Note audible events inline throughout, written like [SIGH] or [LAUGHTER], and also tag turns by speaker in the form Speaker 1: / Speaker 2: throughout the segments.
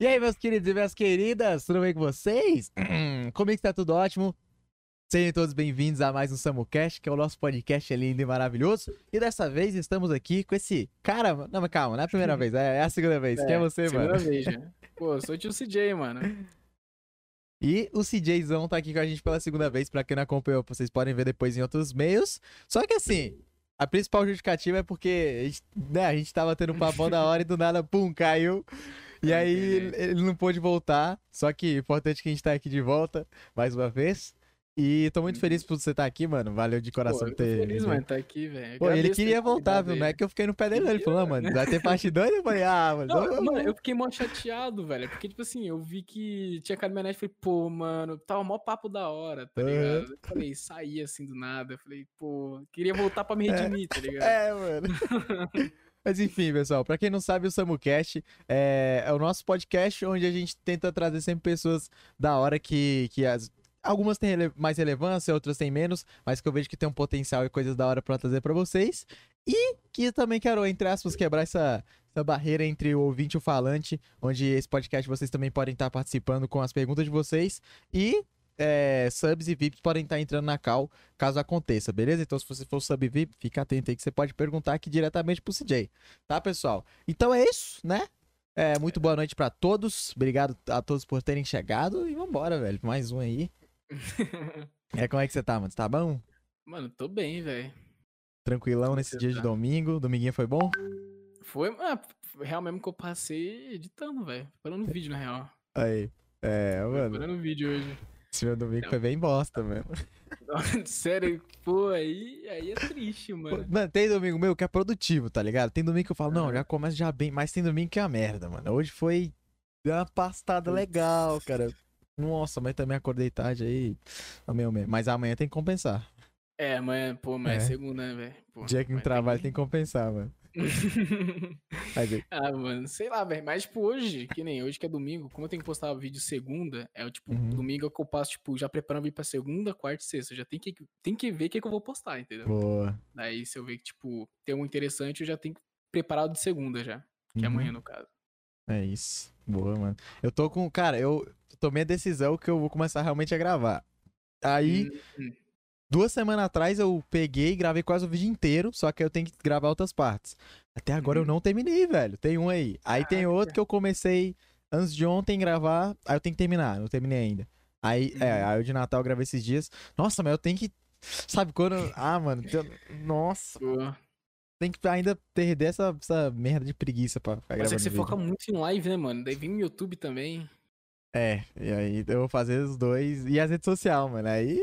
Speaker 1: E aí, meus queridos e minhas queridas, tudo bem com vocês? [CLEARS THROAT] Comigo tá tudo ótimo. Sejam todos bem-vindos a mais um SamuCast, que é o nosso podcast lindo e maravilhoso. E dessa vez estamos aqui com esse cara. Não, mas calma, não é a primeira [LAUGHS] vez, é a segunda vez. Quem é você,
Speaker 2: segunda
Speaker 1: mano?
Speaker 2: vez já. [LAUGHS] Pô, sou o tio CJ, mano.
Speaker 1: E o CJzão tá aqui com a gente pela segunda vez, pra quem não acompanhou, vocês podem ver depois em outros meios. Só que assim, a principal justificativa é porque a gente, né, a gente tava tendo um papo da hora e do nada, pum, caiu. E aí ele ele não pôde voltar. Só que importante que a gente tá aqui de volta mais uma vez. E tô muito feliz por você estar aqui, mano. Valeu de coração
Speaker 2: Pô, eu tô
Speaker 1: ter.
Speaker 2: feliz, mano, tá aqui, velho.
Speaker 1: Pô, ele queria voltar, viu? Não é que eu fiquei no pé dele, não. Ele falou, "Ah, mano, vai ter parte 2? Eu falei, ah, mano.
Speaker 2: Não,
Speaker 1: vamos-
Speaker 2: mano, eu fiquei mó chateado, velho. Porque, tipo assim, eu vi que tinha net e falei, pô, mano, tava mó papo da hora, tá ligado? Eu falei, saí assim do nada. Eu falei, pô, queria voltar pra me redimir, tá ligado?
Speaker 1: É, mano. [LAUGHS] Mas enfim, pessoal, pra quem não sabe, o SamuCast é, é o nosso podcast onde a gente tenta trazer sempre pessoas da hora que, que as, algumas têm rele- mais relevância, outras têm menos, mas que eu vejo que tem um potencial e coisas da hora pra trazer pra vocês. E que também quero, entre aspas, quebrar essa, essa barreira entre o ouvinte e o falante, onde esse podcast vocês também podem estar participando com as perguntas de vocês. E é, subs e VIPs podem estar entrando na call caso aconteça, beleza? Então, se você for sub VIP, fica atento aí que você pode perguntar aqui diretamente pro CJ, tá, pessoal? Então é isso, né? É, muito boa noite pra todos. Obrigado a todos por terem chegado e vambora, velho. Mais um aí. [LAUGHS] É, como é que você tá, mano? Você tá bom?
Speaker 2: Mano, tô bem, velho.
Speaker 1: Tranquilão nesse
Speaker 2: você
Speaker 1: dia de
Speaker 2: tá?
Speaker 1: domingo. Dominguinho foi bom?
Speaker 2: Foi, ah, real mesmo que eu passei editando, velho. Preparando vídeo, na real.
Speaker 1: Aí. É, mano.
Speaker 2: Preparando vídeo hoje.
Speaker 1: Esse meu domingo
Speaker 2: Então.
Speaker 1: foi bem bosta, mano. [LAUGHS]
Speaker 2: Sério, pô, aí, aí é triste, mano.
Speaker 1: Mano, tem domingo meu que é produtivo, tá ligado? Tem domingo que eu falo, não, já começa já bem, mas tem domingo que é a merda, mano. Hoje foi uma pastada legal, cara. Nossa, mas também acordei tarde aí. Ó, meu, meu. Mas amanhã tem que compensar.
Speaker 2: É, amanhã, pô, mas
Speaker 1: É.
Speaker 2: é segunda, né, velho?
Speaker 1: Dia que não
Speaker 2: mas
Speaker 1: trabalha tem que compensar, mano. [LAUGHS]
Speaker 2: Ah, mano, sei lá, velho. Mas, tipo, hoje, que nem hoje que é domingo, como eu tenho que postar vídeo segunda, é o tipo,
Speaker 1: Uhum.
Speaker 2: domingo é que eu passo, tipo, já preparando vídeo pra segunda, quarta e sexta. Já tem que, tem que ver o que, que eu vou postar, entendeu?
Speaker 1: boa.
Speaker 2: Daí, se eu ver que, tipo, tem um interessante, eu já tenho que preparar o de segunda já. Que é
Speaker 1: Uhum.
Speaker 2: amanhã, no caso.
Speaker 1: É isso. Boa, mano. Eu tô com. Cara, eu tomei a decisão que eu vou começar realmente a gravar. Aí,
Speaker 2: Hum,
Speaker 1: duas semanas atrás, eu peguei e gravei quase o vídeo inteiro, só que eu tenho que gravar outras partes. Até agora eu
Speaker 2: Uhum.
Speaker 1: não terminei, velho. Tem um aí. Aí tem
Speaker 2: Caraca.
Speaker 1: outro que eu comecei antes de ontem gravar, aí eu tenho que terminar, não terminei ainda. Aí, é,
Speaker 2: Uhum.
Speaker 1: aí o de Natal eu gravei esses dias. Nossa, mas eu tenho que. Sabe quando. Ah, mano. tem- Nossa,
Speaker 2: pô.
Speaker 1: tem que ainda perder essa, essa merda de preguiça pra ficar
Speaker 2: Mas é que você
Speaker 1: vídeo.
Speaker 2: foca muito em live, né, mano? Daí vem no YouTube também.
Speaker 1: É, e aí eu vou fazer os dois. E as redes sociais, mano. Aí.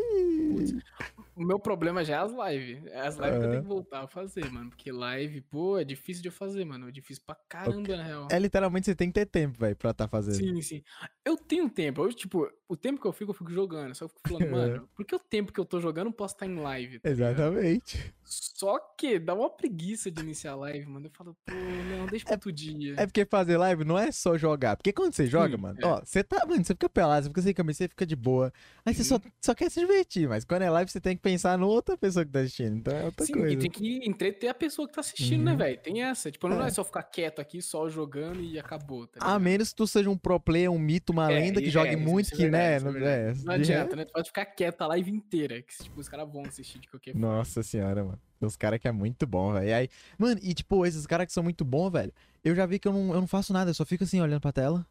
Speaker 2: O meu problema já é as lives. As lives que eu tenho que voltar a fazer, mano. Porque live, pô, é difícil de eu fazer, mano. É difícil pra caramba, na real.
Speaker 1: É literalmente você tem que ter tempo, velho, pra tá fazendo.
Speaker 2: Sim, sim. Eu tenho tempo. Eu, tipo, o tempo que eu fico, eu fico jogando. Só eu fico falando, [LAUGHS] mano, por que o tempo que eu tô jogando eu não posso estar em live? tá ligado?
Speaker 1: Exatamente.
Speaker 2: Só que dá uma preguiça de iniciar a live, mano. Eu falo, pô, não, deixa pra outro dia.
Speaker 1: É porque fazer live não é só jogar. Porque quando você joga,
Speaker 2: Sim,
Speaker 1: mano,
Speaker 2: é.
Speaker 1: ó, você tá, mano, você fica pelado, você fica sem camisa, você fica de boa. Aí você só,
Speaker 2: Uhum.
Speaker 1: só quer se divertir, mas quando é live você tem que pensar na outra pessoa que tá assistindo. Então é outra
Speaker 2: Sim,
Speaker 1: coisa.
Speaker 2: e tem que entreter a pessoa que tá assistindo, né,
Speaker 1: Uhum.
Speaker 2: velho? Tem essa. Tipo, não
Speaker 1: É.
Speaker 2: é só ficar quieto aqui, só jogando e acabou, tá
Speaker 1: A menos que tu seja um pro player, um mito, uma
Speaker 2: É,
Speaker 1: lenda que
Speaker 2: e-
Speaker 1: jogue
Speaker 2: é,
Speaker 1: muito,
Speaker 2: é
Speaker 1: que,
Speaker 2: verdade,
Speaker 1: né?
Speaker 2: é
Speaker 1: Não,
Speaker 2: verdade.
Speaker 1: é,
Speaker 2: Não
Speaker 1: de
Speaker 2: adianta, né? Tu pode ficar quieto a live inteira, que tipo, os caras vão assistir de qualquer forma.
Speaker 1: Nossa senhora, mano. Tem uns caras que é muito bom, velho. E aí, mano, e tipo, esses caras que são muito bons, velho, eu já vi que eu não, eu não faço nada, eu só fico assim, olhando pra tela.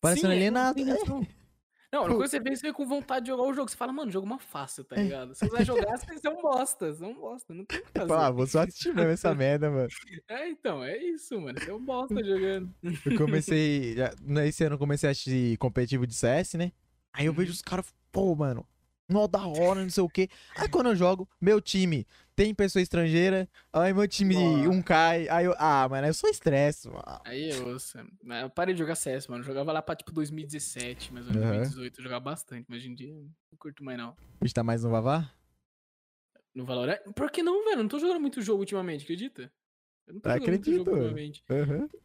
Speaker 1: Parecendo
Speaker 2: é,
Speaker 1: alienado. [LAUGHS] É.
Speaker 2: Não, quando você vê, você vê com vontade de jogar o jogo. Você fala, mano, jogo uma fácil, tá
Speaker 1: É.
Speaker 2: ligado? Se você vai jogar, você você é um bosta, você é um bosta, não tem o que [LAUGHS] fazer.
Speaker 1: Ah, vou só assistir mesmo essa merda, mano. [LAUGHS]
Speaker 2: É, então, é isso, mano. Você é um bosta jogando.
Speaker 1: Eu comecei. já- Nesse ano eu comecei a assistir competitivo de CS, né? Aí eu vejo
Speaker 2: Uhum.
Speaker 1: os caras, pô, mano, nó da hora, não sei o quê. Aí quando eu jogo, meu time tem pessoa estrangeira, aí meu time
Speaker 2: Nossa.
Speaker 1: um cai, aí eu. Ah, mano, eu sou estresse, mano.
Speaker 2: Aí eu. Mas eu parei de jogar CS, mano. Eu jogava lá pra tipo 2017, mais ou menos
Speaker 1: Aham.
Speaker 2: 2018. Eu jogava bastante, mas hoje em dia eu não curto mais não.
Speaker 1: Bicho tá mais no Vavá?
Speaker 2: No Valorant? Por que não, velho? Não tô jogando muito jogo ultimamente, acredita? Eu não tô
Speaker 1: Acredito,
Speaker 2: jogo.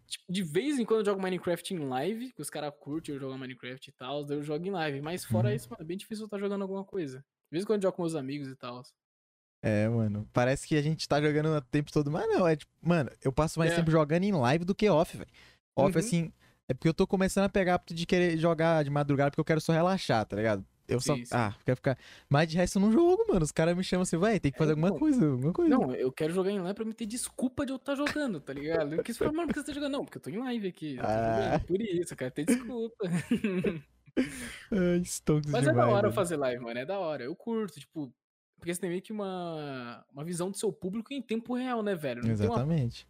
Speaker 2: Tipo, de vez em quando eu jogo Minecraft em live, que os caras curtem eu jogar Minecraft e tal, daí eu jogo em live. Mas fora
Speaker 1: Uhum.
Speaker 2: isso, mano, é bem difícil eu estar jogando alguma coisa. De vez em quando eu jogo com meus amigos e tal.
Speaker 1: É, mano. Parece que a gente tá jogando o tempo todo, mas não. É tipo, mano, eu passo mais
Speaker 2: É.
Speaker 1: tempo jogando em live do que off, velho. Off,
Speaker 2: Uhum.
Speaker 1: assim. É porque eu tô começando a pegar de querer jogar de madrugada porque eu quero só relaxar, tá ligado? Eu só. Sim. Ah, quero ficar. Mas de resto eu não jogo, mano. Os caras me chamam assim, vai, tem que fazer é, alguma coisa, alguma coisa.
Speaker 2: Não, eu quero jogar em live pra me ter desculpa de eu estar tá jogando, tá ligado? Eu quis falar, mano, por que você tá jogando? Não, porque eu tô em live aqui. Ah. por isso, eu quero ter desculpa. [LAUGHS]
Speaker 1: Ai,
Speaker 2: Mas demais, é da hora mano. fazer live, mano. É da hora. Eu curto, tipo. Porque você tem meio que uma, uma visão do seu público em tempo real, né, velho?
Speaker 1: Não Exatamente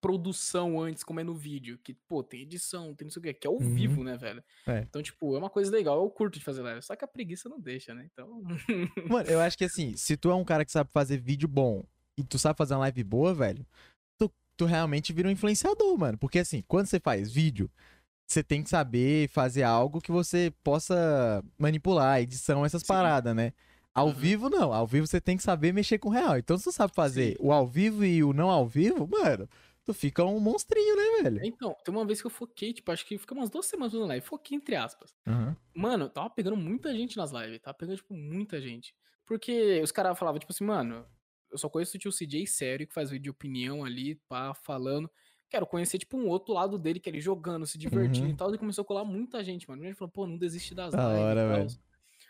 Speaker 2: produção antes, como é no vídeo. Que, pô, tem edição, tem não sei o que, que é ao uhum. vivo, né, velho? É. Então, tipo, é uma coisa legal, eu curto de fazer live. Só que a preguiça não deixa, né? Então. [LAUGHS]
Speaker 1: Mano, eu acho que assim, se tu é um cara que sabe fazer vídeo bom e tu sabe fazer uma live boa, velho, tu, tu realmente vira um influenciador, mano. Porque assim, quando você faz vídeo, você tem que saber fazer algo que você possa manipular, edição, essas Sim. paradas, né? Ao uhum. vivo, não. Ao vivo você tem que saber mexer com o real. Então, se você sabe fazer Sim. o ao vivo e o não ao vivo, mano, tu fica um monstrinho, né, velho?
Speaker 2: Então, tem uma vez que eu foquei, tipo, acho que fica umas duas semanas na live, foquei entre aspas.
Speaker 1: Uhum.
Speaker 2: Mano, tava pegando muita gente nas lives, tava pegando, tipo, muita gente. Porque os caras falavam, tipo assim, mano, eu só conheço o tio CJ sério, que faz vídeo de opinião ali, pá, falando. Quero conhecer, tipo, um outro lado dele, que ele jogando, se divertindo uhum. e tal. E começou a colar muita gente, mano. E ele falou, pô, não desiste das
Speaker 1: da lives. Hora, velho.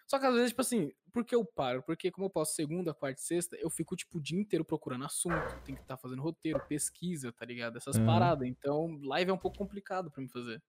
Speaker 2: Só que às vezes, tipo assim, por que eu paro? Porque como eu posso segunda, quarta e sexta, eu fico, tipo, o dia inteiro procurando assunto. Tem que estar tá fazendo roteiro, pesquisa, tá ligado? Essas uhum. paradas. Então, live é um pouco complicado pra mim fazer.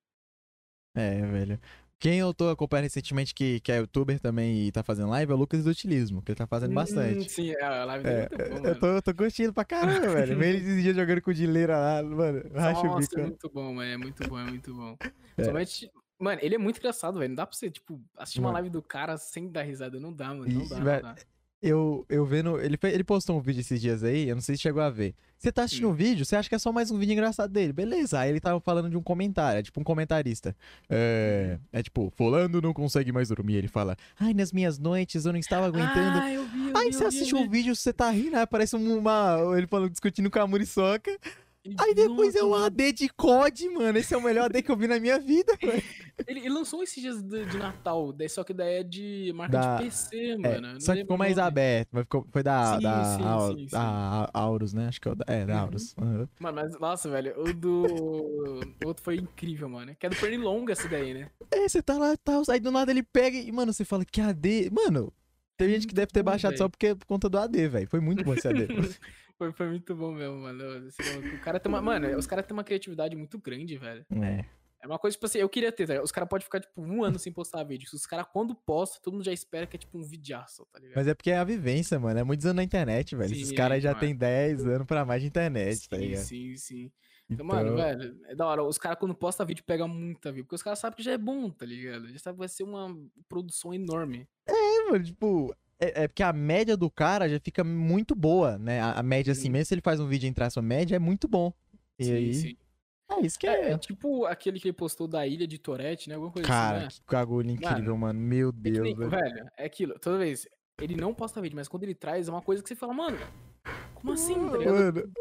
Speaker 1: É, velho. Quem eu tô acompanhando recentemente que, que é youtuber também e tá fazendo live é o Lucas do Utilismo, que ele tá fazendo hum, bastante.
Speaker 2: Sim, é, a live dele é, é muito bom,
Speaker 1: Eu tô, eu tô curtindo pra caramba, [LAUGHS] velho. Ele esses dias jogando com o Dileira lá, mano.
Speaker 2: Racha o bico. é muito bom, mano. É muito bom, é muito bom. É. Somente Mano, ele é muito engraçado, velho. Não dá pra você, tipo, assistir mano. uma live do cara sem dar risada. Não dá, mano. Não dá, não dá.
Speaker 1: Eu, eu vendo. Ele, ele postou um vídeo esses dias aí, eu não sei se chegou a ver. Você tá assistindo um vídeo, você acha que é só mais um vídeo engraçado dele. Beleza. Aí ele tava falando de um comentário, é tipo um comentarista. É, uhum. é tipo, Fulano não consegue mais dormir. Ele fala, ai, nas minhas noites eu não estava aguentando.
Speaker 2: Ah, eu vi, eu
Speaker 1: aí
Speaker 2: vi,
Speaker 1: você assiste um vídeo, você tá rindo, aí parece uma. Ele falando, discutindo com a Muriçoca. Aí depois é um AD de COD, mano. Esse é o melhor AD que eu vi na minha vida, [LAUGHS]
Speaker 2: Ele, ele, lançou esses dias de, de, Natal, só que daí é de marca da... de PC, é, mano.
Speaker 1: É, só que ficou mais aberto, mas ficou, foi da, sim, da, sim, a, sim, da Aurus, né? Acho que é, é da uhum. Aurus. Uhum.
Speaker 2: Mano, mas, nossa, velho, o do. o outro foi incrível, mano. Que é do Pernilonga esse daí, né?
Speaker 1: É, você tá lá, tá, aí do nada ele pega e, mano, você fala que AD. Mano, tem gente que deve ter baixado só porque, por conta do AD, velho. Foi muito bom esse AD. [LAUGHS]
Speaker 2: Foi, foi muito bom mesmo, mano. O cara tem uma. Mano, os caras têm uma criatividade muito grande, velho.
Speaker 1: É.
Speaker 2: É uma coisa, tipo assim, eu queria ter, tá Os caras podem ficar, tipo, um ano sem postar vídeo. Os caras, quando postam, todo mundo já espera que é, tipo, um videaço, tá ligado?
Speaker 1: Mas é porque é a vivência, mano. É muitos anos na internet, velho. Sim, Esses caras já têm 10 anos pra mais de internet,
Speaker 2: sim,
Speaker 1: tá ligado?
Speaker 2: Sim, sim. Então, então, mano, velho, é da hora. Os caras, quando postam vídeo, pegam muita view. Porque os caras sabem que já é bom, tá ligado? Já sabe que vai ser uma produção enorme.
Speaker 1: É, mano, tipo, é, é, porque a média do cara já fica muito boa, né? A, a média, assim, mesmo se ele faz um vídeo entrar sua média, é muito bom. E sim, aí... sim. É isso que é.
Speaker 2: é. É tipo aquele que ele postou da ilha de Torete, né? Alguma coisa
Speaker 1: cara,
Speaker 2: assim,
Speaker 1: né? que bagulho incrível, mano. mano. Meu Deus,
Speaker 2: é nem, velho. velho. É aquilo. Toda vez, ele não posta vídeo, mas quando ele traz, é uma coisa que você fala, mano, como assim, tá ligado?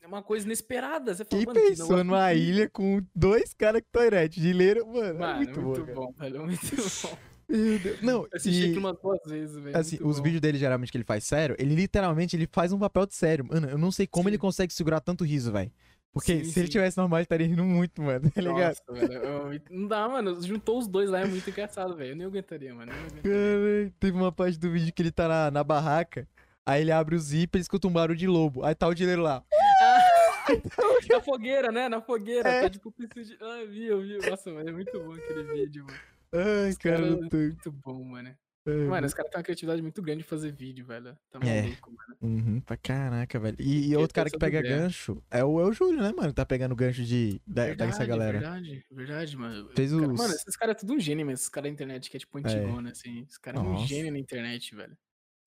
Speaker 2: É uma coisa inesperada. Você fala,
Speaker 1: Quem pensou que numa ilha com dois caras que Torete de leira, mano,
Speaker 2: mano, é muito, muito bom, bom velho. É muito [LAUGHS] bom.
Speaker 1: Meu Deus. Não, eu
Speaker 2: assisti e... umas duas vezes, velho.
Speaker 1: Assim, os bom. vídeos dele, geralmente, que ele faz sério, ele literalmente ele faz um papel de sério. Mano, eu não sei como sim. ele consegue segurar tanto riso, velho. Porque sim, se sim. ele tivesse normal, ele estaria rindo muito, mano, tá ligado?
Speaker 2: Nossa, velho. Não dá, mano. Juntou os dois lá, é muito engraçado, velho. Eu nem aguentaria, mano.
Speaker 1: Aguentaria. teve uma parte do vídeo que ele tá na, na barraca, aí ele abre o zíper e escuta um barulho de lobo. Aí tá o dinheiro lá. [LAUGHS]
Speaker 2: Na fogueira, né? Na fogueira. É. Tá tipo de. Ah, vi, eu vi. Nossa, mano, é muito bom aquele vídeo, mano.
Speaker 1: Ai, cara, cara
Speaker 2: tô... muito bom, mano. É, mano, os caras têm uma criatividade muito grande de fazer vídeo, velho. Tá
Speaker 1: é. maluco, é. mano. Uhum, pra caraca, velho. E, e outro cara que pega ideia. gancho é o, é o Júlio, né, mano? Tá pegando gancho de, da, verdade, dessa galera.
Speaker 2: Verdade, verdade, mano.
Speaker 1: Fez os...
Speaker 2: Mano, esses caras é tudo um gênio, mas esses caras da internet que é tipo antigona, é. assim. Os caras é um gênio na internet, velho.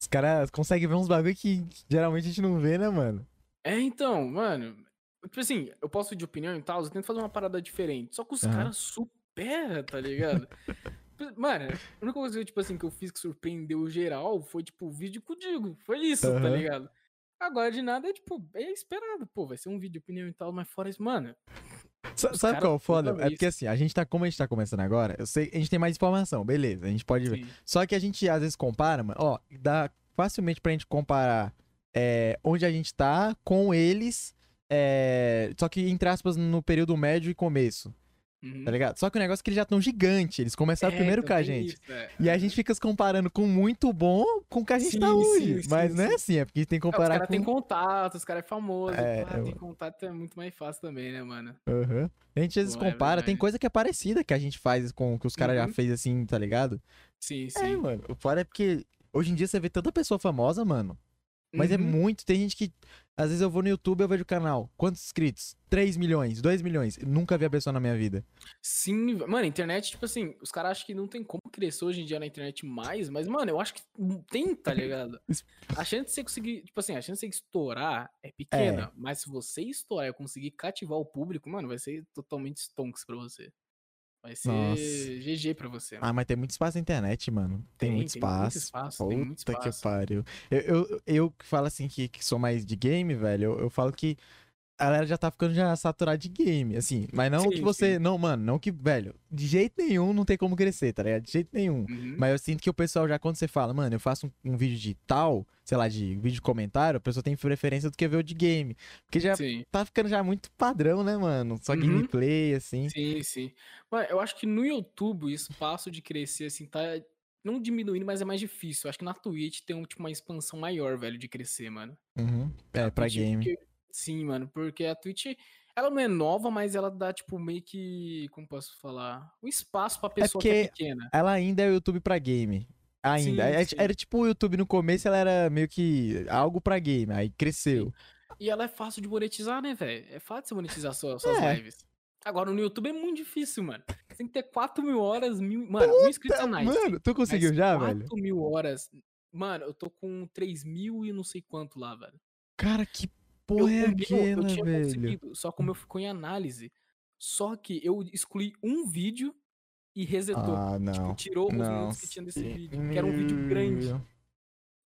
Speaker 1: Os caras conseguem ver uns bagulho que geralmente a gente não vê, né, mano?
Speaker 2: É, então, mano. Tipo assim, eu posso de opinião e tal, eu tento fazer uma parada diferente. Só que os uhum. caras superam, tá ligado? Mano, a única coisa tipo assim, que eu fiz que surpreendeu geral foi, tipo, o vídeo com o Digo. Foi isso, uhum. tá ligado? Agora de nada é, tipo, é esperado. Pô, vai ser um vídeo de opinião e tal, mas fora isso, mano.
Speaker 1: Sabe qual é o foda? É porque assim, a gente tá, como a gente tá começando agora, eu sei, a gente tem mais informação, beleza, a gente pode ver. Sim. Só que a gente às vezes compara, mano, ó, dá facilmente pra gente comparar é, onde a gente tá com eles, é, só que entre aspas no período médio e começo.
Speaker 2: Uhum.
Speaker 1: tá ligado? Só que o negócio é que eles já estão gigante, eles começaram
Speaker 2: É,
Speaker 1: primeiro com a gente.
Speaker 2: isso, é.
Speaker 1: E a gente fica se comparando com muito bom com o que a gente tá
Speaker 2: Sim,
Speaker 1: hoje.
Speaker 2: sim,
Speaker 1: Mas
Speaker 2: sim,
Speaker 1: não é
Speaker 2: sim.
Speaker 1: assim, é porque tem que
Speaker 2: É, os
Speaker 1: comparar
Speaker 2: caras
Speaker 1: com...
Speaker 2: têm contato, os caras é famoso.
Speaker 1: É,
Speaker 2: tem contato é muito mais fácil também, né, mano?
Speaker 1: Aham. A gente às vezes
Speaker 2: é
Speaker 1: compara, tem
Speaker 2: verdade.
Speaker 1: coisa que é parecida que a gente faz com o que os caras já
Speaker 2: Uhum.
Speaker 1: fez assim, tá ligado?
Speaker 2: Sim,
Speaker 1: É,
Speaker 2: sim.
Speaker 1: mano. O foda é porque hoje em dia você vê tanta pessoa famosa, mano. Mas é
Speaker 2: Uhum.
Speaker 1: muito. Tem gente que. Às vezes eu vou no YouTube eu vejo o canal. Quantos inscritos? 3 milhões, 2 milhões. Nunca vi a pessoa na minha vida.
Speaker 2: Sim, mano, a internet, tipo assim, os caras acham que não tem como crescer hoje em dia na internet mais, mas, mano, eu acho que tem, tá [LAUGHS] ligado? A chance de você conseguir, tipo assim, a chance de você estourar é pequena, mas se você estourar e conseguir cativar o público, mano, vai ser totalmente stonks pra você. Vai ser
Speaker 1: Nossa.
Speaker 2: GG pra você.
Speaker 1: Ah, mas tem muito espaço na internet, mano. Tem, muito espaço.
Speaker 2: espaço, tem muito
Speaker 1: Puta que
Speaker 2: espaço.
Speaker 1: pariu. Eu, eu, eu que falo assim que, que sou mais de game, velho, eu, eu falo que a galera já tá ficando já saturada de game, assim. Mas não que
Speaker 2: Sim,
Speaker 1: você.
Speaker 2: sim.
Speaker 1: Não, mano, não que, velho, de jeito nenhum não tem como crescer, tá ligado? De jeito nenhum.
Speaker 2: Uhum.
Speaker 1: Mas eu sinto que o pessoal já, quando você fala, mano, eu faço um, um vídeo de tal, sei lá, de vídeo de comentário, a pessoa tem preferência do que ver o de game. Porque já
Speaker 2: Sim,
Speaker 1: tá ficando já muito padrão, né, mano? Só
Speaker 2: Uhum.
Speaker 1: gameplay, assim.
Speaker 2: sim, sim. Mano, eu acho que no YouTube o espaço de crescer, assim, tá não diminuindo, mas é mais difícil. Eu acho que na Twitch tem um, tipo, uma expansão maior, velho, de crescer, mano.
Speaker 1: Uhum. É,
Speaker 2: A
Speaker 1: pra game.
Speaker 2: Sim, mano, porque a Twitch, ela não é nova, mas ela dá, tipo, meio que, como posso falar? Um espaço pra pessoa que é pequena.
Speaker 1: Ela ainda é o YouTube pra game. Ainda.
Speaker 2: Sim,
Speaker 1: É-
Speaker 2: sim.
Speaker 1: Era tipo o YouTube no começo, ela era meio que algo pra game. Aí cresceu.
Speaker 2: E ela é fácil de monetizar, né, velho? É fácil você monetizar sua- [LAUGHS] suas
Speaker 1: É.
Speaker 2: lives. Agora, no YouTube é muito difícil, mano. Você tem que ter 4 mil horas, mil... Mano, mil inscritos é nice.
Speaker 1: Mano, tu conseguiu já,
Speaker 2: 4
Speaker 1: velho?
Speaker 2: mil horas... Mano, eu tô com 3 mil e não sei quanto lá, velho.
Speaker 1: Cara, que
Speaker 2: Eu,
Speaker 1: porra é
Speaker 2: eu
Speaker 1: aquela,
Speaker 2: tinha
Speaker 1: velho?
Speaker 2: conseguido, só como eu ficou em análise. Só que eu excluí um vídeo e resetou.
Speaker 1: Ah,
Speaker 2: Tipo,
Speaker 1: não.
Speaker 2: tirou os minutos
Speaker 1: Não.
Speaker 2: que tinha desse vídeo. Que era um vídeo grande.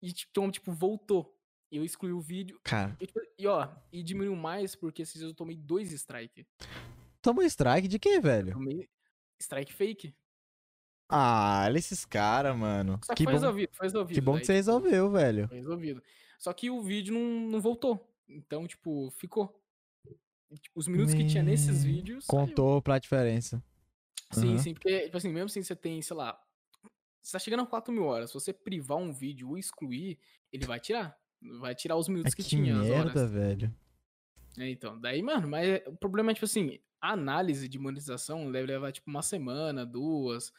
Speaker 2: E tipo, então, tipo, voltou. Eu excluí o vídeo.
Speaker 1: Cara,
Speaker 2: E, tipo, e, ó, e diminuiu mais porque esses dias eu tomei dois strike.
Speaker 1: toma um strike de quê, velho?
Speaker 2: Tomei strike fake.
Speaker 1: Ah, olha esses caras, mano.
Speaker 2: Só que,
Speaker 1: Que
Speaker 2: foi
Speaker 1: bom,
Speaker 2: resolvido, foi resolvido.
Speaker 1: que bom que você
Speaker 2: tipo,
Speaker 1: resolveu, velho.
Speaker 2: Foi resolvido. Só que o vídeo não, não voltou. Então, tipo, ficou. Tipo, os minutos que tinha nesses
Speaker 1: Me-
Speaker 2: vídeos. saiu.
Speaker 1: Contou pra diferença.
Speaker 2: Sim,
Speaker 1: Aham.
Speaker 2: sim, porque, tipo assim, mesmo assim você tem, sei lá. Você tá chegando a 4 mil horas. Se você privar um vídeo ou excluir, ele vai tirar. Vai tirar os
Speaker 1: Mas
Speaker 2: minutos que,
Speaker 1: que
Speaker 2: tinha,
Speaker 1: merda, velho.
Speaker 2: É, então, daí, mano, mas é- o problema é, tipo assim, a análise de monetização deve levar, tipo, uma semana, duas.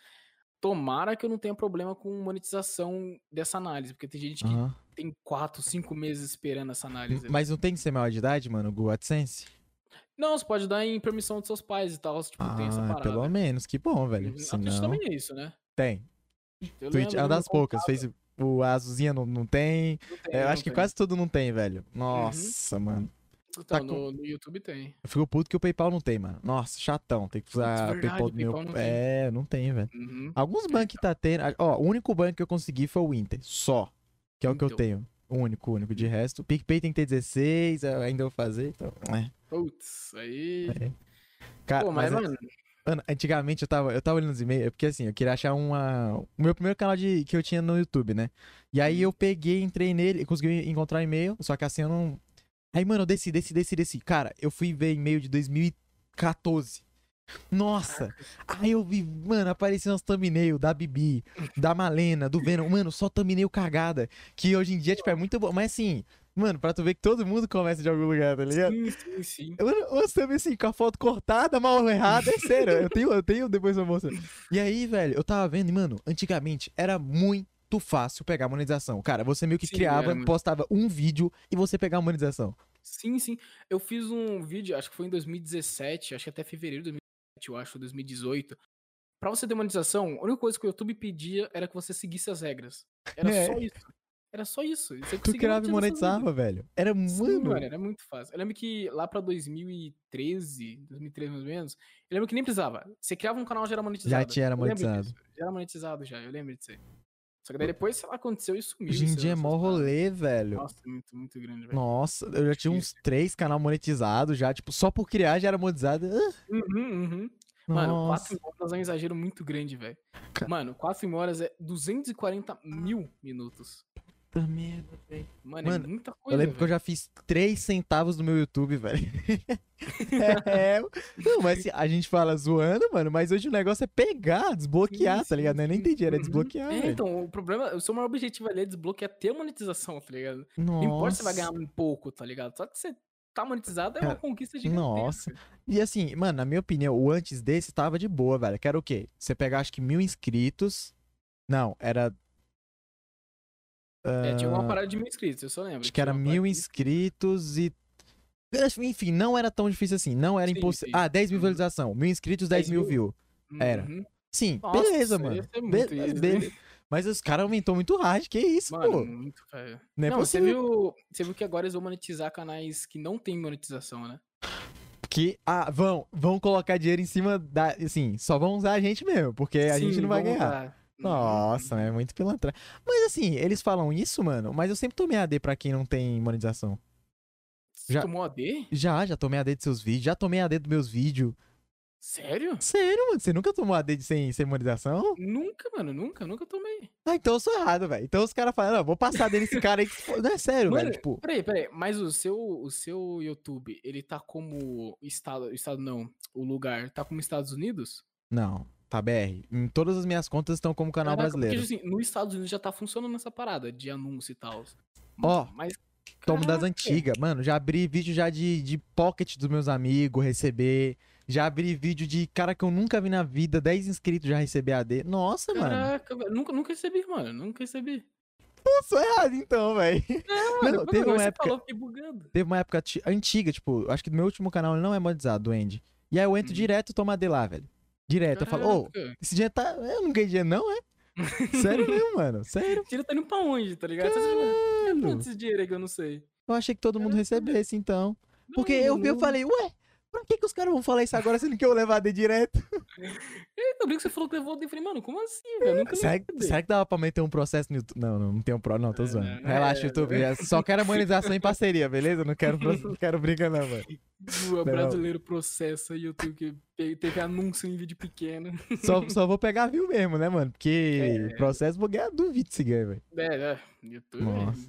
Speaker 2: Tomara que eu não tenha problema com monetização dessa análise, porque tem gente que
Speaker 1: Aham.
Speaker 2: Tem quatro, cinco meses esperando essa análise.
Speaker 1: Mas não tem que ser maior de idade, mano, o Google AdSense?
Speaker 2: Não, você pode dar em permissão dos seus pais e tal, tipo, tem essa
Speaker 1: Ah,
Speaker 2: parada.
Speaker 1: pelo menos, que bom, velho.
Speaker 2: Uhum. A Twitch
Speaker 1: Senão...
Speaker 2: também é isso, né?
Speaker 1: Tem.
Speaker 2: Eu
Speaker 1: Twitch é uma das poucas. Fez o a azulzinha não, não tem.
Speaker 2: não tem,
Speaker 1: É, eu
Speaker 2: não
Speaker 1: acho que
Speaker 2: tem. Uhum.
Speaker 1: quase tudo não tem, velho. Nossa, mano.
Speaker 2: Então,
Speaker 1: tá com-
Speaker 2: no, no YouTube tem.
Speaker 1: Eu fico puto que o PayPal não tem, mano. Nossa, chatão. Tem que usar
Speaker 2: verdade,
Speaker 1: PayPal do meu.
Speaker 2: PayPal não tem.
Speaker 1: É, não tem, velho.
Speaker 2: Uhum.
Speaker 1: Alguns bancos tá tendo. Ó, o único banco que eu consegui foi o Inter. Só. Que é o que eu
Speaker 2: Então.
Speaker 1: tenho. O único, o único. De resto, o PicPay tem que ter 16, eu ainda vou fazer. Então, é.
Speaker 2: Putz, aí.
Speaker 1: Cara,
Speaker 2: Pô, mas,
Speaker 1: mas,
Speaker 2: mano.
Speaker 1: Mano, antigamente eu tava, eu tava olhando os e-mails, porque assim, eu queria achar uma. O meu primeiro canal de, que eu tinha no YouTube, né? E aí
Speaker 2: Uhum.
Speaker 1: eu peguei, entrei nele, consegui encontrar e-mail, só que assim eu não. Aí, mano, eu desci, desci, desci, desci. Cara, eu fui ver e-mail de 2014. Nossa! Aí eu vi, mano, apareceu uns thumbnail da Bibi, da Malena, do Venom. Mano, só thumbnail cagada. Que hoje em dia, tipo, é muito bom. Mas assim, mano, pra tu ver que todo mundo começa de algum lugar, tá ligado?
Speaker 2: Sim, sim, sim.
Speaker 1: Você também assim, com a foto cortada, mal errada, é sério. Eu tenho, eu tenho depois eu mostro. E aí, velho, eu tava vendo, e, mano, antigamente era muito fácil pegar monetização. Cara, você meio que
Speaker 2: Sim,
Speaker 1: criava,
Speaker 2: muito.
Speaker 1: postava um vídeo e você pegava monetização.
Speaker 2: Sim, sim. Eu fiz um vídeo, acho que foi em 2017, acho que até fevereiro de 2017, eu acho, 2018. Pra você ter monetização, a única coisa que o YouTube pedia era que você seguisse as regras. Era
Speaker 1: É.
Speaker 2: só isso. Era só isso. Você
Speaker 1: Tu criava e monetizava, velho. Era,
Speaker 2: Sim,
Speaker 1: mano.
Speaker 2: era muito fácil. Eu lembro que lá pra 2013, 2013 mais ou menos, eu lembro que nem precisava. Você criava um canal já era monetizado.
Speaker 1: tinha era monetizado.
Speaker 2: Já era monetizado já, eu lembro disso aí. Só que daí depois, sei lá, aconteceu e sumiu.
Speaker 1: Hoje em dia é mó rolê, velho.
Speaker 2: Nossa, muito, muito grande, velho.
Speaker 1: Nossa, eu já tinha uns três canal monetizados já, tipo, só por criar já era monetizado.
Speaker 2: Uhum, uhum. Mano,
Speaker 1: Nossa.
Speaker 2: 4 mil horas é um exagero muito grande, velho. Mano, 4 mil horas é 240 mil minutos.
Speaker 1: Puta merda, velho.
Speaker 2: Mano,
Speaker 1: Mano,
Speaker 2: é muita coisa.
Speaker 1: Eu lembro que eu já fiz 3 centavos no meu YouTube, velho. [LAUGHS] é, não, mas a gente fala zoando, mano, mas hoje o negócio é pegar, desbloquear,
Speaker 2: Sim,
Speaker 1: tá ligado?
Speaker 2: sim,
Speaker 1: Eu nem entendi, era
Speaker 2: Uhum.
Speaker 1: desbloquear,
Speaker 2: É, então, o problema, o seu maior objetivo ali é desbloquear ter a monetização, tá ligado? Não importa se você vai ganhar
Speaker 1: Nossa.
Speaker 2: um pouco, tá ligado? Só que você tá monetizado é uma
Speaker 1: Cara,
Speaker 2: conquista gigantesca.
Speaker 1: E assim, mano, na minha opinião, o antes desse tava de boa, velho. Que era o quê? Você pegar, acho que mil inscritos. Não, era.
Speaker 2: É, tinha uma
Speaker 1: ah,
Speaker 2: parada de mil inscritos, eu só lembro.
Speaker 1: Acho que era mil inscritos e. Enfim, não era tão difícil assim. Não era impossível. Ah, 10 mil
Speaker 2: Uhum.
Speaker 1: visualização. Mil inscritos, 10
Speaker 2: 10
Speaker 1: mil
Speaker 2: mil?
Speaker 1: views. Era.
Speaker 2: Uhum.
Speaker 1: Sim,
Speaker 2: Nossa,
Speaker 1: beleza,
Speaker 2: isso
Speaker 1: mano. Be-
Speaker 2: easy.
Speaker 1: be- Mas os caras aumentou muito hard. Que isso,
Speaker 2: Mano,
Speaker 1: pô?
Speaker 2: muito, cara.
Speaker 1: Não é
Speaker 2: Não, você viu, você viu que agora eles vão monetizar canais que não tem monetização, né?
Speaker 1: Que, ah, vão, vão colocar dinheiro em cima da. Assim, só vão usar a gente mesmo, porque a gente não vai ganhar.
Speaker 2: lá.
Speaker 1: Nossa, é muito pilantra. Mas assim, eles falam isso, mano, mas eu sempre tomei AD pra quem não tem monetização.
Speaker 2: Você
Speaker 1: Já-
Speaker 2: tomou AD?
Speaker 1: Já, já tomei AD de seus vídeos, já tomei AD dos meus vídeos.
Speaker 2: Sério?
Speaker 1: Sério, mano? Você nunca tomou AD de sem, sem monetização?
Speaker 2: Nunca, mano, nunca, nunca tomei.
Speaker 1: Ah, então eu sou errado, velho. Então os caras falam, não, vou passar AD nesse cara aí que Não é sério,
Speaker 2: Mano,
Speaker 1: velho. Tipo,
Speaker 2: Peraí, peraí, mas o seu, o seu YouTube, ele tá como estado, estado não, o lugar, tá como Estados Unidos?
Speaker 1: não, tá BR. Em todas as minhas contas estão como canal
Speaker 2: Caraca,
Speaker 1: brasileiro.
Speaker 2: Porque, assim, nos Estados Unidos já tá funcionando essa parada de anúncio e tal.
Speaker 1: Ó,
Speaker 2: mas.
Speaker 1: Tomo das
Speaker 2: caraca,
Speaker 1: antigas. Mano, já abri vídeo já de, de pocket dos meus amigos, receber. Já abri vídeo de cara que eu nunca vi na vida, 10 inscritos já receber AD. Nossa, mano.
Speaker 2: Caraca, velho, nunca, nunca recebi, mano, nunca recebi.
Speaker 1: Sou errado então, velho. [LAUGHS]
Speaker 2: Não,
Speaker 1: Não,
Speaker 2: depois
Speaker 1: teve uma
Speaker 2: você
Speaker 1: época-
Speaker 2: falou.
Speaker 1: Teve uma época ti- antiga, tipo, acho que do meu último canal ele não é monetizado, do Andy. E aí eu entro
Speaker 2: Uhum.
Speaker 1: direto e tomo AD lá, velho. Direto. Eu falo, ô,
Speaker 2: Caraca.
Speaker 1: esse dinheiro tá. Eu não ganhei dinheiro, não, é? [LAUGHS] Sério mesmo, mano. Sério.
Speaker 2: Tira tá indo pra onde, tá ligado? Você fala,
Speaker 1: Caralho.
Speaker 2: Esse dinheiro aí que eu não sei?
Speaker 1: Eu achei que todo mundo
Speaker 2: Caraca.
Speaker 1: recebesse, então. Porque
Speaker 2: Não,
Speaker 1: eu vi, eu
Speaker 2: não.
Speaker 1: falei, ué, pra que, que os caras vão falar isso agora sendo que eu levar AD direto? [LAUGHS]
Speaker 2: Eu brinco que você falou que levou, eu falei, mano, como assim, velho? Nunca
Speaker 1: Será, que- será que dava pra meter um processo no YouTube? Não, não, não tem um pro. Não, tô zoando.
Speaker 2: É,
Speaker 1: Relaxa,
Speaker 2: é,
Speaker 1: YouTube. é, Só quero harmonização em parceria, beleza? Não quero, não quero briga, não, mano.
Speaker 2: O brasileiro processa YouTube que teve anúncio em vídeo pequeno.
Speaker 1: Só, só vou pegar view mesmo, né, mano? Porque
Speaker 2: É.
Speaker 1: processo vou ganhar, duvido se ganha, velho.
Speaker 2: É, é, YouTube.
Speaker 1: Nossa.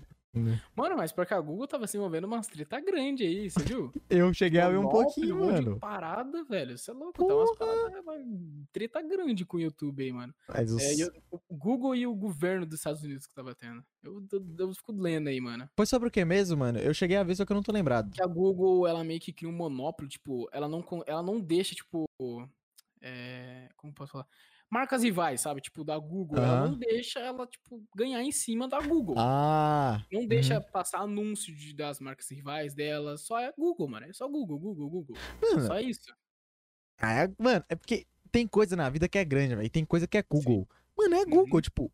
Speaker 2: Mano, mas porque a Google tava se envolvendo umas treta grande aí, você viu? [LAUGHS]
Speaker 1: Eu cheguei a ver um pouquinho, mano.
Speaker 2: parada, velho. Você é louco, tá umas paradas, uma treta grande com o YouTube aí, mano.
Speaker 1: Mas os...
Speaker 2: É, eu- o Google e o governo dos Estados Unidos que tava tendo. Eu, eu, eu fico lendo aí, mano.
Speaker 1: Foi sobre o que mesmo, mano? Eu cheguei a ver, só que eu não tô lembrado.
Speaker 2: Que a Google, ela meio que cria um monopólio, tipo, ela não, ela não deixa, tipo, é, como posso falar? Marcas rivais, sabe? Tipo, da Google. Ela
Speaker 1: Aham.
Speaker 2: não deixa ela, tipo, ganhar em cima da Google.
Speaker 1: Ah,
Speaker 2: Não deixa passar anúncio de, das marcas rivais dela. Só é Google, mano. É só Google, Google, Google.
Speaker 1: mano.
Speaker 2: Só isso.
Speaker 1: Ah, é- mano, é porque tem coisa na vida que é grande, velho. e Tem coisa que é Google. Mano, é Google,
Speaker 2: Uhum.
Speaker 1: tipo.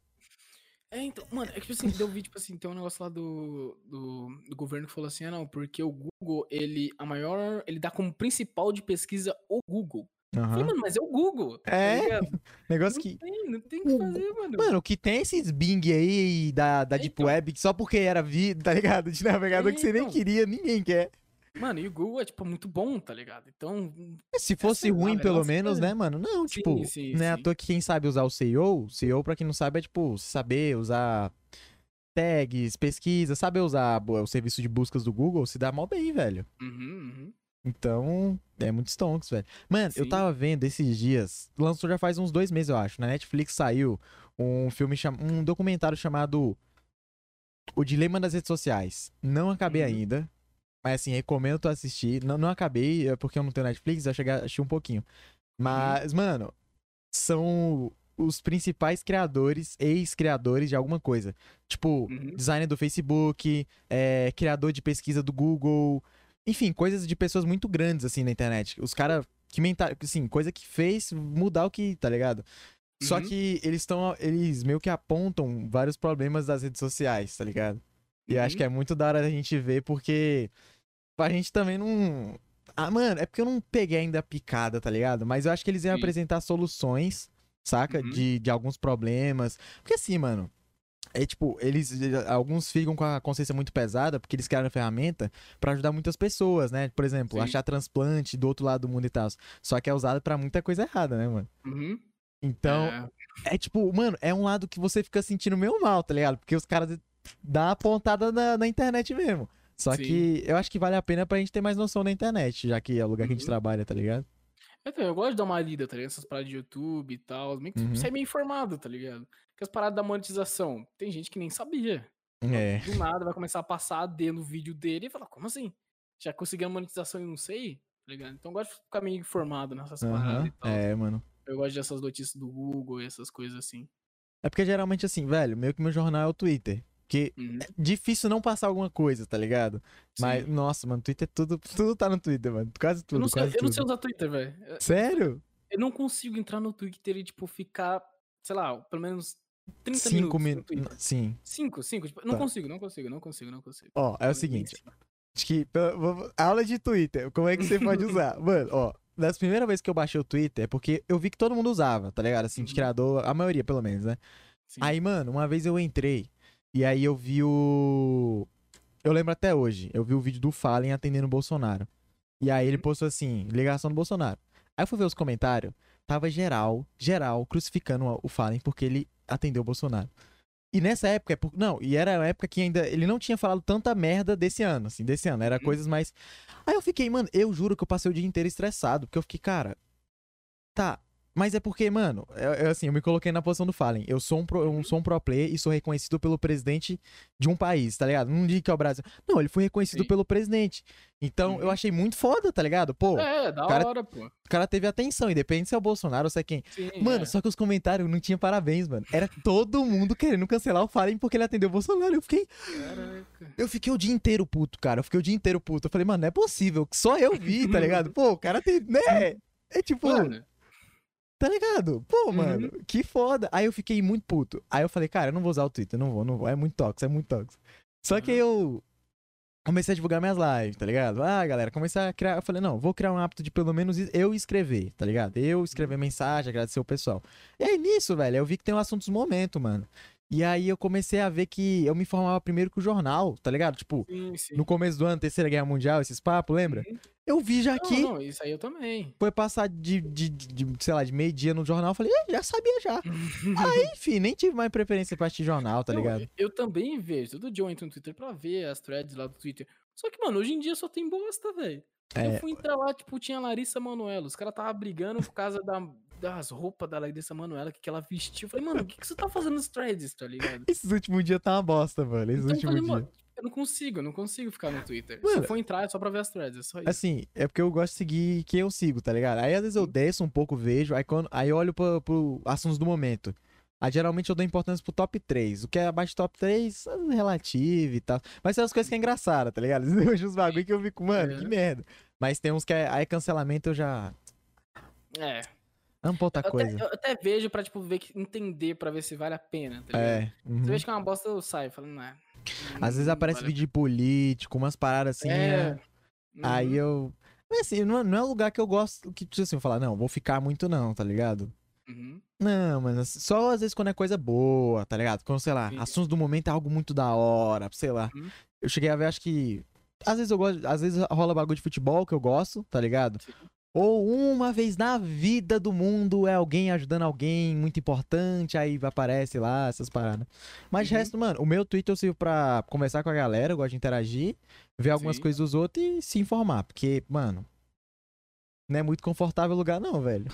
Speaker 2: É, então, mano, é que tipo assim, deu vídeo, tipo assim, tem um negócio lá do, do, do governo que falou assim, ah, não, porque o Google, ele, a maior, ele dá como principal de pesquisa o Google. Eu falei, mano, mas é o Google. tá
Speaker 1: É,
Speaker 2: ligado? [LAUGHS]
Speaker 1: Negócio
Speaker 2: Não
Speaker 1: que.
Speaker 2: tem, não tem o que fazer, mano.
Speaker 1: Mano, que tem esses Bing aí da, da Deep
Speaker 2: Então.
Speaker 1: Web, só porque era vida, tá ligado? De navegador que você nem
Speaker 2: Então.
Speaker 1: queria, ninguém quer.
Speaker 2: Mano, e o Google é, tipo, muito bom, tá ligado? Então,
Speaker 1: Se fosse
Speaker 2: lá,
Speaker 1: ruim, pelo menos,
Speaker 2: é.
Speaker 1: né, mano? Não,
Speaker 2: Sim,
Speaker 1: tipo,
Speaker 2: sim,
Speaker 1: não é à
Speaker 2: sim.
Speaker 1: toa que quem sabe usar o SEO, SEO, pra quem não sabe, é tipo, saber usar tags, pesquisa, saber usar o serviço de buscas do Google, se dá mal bem, velho.
Speaker 2: uhum, uhum.
Speaker 1: Então, é muito stonks, velho. Mano, eu
Speaker 2: Sim.
Speaker 1: tava vendo esses dias, lançou já faz uns dois meses, eu acho. Na Netflix saiu um filme, cham... um documentário chamado O Dilema das Redes Sociais. Não acabei
Speaker 2: Uhum.
Speaker 1: ainda, mas assim, recomendo tu assistir. Não, não acabei, é porque eu não tenho Netflix, eu cheguei a assistir um pouquinho. Mas, mano, são os principais criadores, ex-criadores de alguma coisa. Tipo,
Speaker 2: Uhum.
Speaker 1: designer do Facebook, é, criador de pesquisa do Google, enfim, coisas de pessoas muito grandes, assim, na internet. Os caras que mental, assim, coisa que fez mudar o que, tá ligado? Só
Speaker 2: Uhum.
Speaker 1: que eles estão, eles meio que apontam vários problemas das redes sociais, tá ligado? E eu acho
Speaker 2: Uhum.
Speaker 1: que é muito da hora a gente ver, porque a gente também não. Ah, mano, é porque eu não peguei ainda a picada, tá ligado? Mas eu acho que eles iam
Speaker 2: Sim.
Speaker 1: apresentar soluções, saca?
Speaker 2: Uhum.
Speaker 1: De, de alguns problemas. Porque assim, mano. É tipo, eles. Alguns ficam com a consciência muito pesada, porque eles criaram a ferramenta pra ajudar muitas pessoas, né? Por exemplo,
Speaker 2: Sim.
Speaker 1: achar transplante do outro lado do mundo e tal. Só que é usado pra muita coisa errada, né, mano?
Speaker 2: Uhum.
Speaker 1: Então,
Speaker 2: É,
Speaker 1: é tipo, mano, é um lado que você fica sentindo meio mal, tá ligado? Porque os caras dar uma pontada na, na internet mesmo. Só
Speaker 2: Sim.
Speaker 1: que eu acho que vale a pena pra gente ter mais noção da internet, já que é o lugar que a gente
Speaker 2: Uhum.
Speaker 1: trabalha, tá ligado?
Speaker 2: Eu, eu gosto de dar uma lida, tá ligado? Essas paradas de YouTube e tal. Meio que
Speaker 1: Uhum.
Speaker 2: sai meio informado, tá ligado? Porque as paradas da monetização, tem gente que nem sabia.
Speaker 1: É.
Speaker 2: Do nada vai começar a passar AD no vídeo dele e falar, como assim? Já consegui a monetização e não sei? Tá ligado? Então eu gosto de ficar meio informado nessas paradas
Speaker 1: Aham.
Speaker 2: e tal.
Speaker 1: É, mano.
Speaker 2: Eu gosto dessas notícias do Google e essas coisas assim.
Speaker 1: É porque geralmente assim, velho, meio que meu jornal é o Twitter. Que
Speaker 2: Uhum.
Speaker 1: é difícil não passar alguma coisa, tá ligado? Mas,
Speaker 2: Sim.
Speaker 1: nossa, mano, Twitter tudo, tudo tá no Twitter, mano. Quase
Speaker 2: eu,
Speaker 1: tudo,
Speaker 2: não sei, eu não sei usar Twitter, velho. Eu-
Speaker 1: Sério?
Speaker 2: Eu não consigo entrar no Twitter e, tipo, ficar, sei lá, pelo menos 30
Speaker 1: Cinco
Speaker 2: minutos. Twitter.
Speaker 1: Sim.
Speaker 2: Cinco, cinco. Tipo, não
Speaker 1: Tá.
Speaker 2: consigo, não consigo, não consigo, não consigo.
Speaker 1: Ó, é o seguinte. Acho que. Aula de Twitter. Como é que você pode usar? [LAUGHS] Mano, ó. Das primeiras vezes que eu baixei o Twitter é porque eu vi que todo mundo usava, tá ligado? Assim, de
Speaker 2: Uhum.
Speaker 1: criador, a maioria pelo menos, né?
Speaker 2: Sim.
Speaker 1: Aí, mano, uma vez eu entrei e aí eu vi o. Eu lembro até hoje, eu vi o vídeo do Fallen atendendo o Bolsonaro. E aí ele
Speaker 2: Uhum.
Speaker 1: postou assim, ligação do Bolsonaro. Aí eu fui ver os comentários, tava geral, geral, crucificando o Fallen porque ele atendeu o Bolsonaro. E nessa época, é por- não, e era a época que ainda ele não tinha falado tanta merda desse ano, assim, desse ano, era
Speaker 2: Uhum.
Speaker 1: coisas mais. Aí eu fiquei, mano, eu juro que eu passei o dia inteiro estressado, porque eu fiquei, cara, tá, mas é porque, mano, eu, eu, assim, eu me coloquei na posição do Fallen. Eu sou um pro, eu sou um pro player e sou reconhecido pelo presidente de um país, tá ligado? Não digo que é o Brasil. Não, ele foi reconhecido
Speaker 2: Sim.
Speaker 1: pelo presidente. Então, eu
Speaker 2: Uhum.
Speaker 1: achei muito foda, tá ligado? Pô,
Speaker 2: É, da
Speaker 1: cara-
Speaker 2: hora, pô.
Speaker 1: o cara teve atenção, independente se é o Bolsonaro ou se é quem.
Speaker 2: Sim,
Speaker 1: Mano,
Speaker 2: é.
Speaker 1: só que os comentários não tinha parabéns, mano. Era todo mundo querendo cancelar o Fallen porque ele atendeu o Bolsonaro. Eu fiquei,
Speaker 2: Caraca.
Speaker 1: eu fiquei o dia inteiro puto, cara. Eu fiquei o dia inteiro puto. Eu falei, mano, não é possível. Só eu vi, tá ligado? [LAUGHS] Pô, o cara tem. Né? É tipo,
Speaker 2: Mano,
Speaker 1: tá ligado? Pô,
Speaker 2: Uhum.
Speaker 1: mano, que foda. Aí eu fiquei muito puto. Aí eu falei, cara, eu não vou usar o Twitter, não vou, não vou. É muito tóxico, é muito tóxico. Só que eu comecei a divulgar minhas lives, tá ligado? Ah, galera, comecei a criar. Eu falei, não, vou criar um hábito de pelo menos eu escrever, tá ligado? Eu escrever mensagem, agradecer o pessoal. E aí nisso, velho, eu vi que tem um assunto dos momentos, mano. E aí eu comecei a ver que eu me informava primeiro que o jornal, tá ligado? Tipo,
Speaker 2: sim, sim.
Speaker 1: no começo do ano, Terceira Guerra Mundial, esses papos, lembra?
Speaker 2: Uhum.
Speaker 1: Eu vi já
Speaker 2: Não,
Speaker 1: que
Speaker 2: não, isso aí eu também.
Speaker 1: foi passar de, de, de- de, sei lá, de meio-dia no jornal. Eu falei, "Ih, já sabia já. [LAUGHS] Aí, enfim, nem tive mais preferência pra assistir jornal, tá
Speaker 2: Não,
Speaker 1: ligado?
Speaker 2: Eu também vejo. Todo dia eu entro no Twitter pra ver as threads lá do Twitter. Só que, mano, hoje em dia só tem bosta, velho.
Speaker 1: É.
Speaker 2: Eu fui entrar lá, tipo, tinha a Larissa Manoela. Os caras tava brigando por causa da, das roupas da Larissa Manoela, que, que ela vestiu. Eu falei, mano, o que, que você tá fazendo nos threads, tá ligado? [LAUGHS]
Speaker 1: Esses últimos dias tá uma bosta, mano. Esses
Speaker 2: Então,
Speaker 1: últimos dias.
Speaker 2: Eu não consigo, eu não consigo ficar no Twitter. Se
Speaker 1: Mano,
Speaker 2: eu for entrar, é só pra ver as threads, é só isso.
Speaker 1: Assim, é porque eu gosto de seguir quem eu sigo, tá ligado? Aí às vezes eu desço um pouco, vejo, aí, quando, aí olho pro, pro assuntos do momento. Aí geralmente eu dou importância pro top 3. O que é abaixo do top 3, é relativo e tal. Mas tem umas coisas que é engraçada, tá ligado? [LAUGHS] Eu vejo uns bagulho que eu fico, mano,
Speaker 2: É.
Speaker 1: que merda. Mas tem uns que é. Aí cancelamento eu já.
Speaker 2: É.
Speaker 1: Amo pra outra
Speaker 2: Eu
Speaker 1: coisa.
Speaker 2: até, eu até vejo pra, tipo, ver, entender pra ver se vale a pena, tá ligado?
Speaker 1: É. uhum.
Speaker 2: Se eu vejo que é uma bosta, eu saio falando, não.
Speaker 1: Às vezes aparece vídeo de político, umas paradas assim.
Speaker 2: É.
Speaker 1: é- Aí eu. Mas assim, não é, não é um lugar que eu gosto que, tipo assim, eu falar, não, vou ficar muito não, tá ligado?
Speaker 2: Uhum.
Speaker 1: Não, mas assim, só às vezes quando é coisa boa, tá ligado? Quando, sei lá,
Speaker 2: Sim.
Speaker 1: assuntos do momento é algo muito da hora, sei lá.
Speaker 2: Uhum.
Speaker 1: Eu cheguei a ver, acho que. Às vezes eu gosto. Às vezes rola bagulho de futebol que eu gosto, tá ligado?
Speaker 2: Sim.
Speaker 1: Ou uma vez na vida do mundo é alguém ajudando alguém muito importante, aí aparece lá essas paradas. Mas de
Speaker 2: Uhum.
Speaker 1: resto, mano, o meu Twitter eu sirvo pra conversar com a galera, eu gosto de interagir, ver algumas
Speaker 2: Sim.
Speaker 1: coisas dos outros e se informar. Porque, mano, não é muito confortável o lugar, não, velho.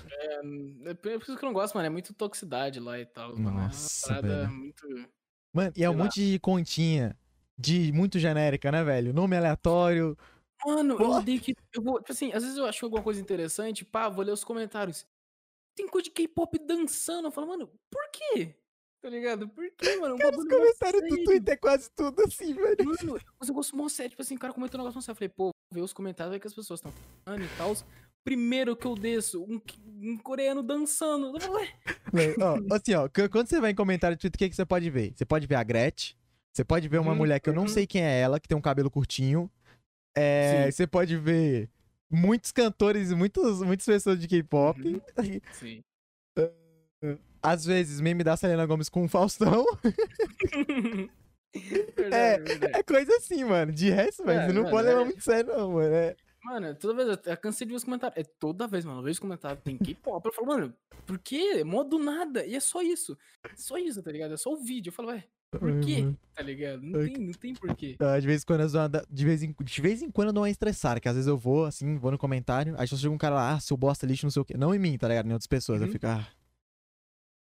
Speaker 2: É por isso que eu não gosto, mano. É muito toxicidade lá e tal. mano,
Speaker 1: Nossa,
Speaker 2: é muito.
Speaker 1: Mano, e é um
Speaker 2: lá.
Speaker 1: monte de continha de muito genérica, né, velho? Nome aleatório.
Speaker 2: Mano, eu odeio que. Eu vou, tipo assim, às vezes eu acho alguma coisa interessante, pá, vou ler os comentários. Tem coisa de K-pop dançando. Eu falo, mano, por quê? Tá ligado? Por quê, mano? É
Speaker 1: Cara, os
Speaker 2: mó
Speaker 1: comentários do. Twitter é quase tudo assim, velho.
Speaker 2: Mano, os negócios mó sério. Tipo assim, o cara comentou um negócio mó. Eu falei, pô, ver os comentários aí que as pessoas estão falando e tal. Primeiro que eu desço, um, um coreano dançando. Eu ué,
Speaker 1: ó, assim, ó, quando você vai em comentário do Twitter, o que, que você pode ver? Você pode ver a Gretchen, você pode ver uma
Speaker 2: Uhum,
Speaker 1: mulher que eu não
Speaker 2: uhum.
Speaker 1: sei quem é ela, que tem um cabelo curtinho. É, você pode ver muitos cantores e muitos, muitas pessoas de K-pop.
Speaker 2: Uhum. sim. [LAUGHS]
Speaker 1: Às vezes, meme da Selena Gomes com o Faustão. [LAUGHS]
Speaker 2: verdade, verdade.
Speaker 1: É coisa assim, mano. De resto, velho,
Speaker 2: É,
Speaker 1: você não
Speaker 2: mano,
Speaker 1: pode levar
Speaker 2: é-
Speaker 1: muito sério, não, mano. É,
Speaker 2: Mano, toda vez, eu cansei de ver os comentários. É toda vez, mano, eu vejo os comentários, tem K-pop. Eu falo, mano, por quê? É mó do nada. E é só isso. Só isso, tá ligado? É só o vídeo. Eu falo, ué, Por quê?
Speaker 1: mano.
Speaker 2: Tá ligado? Não
Speaker 1: Ai,
Speaker 2: tem, não tem porquê.
Speaker 1: Ah, De vez em quando eu dou uma de vez em, de vez em quando eu dou uma estressada, que às vezes eu vou, assim, vou no comentário, aí só chega um cara lá, ah, seu bosta lixo, não sei o quê. Não em mim, tá ligado? Em outras pessoas. Eu
Speaker 2: Uhum.
Speaker 1: fico, ah.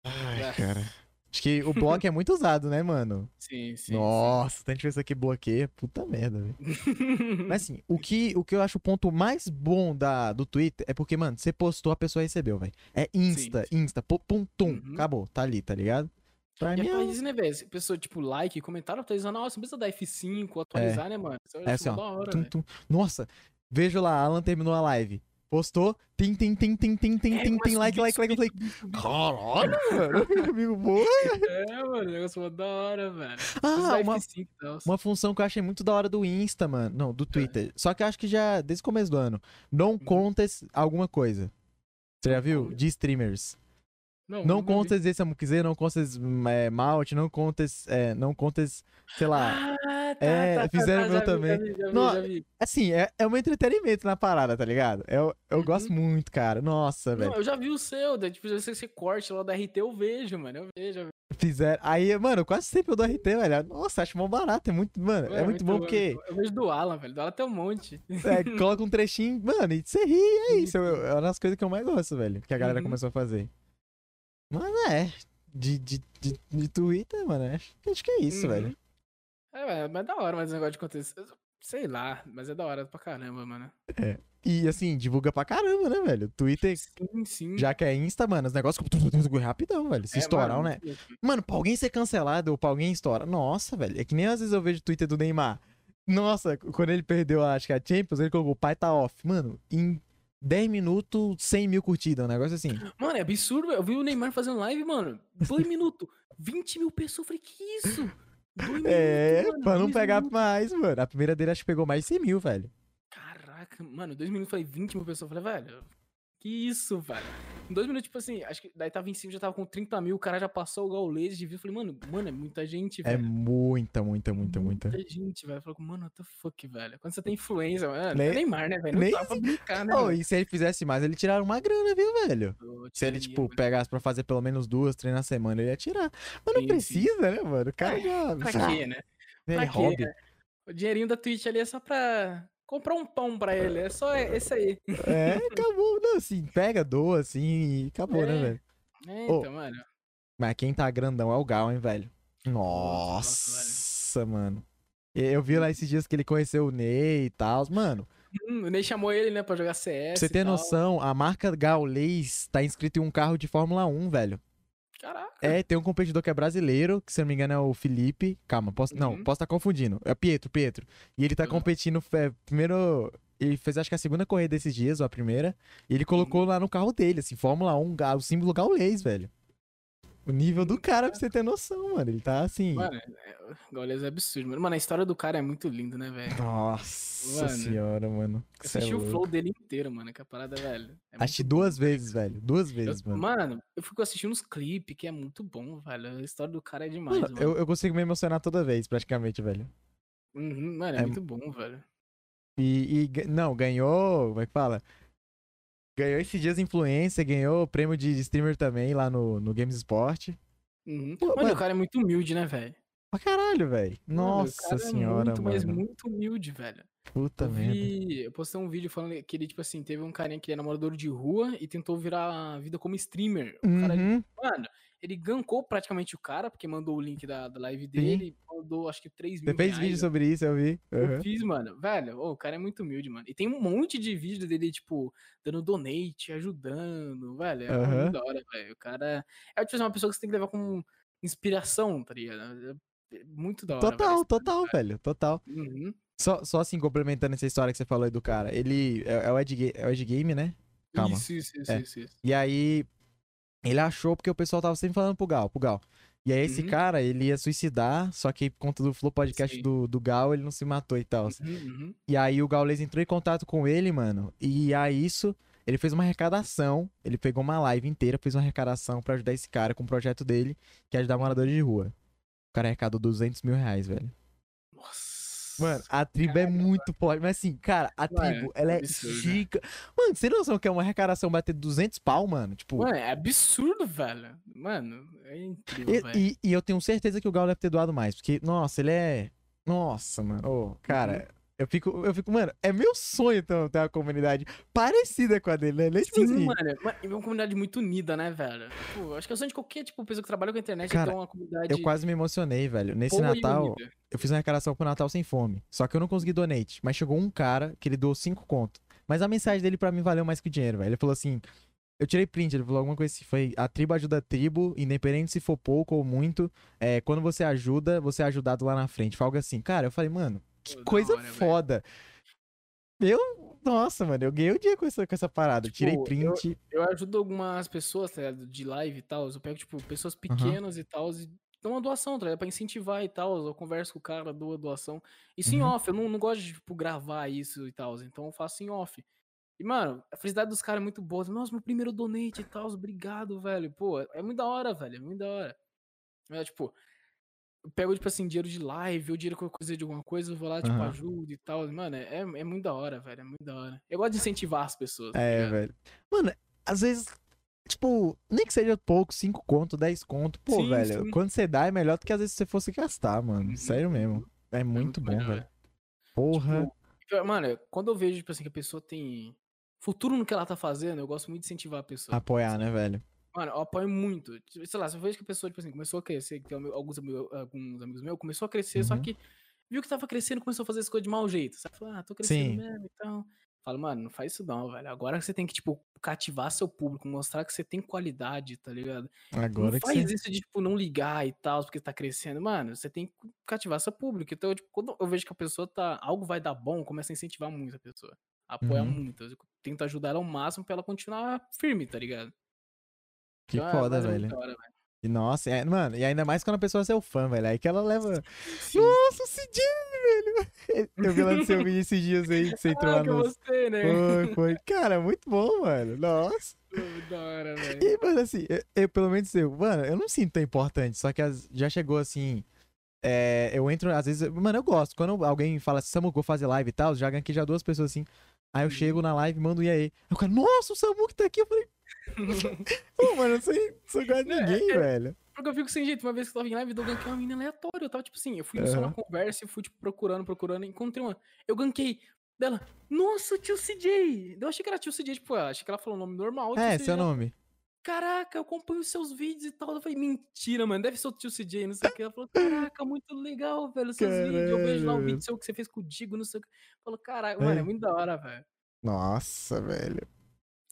Speaker 1: Ai,
Speaker 2: Ah.
Speaker 1: cara. Acho que o bloco é muito usado, né, mano?
Speaker 2: Sim, sim.
Speaker 1: Nossa, tem pessoa que bloqueia. Puta merda, velho.
Speaker 2: sim.
Speaker 1: Mas assim, o que, o que eu acho o ponto mais bom da, do Twitter é porque, mano, você postou, a pessoa recebeu, velho. É Insta, Insta, pum, pum, tum,
Speaker 2: Uhum.
Speaker 1: acabou, tá ali, tá ligado? Pra
Speaker 2: E
Speaker 1: mim
Speaker 2: é
Speaker 1: é,
Speaker 2: pra isso, né, velho? Pessoa, tipo, like, comentário atualizando, nossa, não precisa dar F5, atualizar, né, mano? Isso
Speaker 1: é
Speaker 2: acho
Speaker 1: assim,
Speaker 2: da
Speaker 1: ó.
Speaker 2: hora,
Speaker 1: tum,
Speaker 2: velho.
Speaker 1: tum. Nossa, vejo lá, Alan terminou a live. Postou, tim, tim, tim, tim, tim, tim,
Speaker 2: É,
Speaker 1: tim,
Speaker 2: a
Speaker 1: like, like, like.
Speaker 2: Subir. [LAUGHS]
Speaker 1: caralho, mano. [LAUGHS] Amigo, boa.
Speaker 2: É, mano, o negócio foi da hora, velho.
Speaker 1: Ah, uma,
Speaker 2: F5 tal.
Speaker 1: uma função que eu achei muito da hora do Insta, mano. Não, do Twitter. Só que eu acho que já, desde o começo do ano. Non contest alguma coisa. Você já viu? De streamers. Não
Speaker 2: nunca vi.
Speaker 1: contas esse Amukize, não contas é, Malt, não contas, é, não contas, sei lá.
Speaker 2: Ah, tá,
Speaker 1: É,
Speaker 2: tá, tá,
Speaker 1: fizeram
Speaker 2: tá,
Speaker 1: meu
Speaker 2: vi,
Speaker 1: também.
Speaker 2: Já vi, já vi,
Speaker 1: Não,
Speaker 2: já vi.
Speaker 1: Assim, é, é um entretenimento na parada, tá ligado? Eu, eu
Speaker 2: Uhum.
Speaker 1: gosto muito, cara. Nossa, velho.
Speaker 2: Não, eu já vi o seu, daí, tipo, se você corte lá da RT, eu vejo, mano. Eu vejo. eu vejo.
Speaker 1: Fizeram. Aí, mano, quase sempre eu dou RT, velho. Nossa, acho mó barato. É muito, mano, é, muito bom porque
Speaker 2: Eu vejo do Alan, velho. Do Alan tem um monte.
Speaker 1: é, [LAUGHS] coloca um trechinho, mano, e você ri, é isso. Eu- É uma das coisas que eu mais gosto, velho. Que a galera
Speaker 2: Uhum.
Speaker 1: começou a fazer. Mas é. De, de, de, de Twitter, mano, acho, acho que é isso,
Speaker 2: Uhum.
Speaker 1: velho.
Speaker 2: É, mas é da hora, mas esse negócio de conteúdo. Sei lá, mas é da hora pra caramba, mano.
Speaker 1: E assim, divulga pra caramba, né, velho? Twitter,
Speaker 2: Sim, sim.
Speaker 1: já que é Insta, mano, os negócios rapidão, velho. Se
Speaker 2: É,
Speaker 1: estourar,
Speaker 2: mano,
Speaker 1: né? Mano, pra alguém ser cancelado ou pra alguém estourar. Nossa, velho. É que nem às vezes eu vejo o Twitter do Neymar. Nossa, quando ele perdeu, acho que a Champions, ele colocou o pai tá off. Mano, em 10 minutos, 100 mil curtidas. Um negócio assim.
Speaker 2: Mano, é absurdo. Eu vi o Neymar fazendo live, mano. Dois minutos. 20 mil pessoas. Eu falei, que isso?
Speaker 1: É,
Speaker 2: minutos, mano,
Speaker 1: pra não pegar
Speaker 2: minutos.
Speaker 1: mais, mano. A primeira dele acho que pegou mais de 100 mil, velho.
Speaker 2: Caraca, mano, dois minutos eu falei 20 mil pessoas. Eu falei, velho, que isso, velho? Em dois minutos, tipo assim, acho que daí tava em cima, já tava com 30 mil, o cara já passou o gaulês de falei, mano, mano, é muita gente,
Speaker 1: É
Speaker 2: velho.
Speaker 1: muita, muita, muita, muita.
Speaker 2: Muita gente, velho. Falei, mano, what the fuck, velho? Quando você tem influência, mano,
Speaker 1: Nem-
Speaker 2: é Neymar, né, velho? Não
Speaker 1: nem-
Speaker 2: dá pra brincar, né,
Speaker 1: Oh, e se ele fizesse mais, ele tiraria uma grana, viu, velho?
Speaker 2: Eu
Speaker 1: Se ele,
Speaker 2: tiraria,
Speaker 1: tipo, pegasse pra fazer pelo menos duas, três na semana, ele ia tirar. Mas não
Speaker 2: Sim, sim.
Speaker 1: precisa, né, mano? O cara
Speaker 2: É, [LAUGHS]
Speaker 1: já.
Speaker 2: Pra quê, [LAUGHS] né?
Speaker 1: É
Speaker 2: Pra quê,
Speaker 1: hobby.
Speaker 2: né? O dinheirinho da Twitch ali é só pra comprar um pão pra ele. É só esse aí.
Speaker 1: É, acabou. Não, assim, pega, doa, assim, e acabou, né,
Speaker 2: É.
Speaker 1: velho?
Speaker 2: É,
Speaker 1: Ô,
Speaker 2: então, mano.
Speaker 1: Mas quem tá grandão é o Gal, hein, velho?
Speaker 2: Nossa,
Speaker 1: Nossa, mano. E- Eu vi lá esses dias que ele conheceu o Ney e tal. Mano,
Speaker 2: Hum, o Ney chamou ele, né, pra jogar CS.
Speaker 1: pra você ter noção, a marca Gaulês tá inscrito em um carro de Fórmula 1, velho.
Speaker 2: Caraca.
Speaker 1: É, tem um competidor que é brasileiro, que se eu não me engano é o Felipe. Calma, posso, não,
Speaker 2: Uhum.
Speaker 1: posso estar confundindo. É Pietro, Pietro. E ele tá
Speaker 2: Uhum.
Speaker 1: competindo, é, primeiro. Ele fez acho que a segunda corrida desses dias, ou a primeira. E ele colocou lá no carro dele, assim, Fórmula 1, ga- o símbolo gaulês, velho. O nível do cara, pra você ter noção, mano. Ele tá assim.
Speaker 2: Mano, é, o Gaules é absurdo, mano. Mano, a história do cara é muito linda, né, velho?
Speaker 1: Nossa
Speaker 2: Mano,
Speaker 1: senhora, mano.
Speaker 2: Eu
Speaker 1: é
Speaker 2: assisti o
Speaker 1: louco.
Speaker 2: flow dele inteiro, mano, que a parada, velho. é
Speaker 1: Assisti duas
Speaker 2: bom,
Speaker 1: vezes, velho. Duas
Speaker 2: Eu-
Speaker 1: vezes, mano.
Speaker 2: mano, eu fico assistindo uns clipes que é muito bom, velho. A história do cara é demais,
Speaker 1: Mano,
Speaker 2: mano.
Speaker 1: eu, eu consigo me emocionar toda vez, praticamente, velho.
Speaker 2: Uhum, mano, é,
Speaker 1: é-
Speaker 2: muito bom, velho.
Speaker 1: E, e não, ganhou. Como é que fala? Ganhou esses dias influência, ganhou prêmio de streamer também lá no, no Games Sport.
Speaker 2: Uhum.
Speaker 1: Pô,
Speaker 2: mano,
Speaker 1: mano.
Speaker 2: o cara é muito humilde, né, velho?
Speaker 1: Pra caralho, velho.
Speaker 2: O
Speaker 1: Nossa
Speaker 2: cara
Speaker 1: senhora,
Speaker 2: é muito, mas
Speaker 1: mano.
Speaker 2: muito humilde, velho.
Speaker 1: Puta
Speaker 2: Eu
Speaker 1: merda.
Speaker 2: vi, eu postei um vídeo falando que ele, tipo assim, teve um carinha que ele é namorador de rua e tentou virar a vida como streamer. O cara,
Speaker 1: Uhum.
Speaker 2: mano, ele gancou praticamente o cara, porque mandou o link da, da live dele, mandou acho que 3 mil
Speaker 1: Você fez
Speaker 2: reais,
Speaker 1: vídeo sobre isso, eu vi.
Speaker 2: Eu
Speaker 1: Uhum.
Speaker 2: fiz, mano. Velho, ô, o cara é muito humilde, mano. E tem um monte de vídeo dele, tipo, dando donate, ajudando, velho. É
Speaker 1: Aham.
Speaker 2: muito da hora, velho. O cara é tipo, assim, uma pessoa que você tem que levar como inspiração, tá ligado? É muito da hora.
Speaker 1: Total, total, velho. Total.
Speaker 2: velho. Uhum.
Speaker 1: Só, só assim, complementando essa história que você falou aí do cara. Ele é, é o, Ed, é o Ed Game, né? Calma.
Speaker 2: Isso, isso, isso,
Speaker 1: É.
Speaker 2: isso, isso.
Speaker 1: E aí, ele achou porque o pessoal tava sempre falando pro Gal, pro Gal. E aí, esse
Speaker 2: Uhum.
Speaker 1: cara, ele ia suicidar, só que por conta do Flow Podcast
Speaker 2: Sim.
Speaker 1: do, do Gal, ele não se matou e tal.
Speaker 2: Uhum, uhum.
Speaker 1: E aí, o Gaules entrou em contato com ele, mano. E a isso, ele fez uma arrecadação. Ele pegou uma live inteira, fez uma arrecadação pra ajudar esse cara com o projeto dele, que é ajudar moradores de rua. O cara arrecadou 200 mil reais, velho.
Speaker 2: Nossa.
Speaker 1: Mano, a tribo é muito forte. Mas assim, cara, a
Speaker 2: Mano,
Speaker 1: tribo, ela é
Speaker 2: absurdo.
Speaker 1: giga. Mano, você tem noção que é uma arrecadação bater 200 pau, mano? Tipo,
Speaker 2: Mano, é absurdo, velho. Mano, é incrível,
Speaker 1: e,
Speaker 2: velho.
Speaker 1: e- e eu tenho certeza que o Gal deve ter doado mais. Porque, nossa, ele é. Nossa, mano. Ô, cara, eu fico, eu fico, mano, é meu sonho então, ter uma comunidade parecida com a dele, né? Tipo
Speaker 2: Sim,
Speaker 1: assim.
Speaker 2: mano. É uma comunidade muito unida, né, velho? Tipo, acho que é o sonho de qualquer tipo, pessoa que trabalha com a internet é
Speaker 1: Cara,
Speaker 2: ter uma comunidade
Speaker 1: Eu quase me emocionei, velho. Nesse
Speaker 2: e
Speaker 1: Natal, eu fiz uma arrecadação pro Natal sem fome. Só que eu não consegui donate. Mas chegou um cara que ele doou 5 conto. Mas a mensagem dele pra mim valeu mais que o dinheiro, velho. Ele falou assim. Eu tirei print, ele falou alguma coisa assim. Foi a tribo ajuda a tribo, independente se for pouco ou muito. É, quando você ajuda, você é ajudado lá na frente. Foi algo assim. Cara, eu falei, mano, que
Speaker 2: Pô,
Speaker 1: coisa
Speaker 2: hora,
Speaker 1: foda. Eu. Nossa, mano, eu ganhei o dia com essa, com essa parada. Eu tirei
Speaker 2: Tipo, eu-
Speaker 1: print.
Speaker 2: Eu ajudo algumas pessoas, tá ligado? De live e tal. Eu pego, tipo, pessoas pequenas e tal. E dou uma doação, tá ligado? Pra incentivar e tal. Eu converso com o cara, dou a doação. Isso em
Speaker 1: Uhum.
Speaker 2: off. Eu não, não gosto de, tipo, gravar isso e tal. Então eu faço em off. E, mano, a felicidade dos caras é muito boa. Nossa, meu primeiro donate e tal. Obrigado, velho. Pô, é muito da hora, velho. É muito da hora. É, tipo, eu pego, tipo assim, dinheiro de live, ou dinheiro com coisa de alguma coisa, eu vou lá, tipo,
Speaker 1: Aham.
Speaker 2: ajudo e tal. Mano, é, é muito da hora, velho. É muito da hora. Eu gosto de incentivar as pessoas. tá
Speaker 1: É,
Speaker 2: ligado?
Speaker 1: velho. Mano, às vezes, tipo, nem que seja pouco, 5 conto, 10 conto. Pô,
Speaker 2: Sim,
Speaker 1: velho,
Speaker 2: sim.
Speaker 1: quando você dá é melhor do que às vezes você fosse gastar, mano.
Speaker 2: Uhum,
Speaker 1: Sério mesmo.
Speaker 2: uhum.
Speaker 1: É muito bom,
Speaker 2: melhor.
Speaker 1: velho. Porra.
Speaker 2: Tipo, mano, quando eu vejo, tipo assim, que a pessoa tem futuro no que ela tá fazendo, eu gosto muito de incentivar a pessoa.
Speaker 1: apoiar, né, velho?
Speaker 2: Mano, eu apoio muito. Sei lá, se eu vejo que a pessoa, tipo assim, começou a crescer, que tem alguns, ami- alguns amigos meus, começou a crescer, só
Speaker 1: Uhum.
Speaker 2: que viu que tava crescendo, começou a fazer as coisas de mau jeito. Sabe? Falou, ah, tô crescendo
Speaker 1: Sim.
Speaker 2: mesmo, então. Fala, mano, não faz isso não, velho. Agora você tem que, tipo, cativar seu público, mostrar que você tem qualidade, tá ligado?
Speaker 1: Agora
Speaker 2: não
Speaker 1: que
Speaker 2: faz
Speaker 1: você.
Speaker 2: isso de, tipo, não ligar e tal, porque tá crescendo. Mano, você tem que cativar seu público. Então, tipo, quando eu vejo que a pessoa tá. Algo vai dar bom, começa a incentivar muito a pessoa. Apoiar
Speaker 1: Uhum.
Speaker 2: muito. Eu tento ajudar ela ao máximo pra ela continuar firme, tá ligado?
Speaker 1: Que
Speaker 2: Então, é-
Speaker 1: foda,
Speaker 2: é
Speaker 1: velho. E nossa, é, mano, e ainda mais quando a pessoa é seu fã, velho. Aí que ela leva.
Speaker 2: Sim.
Speaker 1: Nossa, o CJ, velho! [LAUGHS] Eu vi lá no seu vídeo esses dias aí que você entrou
Speaker 2: Ah,
Speaker 1: lá
Speaker 2: que eu
Speaker 1: no.
Speaker 2: gostei, né?
Speaker 1: Foi, [LAUGHS] foi. Cara, muito bom, mano. Nossa.
Speaker 2: Da hora, velho.
Speaker 1: E, mano, assim, eu, eu, pelo menos eu, mano, eu não sinto tão importante, só que as- já chegou assim. é, eu entro, às vezes, mano, eu gosto. Quando alguém fala assim, Samu, vou fazer live e tal, já ganhei já duas pessoas assim. Aí eu
Speaker 2: Uhum.
Speaker 1: chego na live, mando um e aí. Eu falo, nossa, o Samu que tá aqui. Eu falei, pô, mano, eu não sou, sou igual a [LAUGHS]
Speaker 2: é-
Speaker 1: ninguém,
Speaker 2: é-
Speaker 1: velho.
Speaker 2: Porque eu fico sem jeito. Uma vez que eu tava em live, eu ganquei uma menina aleatória. Eu tava, tipo assim, eu fui só na conversa e fui, tipo, procurando, procurando. Encontrei uma. Eu ganquei dela. Nossa, tio CJ! Eu achei que era tio CJ, tipo, eu achei que ela falou o nome normal.
Speaker 1: É, seu nome.
Speaker 2: Caraca, eu acompanho os seus vídeos e tal. Eu falei, mentira, mano, deve ser o tio CJ, não sei o que. Ela falou, caraca, muito legal, velho, seus vídeos. Eu vejo lá um
Speaker 1: Caralho.
Speaker 2: vídeo seu que você fez com o Digo, não sei o que. Falou, caraca, mano, é
Speaker 1: É.
Speaker 2: muito da hora, velho.
Speaker 1: Nossa, velho.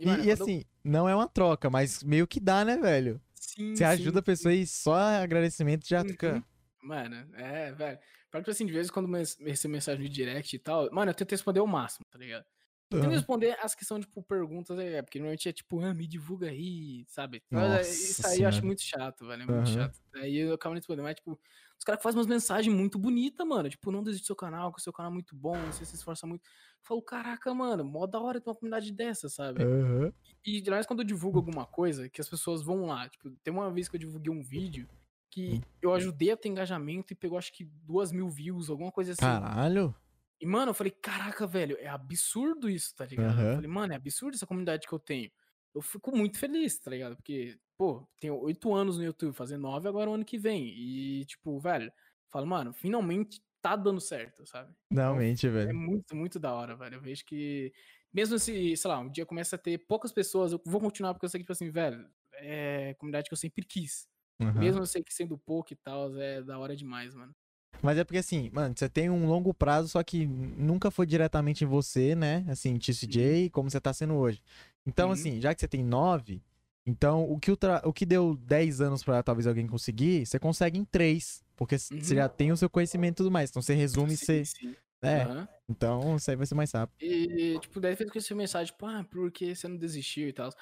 Speaker 1: E,
Speaker 2: mano,
Speaker 1: e
Speaker 2: quando eu-
Speaker 1: assim, não é uma troca, mas meio que dá, né, velho?
Speaker 2: sim,
Speaker 1: Você
Speaker 2: sim,
Speaker 1: ajuda a pessoa e só agradecimento já fica.
Speaker 2: Uhum. Mano, é, velho. Pior que assim, de vez em quando eu recebo mensagem no direct e tal, mano, eu tento responder o máximo, tá ligado? Eu tento responder as que são, tipo, perguntas, é, porque normalmente é tipo, ah, me divulga aí, sabe? É,
Speaker 1: Nossa
Speaker 2: isso aí eu acho
Speaker 1: Senhora.
Speaker 2: muito chato, velho, é muito
Speaker 1: Aham.
Speaker 2: chato. Aí eu acabo respondendo, mas, tipo, os caras fazem umas mensagens muito bonitas, mano, tipo, não desiste do seu canal, que o seu canal é muito bom, você se esforça muito. Eu falo, caraca, mano, mó da hora ter uma comunidade dessa, sabe?
Speaker 1: Aham.
Speaker 2: E geralmente quando eu divulgo alguma coisa, que as pessoas vão lá. Tipo, tem uma vez que eu divulguei um vídeo que
Speaker 1: Hum.
Speaker 2: eu ajudei a ter engajamento e pegou acho que duas mil views, alguma coisa assim.
Speaker 1: Caralho.
Speaker 2: E, mano, eu falei, caraca, velho, é absurdo isso, tá ligado? Eu
Speaker 1: Aham.
Speaker 2: falei, mano, é absurdo essa comunidade que eu tenho. Eu fico muito feliz, tá ligado? Porque, pô, tenho oito anos no YouTube, fazer nove agora o ano que vem. E, tipo, velho, falo, mano, finalmente tá dando certo, sabe?
Speaker 1: Realmente,
Speaker 2: É
Speaker 1: velho.
Speaker 2: muito, muito da hora, velho. Eu vejo que, mesmo se, sei lá, um dia começa a ter poucas pessoas, eu vou continuar porque eu sei que, tipo assim, velho, é comunidade que eu sempre quis.
Speaker 1: Aham.
Speaker 2: Mesmo eu sei que sendo pouco e tal, é da hora demais, mano.
Speaker 1: Mas é porque assim, mano, você tem um longo prazo, só que nunca foi diretamente em você, né? Assim, TCJ, como você tá sendo hoje. Então,
Speaker 2: Uhum.
Speaker 1: assim, já que você tem nove, então o que, o o que deu 10 anos pra talvez alguém conseguir, você consegue em três. Porque c- você
Speaker 2: Uhum.
Speaker 1: já tem o seu conhecimento e tudo mais. Então você resume e você.
Speaker 2: sim.
Speaker 1: É,
Speaker 2: Aham.
Speaker 1: então isso aí vai ser mais rápido.
Speaker 2: E, tipo, daí fez com essa mensagem, tipo, ah, por que você não desistiu e tal.
Speaker 1: Uhum.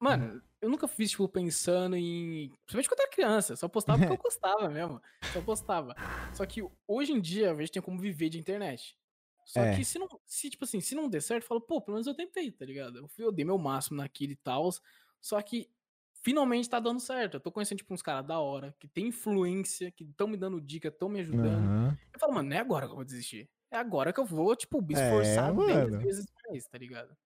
Speaker 2: Mano, eu nunca fiz, tipo, pensando em. Principalmente quando eu era criança. Só postava porque eu [LAUGHS] gostava mesmo. Só postava. Só que hoje em dia vejo que tem como viver de internet. Só
Speaker 1: É.
Speaker 2: que se não. Se, tipo assim, se não der certo, eu falo, pô, pelo menos eu tentei, tá ligado? Eu, fui- eu dei meu máximo naquilo e tal. Só que finalmente tá dando certo. Eu tô conhecendo, tipo, uns caras da hora, que tem influência, que estão me dando dica, estão me ajudando.
Speaker 1: Aham.
Speaker 2: Eu falo, mano, não é agora que eu vou desistir. É agora que eu vou, tipo, me esforçar
Speaker 1: É,
Speaker 2: 10
Speaker 1: mano.
Speaker 2: vezes mais, tá ligado?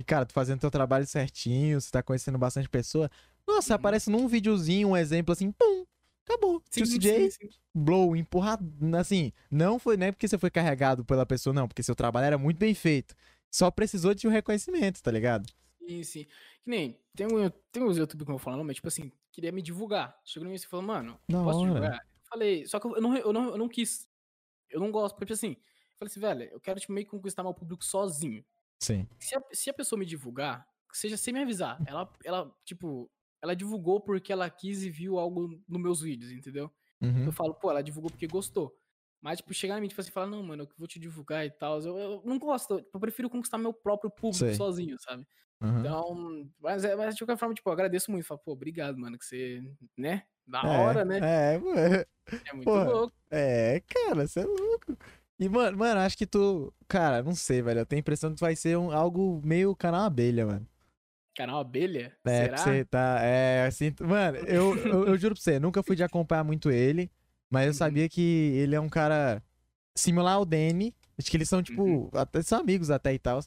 Speaker 1: E, cara, tu fazendo teu trabalho certinho, você tá conhecendo bastante pessoa. Nossa,
Speaker 2: Uhum.
Speaker 1: aparece num videozinho um exemplo assim, pum, acabou. Tio CJ,
Speaker 2: sim.
Speaker 1: blow, empurrado. Assim, não foi nem porque você foi carregado pela pessoa, não, porque seu trabalho era muito bem feito. Só precisou de um reconhecimento, tá ligado?
Speaker 2: Sim, sim. Que nem, tem, um, tem uns YouTube que eu vou falando, mas, tipo assim, queria me divulgar. Chegou em mim e falou, mano,
Speaker 1: Da
Speaker 2: posso divulgar? Eu falei, só que eu não, eu não, eu não quis. Eu não gosto, porque, assim, eu falei assim, velho, eu quero, tipo, meio que conquistar meu público sozinho.
Speaker 1: Sim.
Speaker 2: Se a, se a pessoa me divulgar, seja sem me avisar. Ela, ela, tipo, ela divulgou porque ela quis e viu algo nos meus vídeos, entendeu?
Speaker 1: Uhum.
Speaker 2: Eu falo, pô, ela divulgou porque gostou. Mas, tipo, chegar em mim e tipo, assim, falar, não, mano, eu vou te divulgar e tal. Eu, eu não gosto. Eu prefiro conquistar meu próprio público
Speaker 1: Sei.
Speaker 2: sozinho, sabe?
Speaker 1: Uhum.
Speaker 2: Então, mas, é, mas de qualquer forma, tipo, eu agradeço muito. Falo, pô, obrigado, mano, que você, né? Da
Speaker 1: É,
Speaker 2: hora, né?
Speaker 1: É, mano.
Speaker 2: É muito
Speaker 1: porra.
Speaker 2: louco.
Speaker 1: É, cara, você é louco. E, mano, mano, acho que tu. Cara, não sei, velho. Eu tenho a impressão que tu vai ser um, algo meio canal abelha, mano.
Speaker 2: Canal Abelha?
Speaker 1: É,
Speaker 2: Será?
Speaker 1: você tá. É, assim. Mano, eu, eu, eu juro pra você, nunca fui de acompanhar muito ele, mas eu
Speaker 2: Uhum.
Speaker 1: sabia que ele é um cara similar ao Danny. Acho que eles são, tipo,
Speaker 2: Uhum.
Speaker 1: até, são amigos até e tal.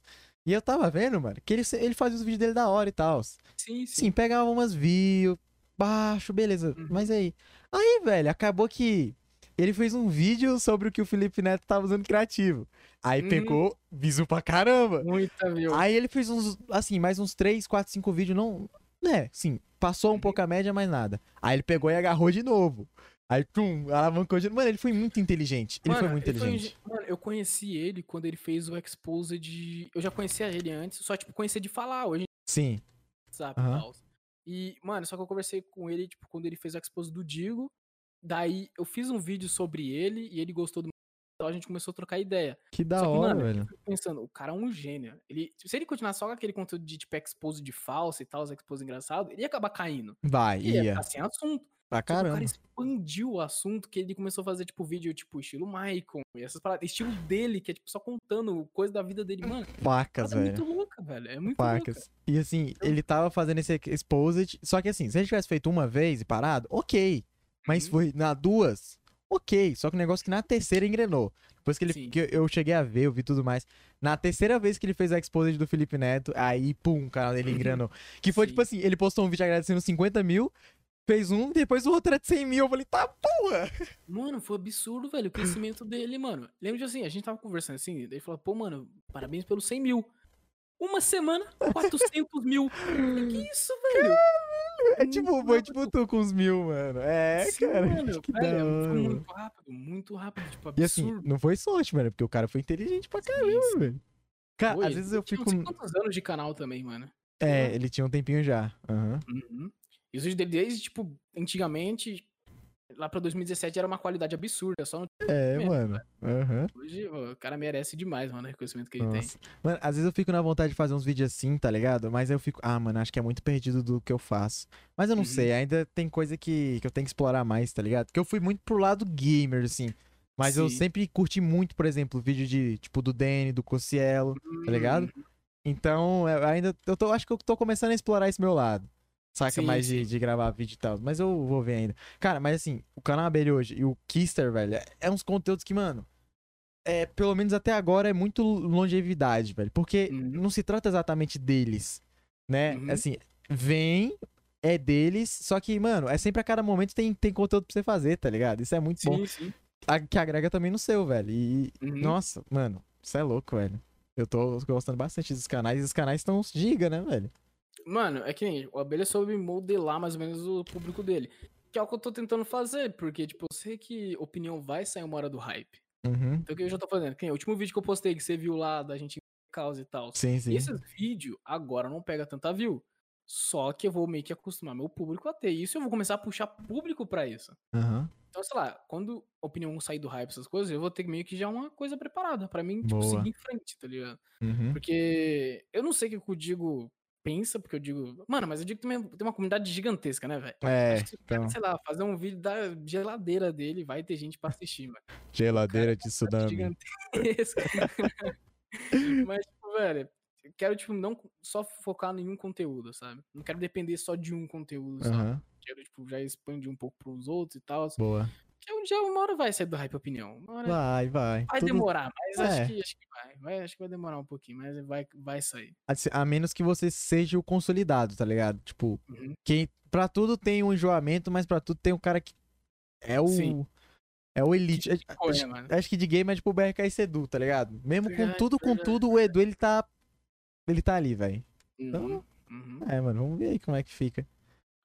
Speaker 1: E eu tava vendo, mano, que ele, ele fazia os vídeos dele da hora e tal.
Speaker 2: Sim, sim.
Speaker 1: Sim, pegava umas views, baixo, beleza.
Speaker 2: Uhum.
Speaker 1: Mas aí. Aí, velho, acabou que ele fez um vídeo sobre o que o Felipe Neto tava usando criativo. Aí
Speaker 2: Uhum.
Speaker 1: pegou visu pra caramba.
Speaker 2: Muita, viu?
Speaker 1: Aí ele fez uns, assim, mais uns 3, 4, 5 vídeos, não. Né, sim, passou um
Speaker 2: Uhum.
Speaker 1: pouco a média, mas nada. Aí ele pegou e agarrou de novo. Aí, pum, alavancou de. Mano, ele foi muito inteligente. Ele foi muito
Speaker 2: ele foi um
Speaker 1: inteligente.
Speaker 2: ge- mano, eu conheci ele quando ele fez o Exposed de. Eu já conhecia ele antes, só, tipo, conhecia de falar hoje
Speaker 1: Sim.
Speaker 2: WhatsApp
Speaker 1: Aham.
Speaker 2: e. E, mano, só que eu conversei com ele, tipo, quando ele fez o Exposed do Digo. Daí eu fiz um vídeo sobre ele e ele gostou do. Então a gente começou a trocar ideia.
Speaker 1: Que da
Speaker 2: que,
Speaker 1: hora,
Speaker 2: mano,
Speaker 1: velho.
Speaker 2: pensando, o cara é um gênio. Ele, se ele continuar só com aquele conteúdo de, tipo, expose de falsa e tal, os expose engraçado, ele ia acabar caindo.
Speaker 1: Vai,
Speaker 2: E ia
Speaker 1: ia.
Speaker 2: ficar sem assunto.
Speaker 1: Pra
Speaker 2: Só que o cara
Speaker 1: caramba.
Speaker 2: expandiu o assunto, que ele começou a fazer, tipo, vídeo, tipo, estilo Maicon, e essas paradas. Estilo dele, que é, tipo, só contando coisa da vida dele. Mano,
Speaker 1: Pacas,
Speaker 2: é
Speaker 1: velho.
Speaker 2: muito louca, velho. É muito louca.
Speaker 1: Pacas. E assim, ele tava fazendo esse exposed. Só que assim, se ele tivesse feito uma vez e parado, ok. Mas
Speaker 2: Uhum.
Speaker 1: foi na duas, ok. Só que o negócio é que na terceira engrenou. Depois que, ele,
Speaker 2: Sim.
Speaker 1: que eu- cheguei a ver, eu vi tudo mais. Na terceira vez que ele fez a exposed do Felipe Neto, aí, pum, o canal dele engrenou. Que foi
Speaker 2: Sim.
Speaker 1: tipo assim: ele postou um vídeo agradecendo 50 mil, fez um, depois o outro era de 100 mil. Eu falei, tá porra!
Speaker 2: Mano, foi absurdo, velho, o crescimento dele, mano. Lembra de assim, a gente tava conversando assim, ele falou, pô, mano, parabéns pelos 100 mil. Uma semana, 400 mil. Que isso, velho?
Speaker 1: É tipo, foi tipo tu com os mil, mano. É,
Speaker 2: Sim,
Speaker 1: cara.
Speaker 2: mano,
Speaker 1: que
Speaker 2: velho, foi
Speaker 1: mano.
Speaker 2: muito rápido, muito rápido, tipo,
Speaker 1: E assim,
Speaker 2: absurdo.
Speaker 1: não foi sorte, mano, porque o cara foi inteligente pra caramba,
Speaker 2: sim.
Speaker 1: velho. Cara,
Speaker 2: Pô,
Speaker 1: às vezes eu
Speaker 2: tinha
Speaker 1: fico.
Speaker 2: Sei quantos anos de canal também, mano.
Speaker 1: É, ele tinha um tempinho já. Aham.
Speaker 2: Uhum. E os vídeos dele, desde, tipo, antigamente, lá pra 2017 era uma qualidade absurda. Só no...
Speaker 1: É,
Speaker 2: Mesmo,
Speaker 1: mano. Aham.
Speaker 2: hoje ó, o cara merece demais, mano, o reconhecimento que ele
Speaker 1: Nossa. Mano, às vezes eu fico na vontade de fazer uns vídeos assim, tá ligado? Mas eu fico, ah, mano, acho que é muito perdido do que eu faço. Mas eu não
Speaker 2: Uhum.
Speaker 1: sei, ainda tem coisa que, que eu tenho que explorar mais, tá ligado? Porque eu fui muito pro lado gamer, assim. Mas eu
Speaker 2: Sim.
Speaker 1: sempre curti muito, por exemplo, vídeo de, tipo, do Danny, do Cossielo,
Speaker 2: tem.
Speaker 1: tá ligado?
Speaker 2: Hum,
Speaker 1: Então, eu ainda, eu tô, acho que eu tô começando a explorar esse meu lado. Saca?
Speaker 2: Sim,
Speaker 1: mais de,
Speaker 2: sim.
Speaker 1: de gravar vídeo e tal. Mas eu vou ver ainda. Cara, mas assim, o canal Abelha hoje e o Kister, velho, é, é uns conteúdos que, mano, é, pelo menos até agora é muito longevidade, velho. Porque
Speaker 2: Uhum.
Speaker 1: não se trata exatamente deles, né?
Speaker 2: Uhum.
Speaker 1: Assim, vem, é deles, só que, mano, é sempre a cada momento tem, tem conteúdo pra você fazer, tá ligado? Isso é muito bom.
Speaker 2: Sim, sim.
Speaker 1: A- que agrega também no seu, velho. E,
Speaker 2: Uhum.
Speaker 1: nossa, mano, isso é louco, velho. Eu tô gostando bastante dos canais e os canais estão giga, né, velho?
Speaker 2: Mano, é que nem o Abelha soube modelar mais ou menos o público dele. Que é o que eu tô tentando fazer, porque, tipo, eu sei que opinião vai sair uma hora do hype.
Speaker 1: Uhum.
Speaker 2: Então o que eu já tô fazendo? Que nem o último vídeo que eu postei, que você viu lá da gente em causa e tal.
Speaker 1: Sim, sim.
Speaker 2: Esses vídeos agora não pega tanta view. Só que eu vou meio que acostumar meu público a ter isso e eu vou começar a puxar público pra isso.
Speaker 1: Aham.
Speaker 2: Então, sei lá, quando a opinião sair do hype, essas coisas, eu vou ter meio que já uma coisa preparada pra mim, tipo,
Speaker 1: Boa.
Speaker 2: seguir em frente, tá ligado?
Speaker 1: Uhum.
Speaker 2: Porque eu não sei o que o Digo pensa, porque eu digo. Mano, mas eu digo que também tem uma comunidade gigantesca, né, velho?
Speaker 1: É,
Speaker 2: cara,
Speaker 1: então,
Speaker 2: sei lá, fazer um vídeo da geladeira dele, vai ter gente pra assistir, mano. [LAUGHS]
Speaker 1: geladeira de
Speaker 2: Comunidade
Speaker 1: tsunami.
Speaker 2: Gigantesca. [LAUGHS] mas, tipo, velho, quero, tipo, não só focar em um conteúdo, sabe? Não quero depender só de um conteúdo.
Speaker 1: Aham,
Speaker 2: Quero, tipo, já expandir um pouco pros outros e tal.
Speaker 1: boa.
Speaker 2: Que um dia, uma hora vai sair do hype opinião. Hora
Speaker 1: Vai, vai.
Speaker 2: vai demorar, mas
Speaker 1: É.
Speaker 2: acho, que, acho que vai. vai. Acho que vai demorar um pouquinho, mas vai, vai sair.
Speaker 1: A menos que você seja o consolidado, tá ligado? Tipo,
Speaker 2: Uhum.
Speaker 1: quem pra tudo tem um enjoamento, mas pra tudo tem um cara que é o
Speaker 2: Sim.
Speaker 1: é o elite.
Speaker 2: Que
Speaker 1: Acho-
Speaker 2: coisa, mano.
Speaker 1: Acho que de game é tipo o BRK e Edu, tá ligado? Mesmo com tudo, com tudo, o Edu ele tá ele tá ali, velho.
Speaker 2: Uhum. Uhum.
Speaker 1: É, mano, vamos ver aí como é que fica.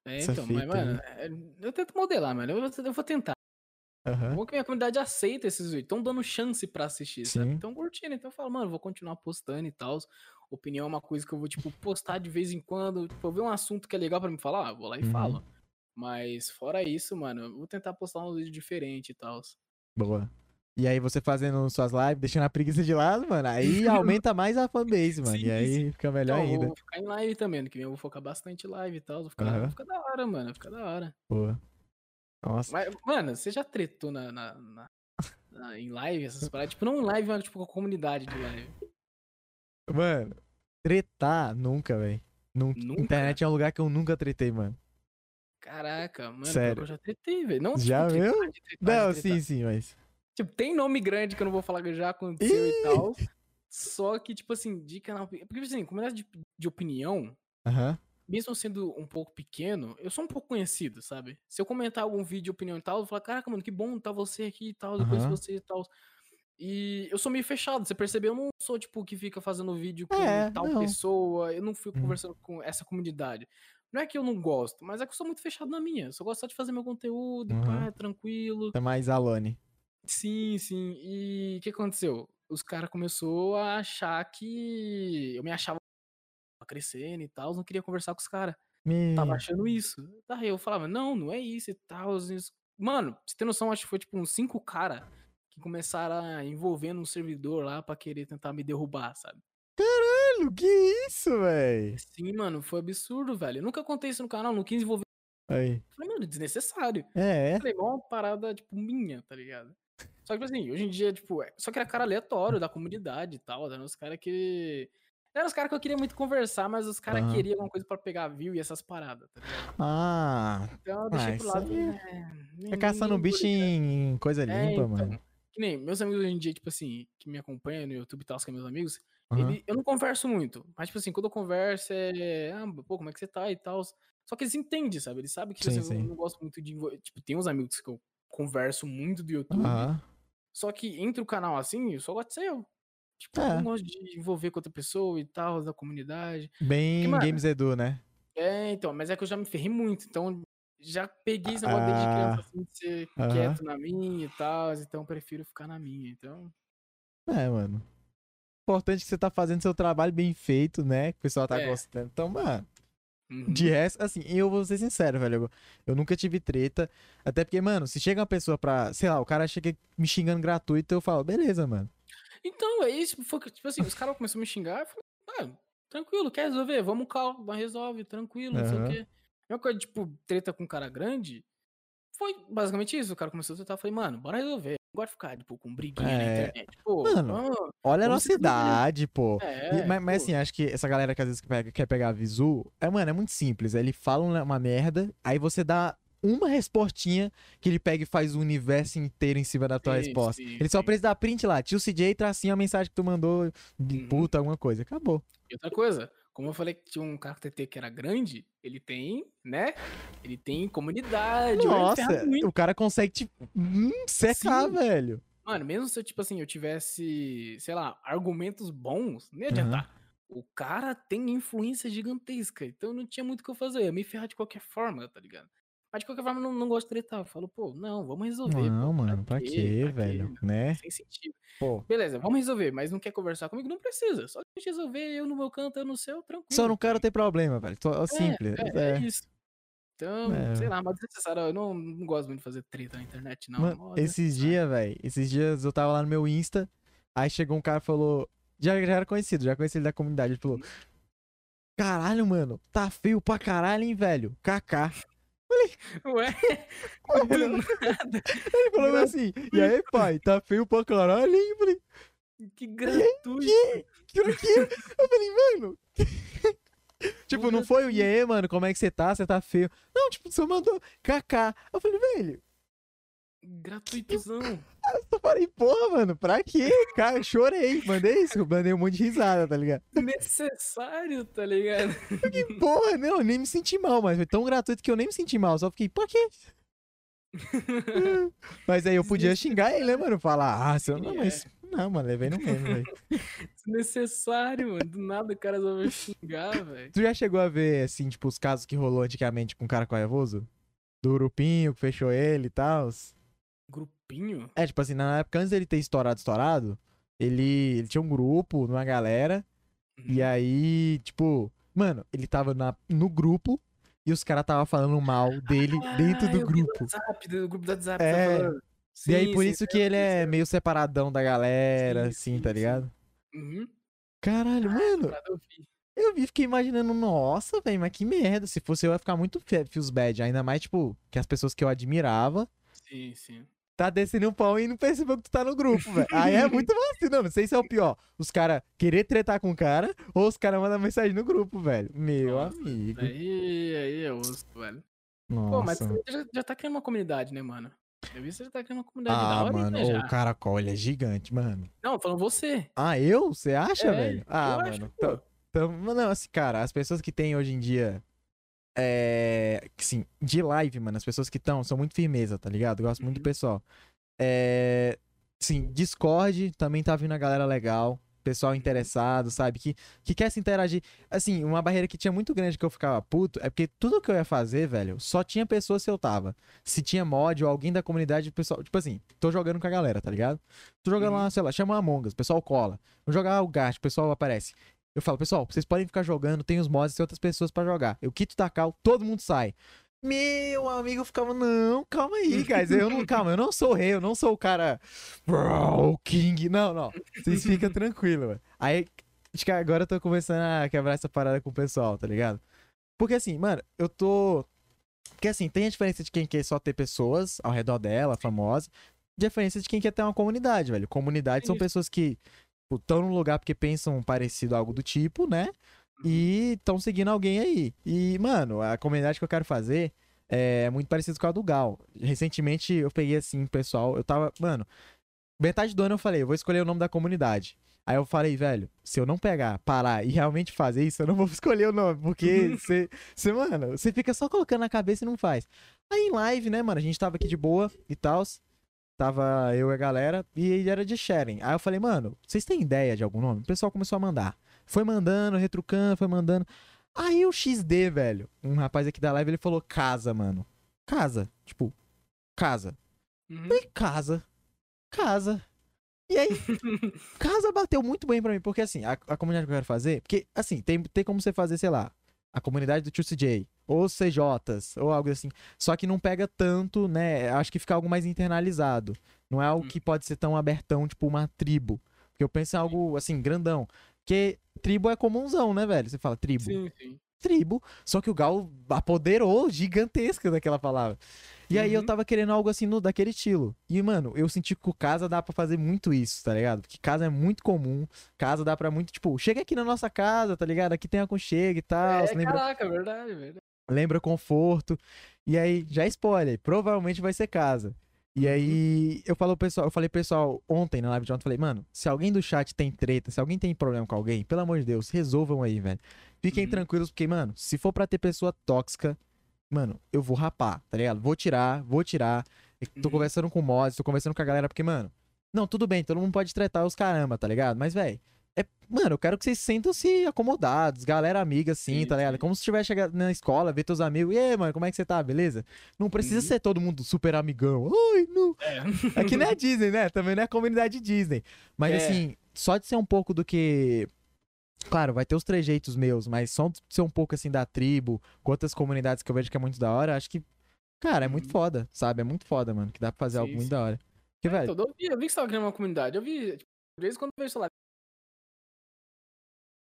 Speaker 2: É, então, mas,
Speaker 1: fita aí.
Speaker 2: mano, é, eu tento modelar, mano. Eu, eu vou tentar.
Speaker 1: Aham.
Speaker 2: Bom que minha comunidade aceita esses vídeos. Estão dando chance pra assistir, sabe?
Speaker 1: Sim.
Speaker 2: Estão curtindo. Então eu falo, mano, vou continuar postando e tal. Opinião é uma coisa que eu vou, tipo, postar de vez em quando. Tipo, eu ver um assunto que é legal pra me falar, ah, vou lá e
Speaker 1: Uhum.
Speaker 2: falo. Mas fora isso, mano, eu vou tentar postar uns vídeos diferentes e tal.
Speaker 1: Boa. E aí você fazendo suas lives, deixando a preguiça de lado, mano, aí [LAUGHS] aumenta mais a fanbase, mano.
Speaker 2: Sim,
Speaker 1: e aí
Speaker 2: sim.
Speaker 1: fica melhor
Speaker 2: Então, eu
Speaker 1: ainda.
Speaker 2: vou ficar em live também. No que vem eu vou focar bastante em live e tal. Vai ficar, vai ficar da hora, mano. Vai ficar da hora.
Speaker 1: Boa. Nossa.
Speaker 2: Mas, mano, você já tretou na, na- na- na- em live essas paradas? Tipo, não em live, mas tipo com a comunidade de live.
Speaker 1: Mano, tretar nunca, velho. Nunca. Internet é um lugar que eu nunca tretei, mano.
Speaker 2: Caraca, mano,
Speaker 1: Sério.
Speaker 2: eu já tretei, velho. Não,
Speaker 1: Já
Speaker 2: tipo, tretar
Speaker 1: mesmo?
Speaker 2: de tretar de
Speaker 1: Não,
Speaker 2: tretar.
Speaker 1: sim, sim, mas.
Speaker 2: Tipo, tem nome grande que eu não vou falar que já aconteceu e tal. Só que, tipo assim, de canal. Porque, assim, comunidade de, de opinião,
Speaker 1: Aham.
Speaker 2: Mesmo sendo um pouco pequeno, eu sou um pouco conhecido, sabe? Se eu comentar algum vídeo de opinião e tal, eu falar, caraca, mano, que bom tá você aqui e tal, conheço
Speaker 1: Aham.
Speaker 2: você e tal. E eu sou meio fechado, você percebeu? Eu não sou, tipo, que fica fazendo vídeo com
Speaker 1: É,
Speaker 2: tal
Speaker 1: não.
Speaker 2: pessoa, eu não fico
Speaker 1: Uhum.
Speaker 2: conversando com essa comunidade. Não é que eu não gosto, mas é que eu sou muito fechado na minha. Eu só gosto só de fazer meu conteúdo,
Speaker 1: Uhum.
Speaker 2: pá, tranquilo.
Speaker 1: É mais Alone.
Speaker 2: Sim, sim. E o que aconteceu? Os caras começaram a achar que eu me achava crescendo e tal, não queria conversar com os caras.
Speaker 1: Me...
Speaker 2: Tava achando isso. Daí eu falava, não, não é isso e tal. Mano, você ter noção, acho que foi tipo uns cinco caras que começaram a envolver num servidor lá pra querer tentar me derrubar, sabe?
Speaker 1: Mano, que isso, véi?
Speaker 2: Sim, mano, foi absurdo, velho. Eu nunca contei isso no canal, não quis envolver.
Speaker 1: Aí.
Speaker 2: Falei, mano, desnecessário.
Speaker 1: É, é.
Speaker 2: Falei, igual uma parada, tipo, minha, tá ligado? Só que, tipo assim, hoje em dia, tipo, é- só que era cara aleatório da comunidade e tal, eram os caras que... Eram os caras que eu queria muito conversar, mas os caras
Speaker 1: Aham.
Speaker 2: queriam alguma coisa pra pegar view e essas paradas, tá ligado?
Speaker 1: Ah,
Speaker 2: Então eu deixei
Speaker 1: Ah,
Speaker 2: pro lado. né, nem-
Speaker 1: é caçando bicho
Speaker 2: ligar.
Speaker 1: em coisa
Speaker 2: É,
Speaker 1: limpa,
Speaker 2: então,
Speaker 1: mano.
Speaker 2: Que nem meus amigos hoje em dia, tipo assim, que me acompanham no YouTube e tal, que são meus amigos,
Speaker 1: Aham.
Speaker 2: ele- eu não converso muito. Mas, tipo assim, quando eu converso é. Ah, pô, como é que você tá e tal. Só que eles entendem, sabe? Eles sabem que tipo
Speaker 1: Sim,
Speaker 2: assim, eu não gosto muito de. Tipo, tem uns amigos que eu converso muito do YouTube.
Speaker 1: Aham.
Speaker 2: Só que entre o canal assim, eu só gosto de ser eu. Tipo,
Speaker 1: É.
Speaker 2: eu não gosto de envolver com outra pessoa e tal, da comunidade.
Speaker 1: Bem
Speaker 2: mano,
Speaker 1: Games Edu, né?
Speaker 2: É, então, mas é que eu já me ferrei muito, então já peguei esse negócio desde
Speaker 1: Ah,
Speaker 2: criança, assim, de ser
Speaker 1: aham.
Speaker 2: quieto na minha e tal, então prefiro ficar na minha, então...
Speaker 1: É, mano. Importante que você tá fazendo seu trabalho bem feito, né? Que o pessoal tá
Speaker 2: É.
Speaker 1: gostando. Então, mano,
Speaker 2: uhum.
Speaker 1: de resto, assim, eu vou ser sincero, velho. Eu, eu nunca tive treta. Até porque, mano, se chega uma pessoa pra. Sei lá, o cara chega me xingando gratuito, eu falo, beleza, mano.
Speaker 2: Então, é isso, foi, tipo assim, os caras começaram a me xingar, eu falei, ah, tranquilo, quer resolver? Vamos calma, resolve, tranquilo, não sei o quê. Uma coisa, tipo, treta com um cara grande, foi basicamente isso, o cara começou a tentar, eu falei, mano, bora resolver, não gosto de ficar, tipo, com briguinha na
Speaker 1: É.
Speaker 2: internet, pô,
Speaker 1: Mano, Olha a nossa idade, pô. E-
Speaker 2: é,
Speaker 1: mas, mas
Speaker 2: pô.
Speaker 1: assim, acho que essa galera que às vezes pega- quer pegar visu, é, mano, é muito simples. Ele fala uma merda, aí você dá uma respostinha que ele pega e faz o universo inteiro em cima da tua
Speaker 2: Sim,
Speaker 1: resposta.
Speaker 2: sim,
Speaker 1: ele só
Speaker 2: sim.
Speaker 1: precisa dar print lá, tio CJ tracinho a mensagem que tu mandou
Speaker 2: Uhum.
Speaker 1: puta, alguma coisa. Acabou.
Speaker 2: E outra coisa, como eu falei que tinha um cara TT que era grande, ele tem, né? Ele tem comunidade.
Speaker 1: Nossa, o cara consegue te hum, secar, velho.
Speaker 2: Mano, mesmo se eu, tipo assim, eu tivesse, sei lá, argumentos bons, não ia adiantar. O cara tem influência gigantesca, então não tinha muito o que eu fazer. Eu ia me ferrar de qualquer forma, tá ligado? Mas de qualquer forma, eu não, não gosto de tretar. Eu falo, pô, não, vamos resolver.
Speaker 1: Não,
Speaker 2: pô,
Speaker 1: mano, pra quê, velho? Né?
Speaker 2: Sem sentido.
Speaker 1: Pô.
Speaker 2: Beleza, vamos resolver, mas não quer conversar comigo? Não precisa. Só a gente resolver, eu no meu canto, eu no seu, tranquilo.
Speaker 1: Só não quero ter problema, velho. Só- Simples.
Speaker 2: É, é,
Speaker 1: é.
Speaker 2: é isso. Então,
Speaker 1: É.
Speaker 2: sei lá, mas desnecessário. Eu não, não gosto muito de fazer treta na internet, não.
Speaker 1: Mano, esses dias, velho, esses dias eu tava lá no meu Insta, aí chegou um cara e falou. Já, já era conhecido, já conheci ele da comunidade. Ele falou: Caralho, mano, tá feio pra caralho, hein, velho? KK.
Speaker 2: Ué, [LAUGHS]
Speaker 1: Ele
Speaker 2: do nada.
Speaker 1: falou
Speaker 2: Gra-
Speaker 1: assim: E aí, [LAUGHS] pai, tá feio pra caralho, hein? Eu falei:
Speaker 2: Que gratuito.
Speaker 1: aquilo aqui. Eu falei, mano. [LAUGHS] tipo, não foi o aí, mano, como é que você tá? Você tá feio. Não, tipo, você mandou KK. Eu falei, velho.
Speaker 2: Gratuitozão. [LAUGHS]
Speaker 1: Eu falei, porra, mano, pra quê? Cara, eu chorei. Mandei isso, mandei um monte de risada, tá ligado? [LAUGHS]
Speaker 2: Necessário, tá ligado?
Speaker 1: Que porra, não, eu nem me senti mal, mas foi tão gratuito que eu nem me senti mal. Só fiquei, por quê? [LAUGHS] mas aí eu podia xingar ele, né, mano? Falar, ah, seu não, mas. Não, mano, levei no mesmo, velho.
Speaker 2: Desnecessário, mano. Do nada o cara só vai xingar, velho.
Speaker 1: Tu já chegou a ver, assim, tipo, os casos que rolou antigamente com o cara coevoso? Do grupinho que fechou ele e tal?
Speaker 2: Grupinho?
Speaker 1: É, tipo assim, na época antes dele ter estourado, estourado, ele, ele tinha um grupo, uma galera,
Speaker 2: Uhum.
Speaker 1: e aí, tipo, mano, ele tava na, no grupo e os caras tava falando mal dele [LAUGHS] dentro
Speaker 2: Ah,
Speaker 1: do
Speaker 2: eu vi
Speaker 1: grupo.
Speaker 2: WhatsApp, do grupo do WhatsApp.
Speaker 1: É.
Speaker 2: tá falando.
Speaker 1: e aí,
Speaker 2: Sim,
Speaker 1: por
Speaker 2: sim,
Speaker 1: isso
Speaker 2: tá
Speaker 1: que ele é
Speaker 2: acontecendo.
Speaker 1: meio separadão da galera,
Speaker 2: Sim,
Speaker 1: assim,
Speaker 2: sim,
Speaker 1: tá
Speaker 2: sim.
Speaker 1: ligado?
Speaker 2: Uhum.
Speaker 1: Caralho, mano,
Speaker 2: eu vi.
Speaker 1: eu vi, fiquei imaginando, nossa, velho, mas que merda. Se fosse eu, ia ficar muito fe- feels bad. Ainda mais, tipo, que as pessoas que eu admirava
Speaker 2: Sim, sim.
Speaker 1: Tá descendo um pau e não percebeu que tu tá no grupo, velho. Aí é muito vacilo. Não, não sei se é o pior. Os caras querer tretar com o cara ou os caras mandam mensagem no grupo, velho. Meu
Speaker 2: Nossa,
Speaker 1: amigo.
Speaker 2: Aí, aí é osso, velho.
Speaker 1: Nossa.
Speaker 2: Pô, mas você já, já tá criando uma comunidade, né, mano? Eu vi que você já tá criando uma comunidade da
Speaker 1: Ah,
Speaker 2: hora,
Speaker 1: mano,
Speaker 2: né, já.
Speaker 1: o caracol, ele é gigante, mano.
Speaker 2: Não, falando você.
Speaker 1: Ah, eu? Você acha,
Speaker 2: É,
Speaker 1: velho? Ah,
Speaker 2: eu
Speaker 1: mano.
Speaker 2: acho,
Speaker 1: então- não, assim, cara, as pessoas que tem hoje em dia. É. Assim, de live, mano, as pessoas que estão são muito firmeza, tá ligado? Gosto muito do
Speaker 2: Uhum.
Speaker 1: pessoal. É. Sim, Discord também tá vindo a galera legal. Pessoal interessado, sabe? Que, que quer se interagir. Assim, uma barreira que tinha muito grande que eu ficava puto é porque tudo que eu ia fazer, velho, só tinha pessoas se eu tava. Se tinha mod ou alguém da comunidade, o pessoal. Tipo assim, tô jogando com a galera, tá ligado? Tô jogando lá, sei lá, chama Among Us, o pessoal cola. Vou jogar o Gacha, o pessoal aparece. Eu falo, pessoal, vocês podem ficar jogando, tem os mods, tem outras pessoas pra jogar. Eu quito da cal, todo mundo sai. Meu amigo ficava, não, calma aí, guys. Eu não, calma, eu não sou o rei, eu não sou o cara. "Bro, o King. Não, não. Vocês ficam tranquilos, mano. Aí, acho que agora eu tô começando a quebrar essa parada com o pessoal, tá ligado? Porque assim, mano, eu tô. Porque assim, tem a diferença de quem quer só ter pessoas ao redor dela, famosas. Diferença de quem quer ter uma comunidade, velho. Comunidade são pessoas que estão num lugar porque pensam parecido algo do tipo, né? E estão seguindo alguém aí. E, mano, a comunidade que eu quero fazer é muito parecida com a do Gal. Recentemente eu peguei assim, pessoal, eu tava, mano, metade do ano eu falei, eu vou escolher o nome da comunidade. Aí eu falei, velho, se eu não pegar, parar e realmente fazer isso, eu não vou [LAUGHS] escolher o nome, porque [LAUGHS] você, você, mano, você fica só colocando na cabeça e não faz. Aí em live, né, mano, a gente tava aqui de boa e tal, tava eu e a galera, e era de sharing. Aí eu falei, mano, vocês têm ideia de algum nome? O pessoal começou a mandar. Foi mandando, retrucando, foi mandando. Aí o XD, velho, um rapaz aqui da live, ele falou casa, mano. Casa, tipo, casa.
Speaker 2: Uhum.
Speaker 1: Falei, casa. Casa. E aí, [LAUGHS] casa bateu muito bem pra mim, porque assim, a, a comunidade que eu quero fazer, porque assim, tem, tem como você fazer, sei lá, a comunidade do 2CJ, ou CJs, ou algo assim. Só que não pega tanto, né? Acho que fica algo mais internalizado. Não é algo
Speaker 2: Hum.
Speaker 1: que pode ser tão abertão, tipo uma tribo. Porque eu penso em algo, assim, grandão. Porque tribo é comunzão, né, velho? Você fala tribo
Speaker 2: Sim, sim.
Speaker 1: tribo. Só que o Gal apoderou gigantesca daquela palavra. E aí eu
Speaker 2: Uhum.
Speaker 1: tava querendo algo assim no, daquele estilo. E, mano, eu senti que com casa dá pra fazer muito isso, tá ligado? Porque casa é muito comum. Casa dá pra muito, tipo, chega aqui na nossa casa, tá ligado? Aqui tem aconchego e tal.
Speaker 2: É,
Speaker 1: lembra,
Speaker 2: caraca, verdade, verdade.
Speaker 1: lembra conforto. E aí, já spoiler, provavelmente vai ser casa. E
Speaker 2: Uhum.
Speaker 1: aí, eu falo pessoal, eu falei pessoal ontem na live de ontem, falei, mano, se alguém do chat tem treta, se alguém tem problema com alguém, pelo amor de Deus, resolvam aí, velho. Fiquem
Speaker 2: Uhum.
Speaker 1: tranquilos, porque, mano, se for pra ter pessoa tóxica, mano, eu vou rapar, tá ligado? Vou tirar, vou tirar. Eu Tô
Speaker 2: Uhum.
Speaker 1: conversando com o mods, tô conversando com a galera, porque, mano, não, tudo bem, todo mundo pode tretar os caramba, tá ligado? Mas, velho, é, mano, eu quero que vocês sintam-se acomodados, galera amiga, assim,
Speaker 2: Sim,
Speaker 1: tá ligado?
Speaker 2: sim.
Speaker 1: Como se estiver chegando na escola, ver teus amigos, e aí, mano, como é que você tá, beleza? Não precisa
Speaker 2: Uhum.
Speaker 1: ser todo mundo super amigão. Ai, não.
Speaker 2: É.
Speaker 1: Aqui não é Disney, né? Também não é comunidade Disney. Mas
Speaker 2: É.
Speaker 1: assim, só de ser um pouco do que. Claro, vai ter os trejeitos meus, mas só ser um pouco assim da tribo, com outras comunidades que eu vejo que é muito da hora, acho que. Cara, é muito
Speaker 2: Uhum.
Speaker 1: foda, sabe? É muito foda, mano. Que dá pra fazer
Speaker 2: Sim,
Speaker 1: algo muito
Speaker 2: sim.
Speaker 1: da hora. Porque, velho.
Speaker 2: Então, eu, vi, eu vi que você tava criando uma comunidade. Eu vi, tipo, de vez em quando eu vejo, sei lá.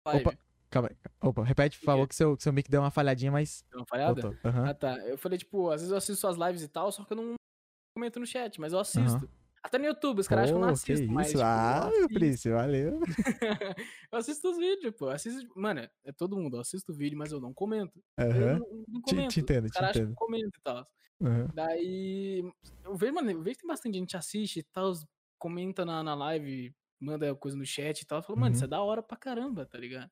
Speaker 2: Live.
Speaker 1: Opa, calma aí. Opa, repete, por
Speaker 2: O
Speaker 1: favor,
Speaker 2: quê?
Speaker 1: que seu, que seu mic deu uma falhadinha, mas.
Speaker 2: Deu uma falhada?
Speaker 1: Aham.
Speaker 2: Ah, tá. Eu falei, tipo, às vezes eu assisto suas lives e tal, só que eu não comento no chat, mas eu assisto. Até no YouTube, os caras acham que eu não
Speaker 1: que
Speaker 2: assisto, mas.
Speaker 1: isso?
Speaker 2: tipo, eu
Speaker 1: ah, meu príncipe, valeu. [LAUGHS]
Speaker 2: eu assisto os vídeos, pô. eu Assisto... Mano, é todo mundo. Eu assisto o vídeo, mas eu não comento. Eu
Speaker 1: Aham.
Speaker 2: não, não
Speaker 1: Te,
Speaker 2: comento.
Speaker 1: te entendo,
Speaker 2: Os
Speaker 1: te
Speaker 2: caras acham que eu comento e tal.
Speaker 1: Aham.
Speaker 2: Daí. Eu vejo, mano, eu vejo que tem bastante gente que assiste e tal, comenta na, na live, manda coisa no chat e tal. Eu falo, mano,
Speaker 1: Uhum.
Speaker 2: isso é da hora pra caramba, tá ligado?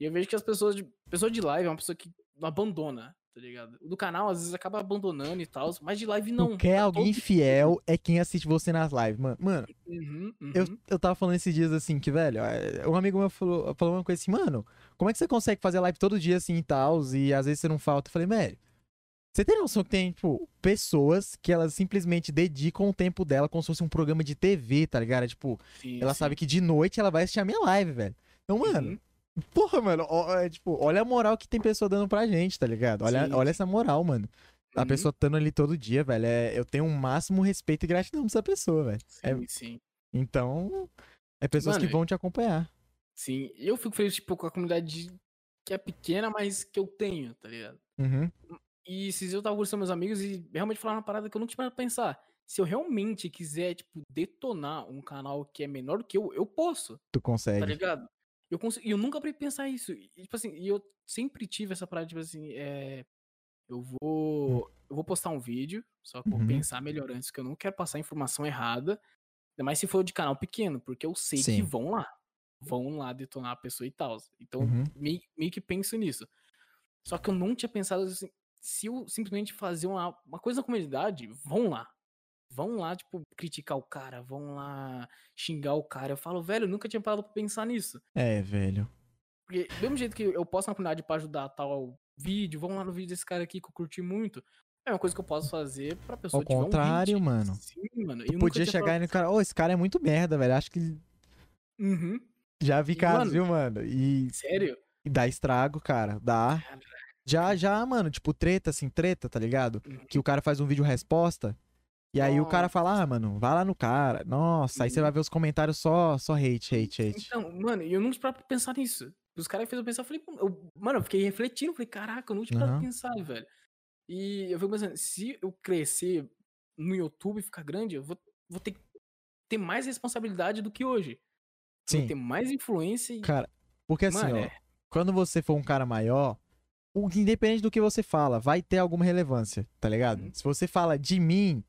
Speaker 2: E eu vejo que as pessoas. De... Pessoa de live é uma pessoa que não abandona, tá ligado? O do canal, às vezes, acaba abandonando e tal, mas de live não.
Speaker 1: Quer
Speaker 2: tá
Speaker 1: alguém
Speaker 2: todo-
Speaker 1: fiel é quem assiste você nas lives, mano. Mano,
Speaker 2: Uhum,
Speaker 1: eu,
Speaker 2: uhum.
Speaker 1: eu tava falando esses dias assim, que, velho, é, um amigo meu falou, falou uma coisa assim, mano, como é que você consegue fazer live todo dia assim e tal, e às vezes você não falta? Eu falei, velho, você tem noção que tem, tipo, pessoas que elas simplesmente dedicam o tempo dela como se fosse um programa de TV, tá ligado? É, Tipo,
Speaker 2: Sim,
Speaker 1: ela
Speaker 2: sim.
Speaker 1: sabe que de noite ela vai assistir a minha live, velho. Então, mano,
Speaker 2: Uhum.
Speaker 1: Porra, mano, ó, é, tipo, olha a moral que tem pessoa dando pra gente, tá ligado? Olha,
Speaker 2: Sim,
Speaker 1: olha essa moral, mano. A
Speaker 2: Uhum.
Speaker 1: pessoa estando ali todo dia, velho, é, eu tenho um máximo respeito e gratidão pra essa pessoa, velho. É-
Speaker 2: Sim, sim.
Speaker 1: Então, é pessoas que
Speaker 2: Mano,
Speaker 1: vão te acompanhar.
Speaker 2: Sim. Eu fico feliz, tipo, com a comunidade que é pequena, mas que eu tenho, tá ligado?
Speaker 1: Uhum.
Speaker 2: E esses dias eu tava conversando com meus amigos e realmente falaram uma parada que eu não tinha pra pensar. Se eu realmente quiser, tipo, detonar um canal que é menor do que eu, eu posso,
Speaker 1: Tu
Speaker 2: tá
Speaker 1: consegue.
Speaker 2: ligado? Eu consigo, e eu nunca parei pensar isso. E, tipo assim, eu sempre tive essa parada, tipo assim, é. Eu vou. Eu vou postar um vídeo, só que eu vou
Speaker 1: Uhum.
Speaker 2: pensar melhor antes, que eu não quero passar informação errada. Ainda mais se for de canal pequeno, porque eu sei que
Speaker 1: Sim.
Speaker 2: vão lá. Vão lá detonar a pessoa e tal. Então,
Speaker 1: Uhum.
Speaker 2: meio, meio que penso nisso. Só que eu não tinha pensado assim, se eu simplesmente fazer uma, uma coisa na comunidade, vão lá. Vão lá, tipo, criticar o cara, vão lá xingar o cara. Eu falo, velho, eu nunca tinha parado pra pensar nisso.
Speaker 1: É, velho.
Speaker 2: Porque do mesmo jeito que eu posto na comunidade pra ajudar tal vídeo, vão lá no vídeo desse cara aqui que eu curti muito. É uma coisa que eu posso fazer pra pessoa
Speaker 1: Ao
Speaker 2: um
Speaker 1: contrário,
Speaker 2: hit.
Speaker 1: mano.
Speaker 2: Sim, mano.
Speaker 1: Tu
Speaker 2: eu
Speaker 1: podia chegar
Speaker 2: parado
Speaker 1: aí no cara, ô, esse cara é muito merda, velho. Acho que.
Speaker 2: Uhum.
Speaker 1: já vi
Speaker 2: E,
Speaker 1: casos, viu, mano? E,
Speaker 2: Sério?
Speaker 1: e dá estrago, cara. Dá.
Speaker 2: Cara,
Speaker 1: Já, já, mano, tipo, treta, assim, treta, tá ligado?
Speaker 2: Uhum.
Speaker 1: Que o cara faz um vídeo resposta. E aí o cara
Speaker 2: Nossa.
Speaker 1: fala, ah, mano, vai lá no cara. Nossa, aí você
Speaker 2: Uhum.
Speaker 1: vai ver os comentários só, só hate, hate, hate.
Speaker 2: Então, mano, e eu não tinha pensar nisso. Os caras fez eu pensar, eu falei, eu- mano, eu fiquei refletindo, falei, caraca, eu não tinha pra pensar, velho. E eu fico pensando, se eu crescer no YouTube e ficar grande, eu vou, vou ter que ter mais responsabilidade do que hoje. Vou
Speaker 1: Sim,
Speaker 2: ter mais influência e.
Speaker 1: cara. Porque assim,
Speaker 2: Mano,
Speaker 1: ó,
Speaker 2: é.
Speaker 1: quando você for um cara maior, independente do que você fala, vai ter alguma relevância, tá ligado?
Speaker 2: Uhum.
Speaker 1: Se você fala de mim,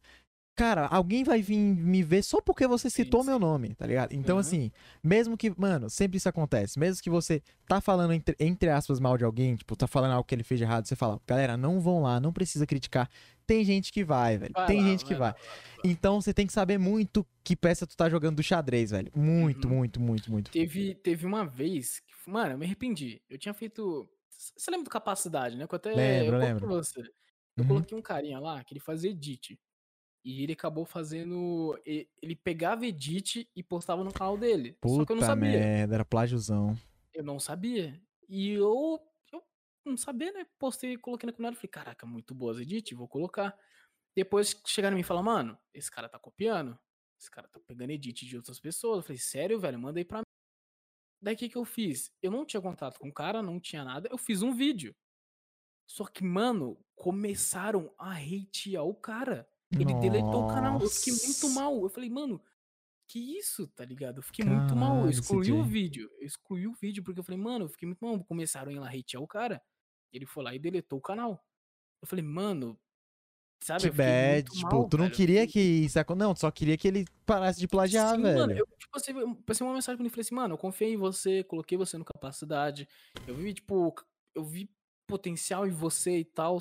Speaker 1: cara, alguém vai vir me ver só porque você
Speaker 2: Sim,
Speaker 1: citou
Speaker 2: sim.
Speaker 1: meu nome, tá ligado? Então,
Speaker 2: Uhum.
Speaker 1: assim, mesmo que, mano, sempre isso acontece. Mesmo que você tá falando, entre, entre aspas, mal de alguém, tipo, tá falando algo que ele fez de errado, você fala, galera, não vão lá, não precisa criticar. Tem gente que vai, velho.
Speaker 2: Vai
Speaker 1: Tem
Speaker 2: lá,
Speaker 1: gente que vai.
Speaker 2: vai.
Speaker 1: Então você tem que saber muito que peça tu tá jogando do xadrez, velho. Muito,
Speaker 2: Uhum.
Speaker 1: muito, muito, muito.
Speaker 2: Teve, teve uma vez que, mano, eu me arrependi. Eu tinha feito. Você lembra do capacidade, né? Que eu até.
Speaker 1: Lembro,
Speaker 2: eu
Speaker 1: lembro.
Speaker 2: pra você. Eu
Speaker 1: Uhum.
Speaker 2: coloquei um carinha lá que ele fazia edit. E ele acabou fazendo. Ele pegava edit e postava no canal dele. Só que eu não
Speaker 1: Puta
Speaker 2: sabia.
Speaker 1: merda, era plágiozão.
Speaker 2: Eu não sabia. E eu, eu não sabia, né? Postei, coloquei na comunidade. Falei, caraca, muito boas edit, vou colocar. Depois chegaram em mim e falaram, mano, esse cara tá copiando. Esse cara tá pegando edit de outras pessoas. Eu falei, sério, velho? Manda aí pra mim. Daí o que, que eu fiz? Eu não tinha contato com o cara, não tinha nada. Eu fiz um vídeo. Só que, mano, começaram a hatear o cara. Ele deletou o canal. Eu fiquei muito
Speaker 1: Nossa.
Speaker 2: mal. Eu falei, mano, que isso, tá ligado? Eu fiquei muito mal. Eu
Speaker 1: Caralho,
Speaker 2: excluí o vídeo. Eu excluí o vídeo porque eu falei, mano, eu fiquei muito mal. Começaram a ir lá hatear o cara. Ele foi lá e deletou o canal. Eu falei, mano, sabe?
Speaker 1: Que bad. Tipo,
Speaker 2: mal,
Speaker 1: tu não
Speaker 2: velho.
Speaker 1: Queria que isso Não, tu só queria que ele parasse de plagiar,
Speaker 2: Sim,
Speaker 1: velho.
Speaker 2: mano, eu, tipo, assim, eu passei uma mensagem pra ele e falei assim, mano, eu confiei em você, coloquei você no capacidade. Eu vi, tipo, eu vi potencial em você e tal.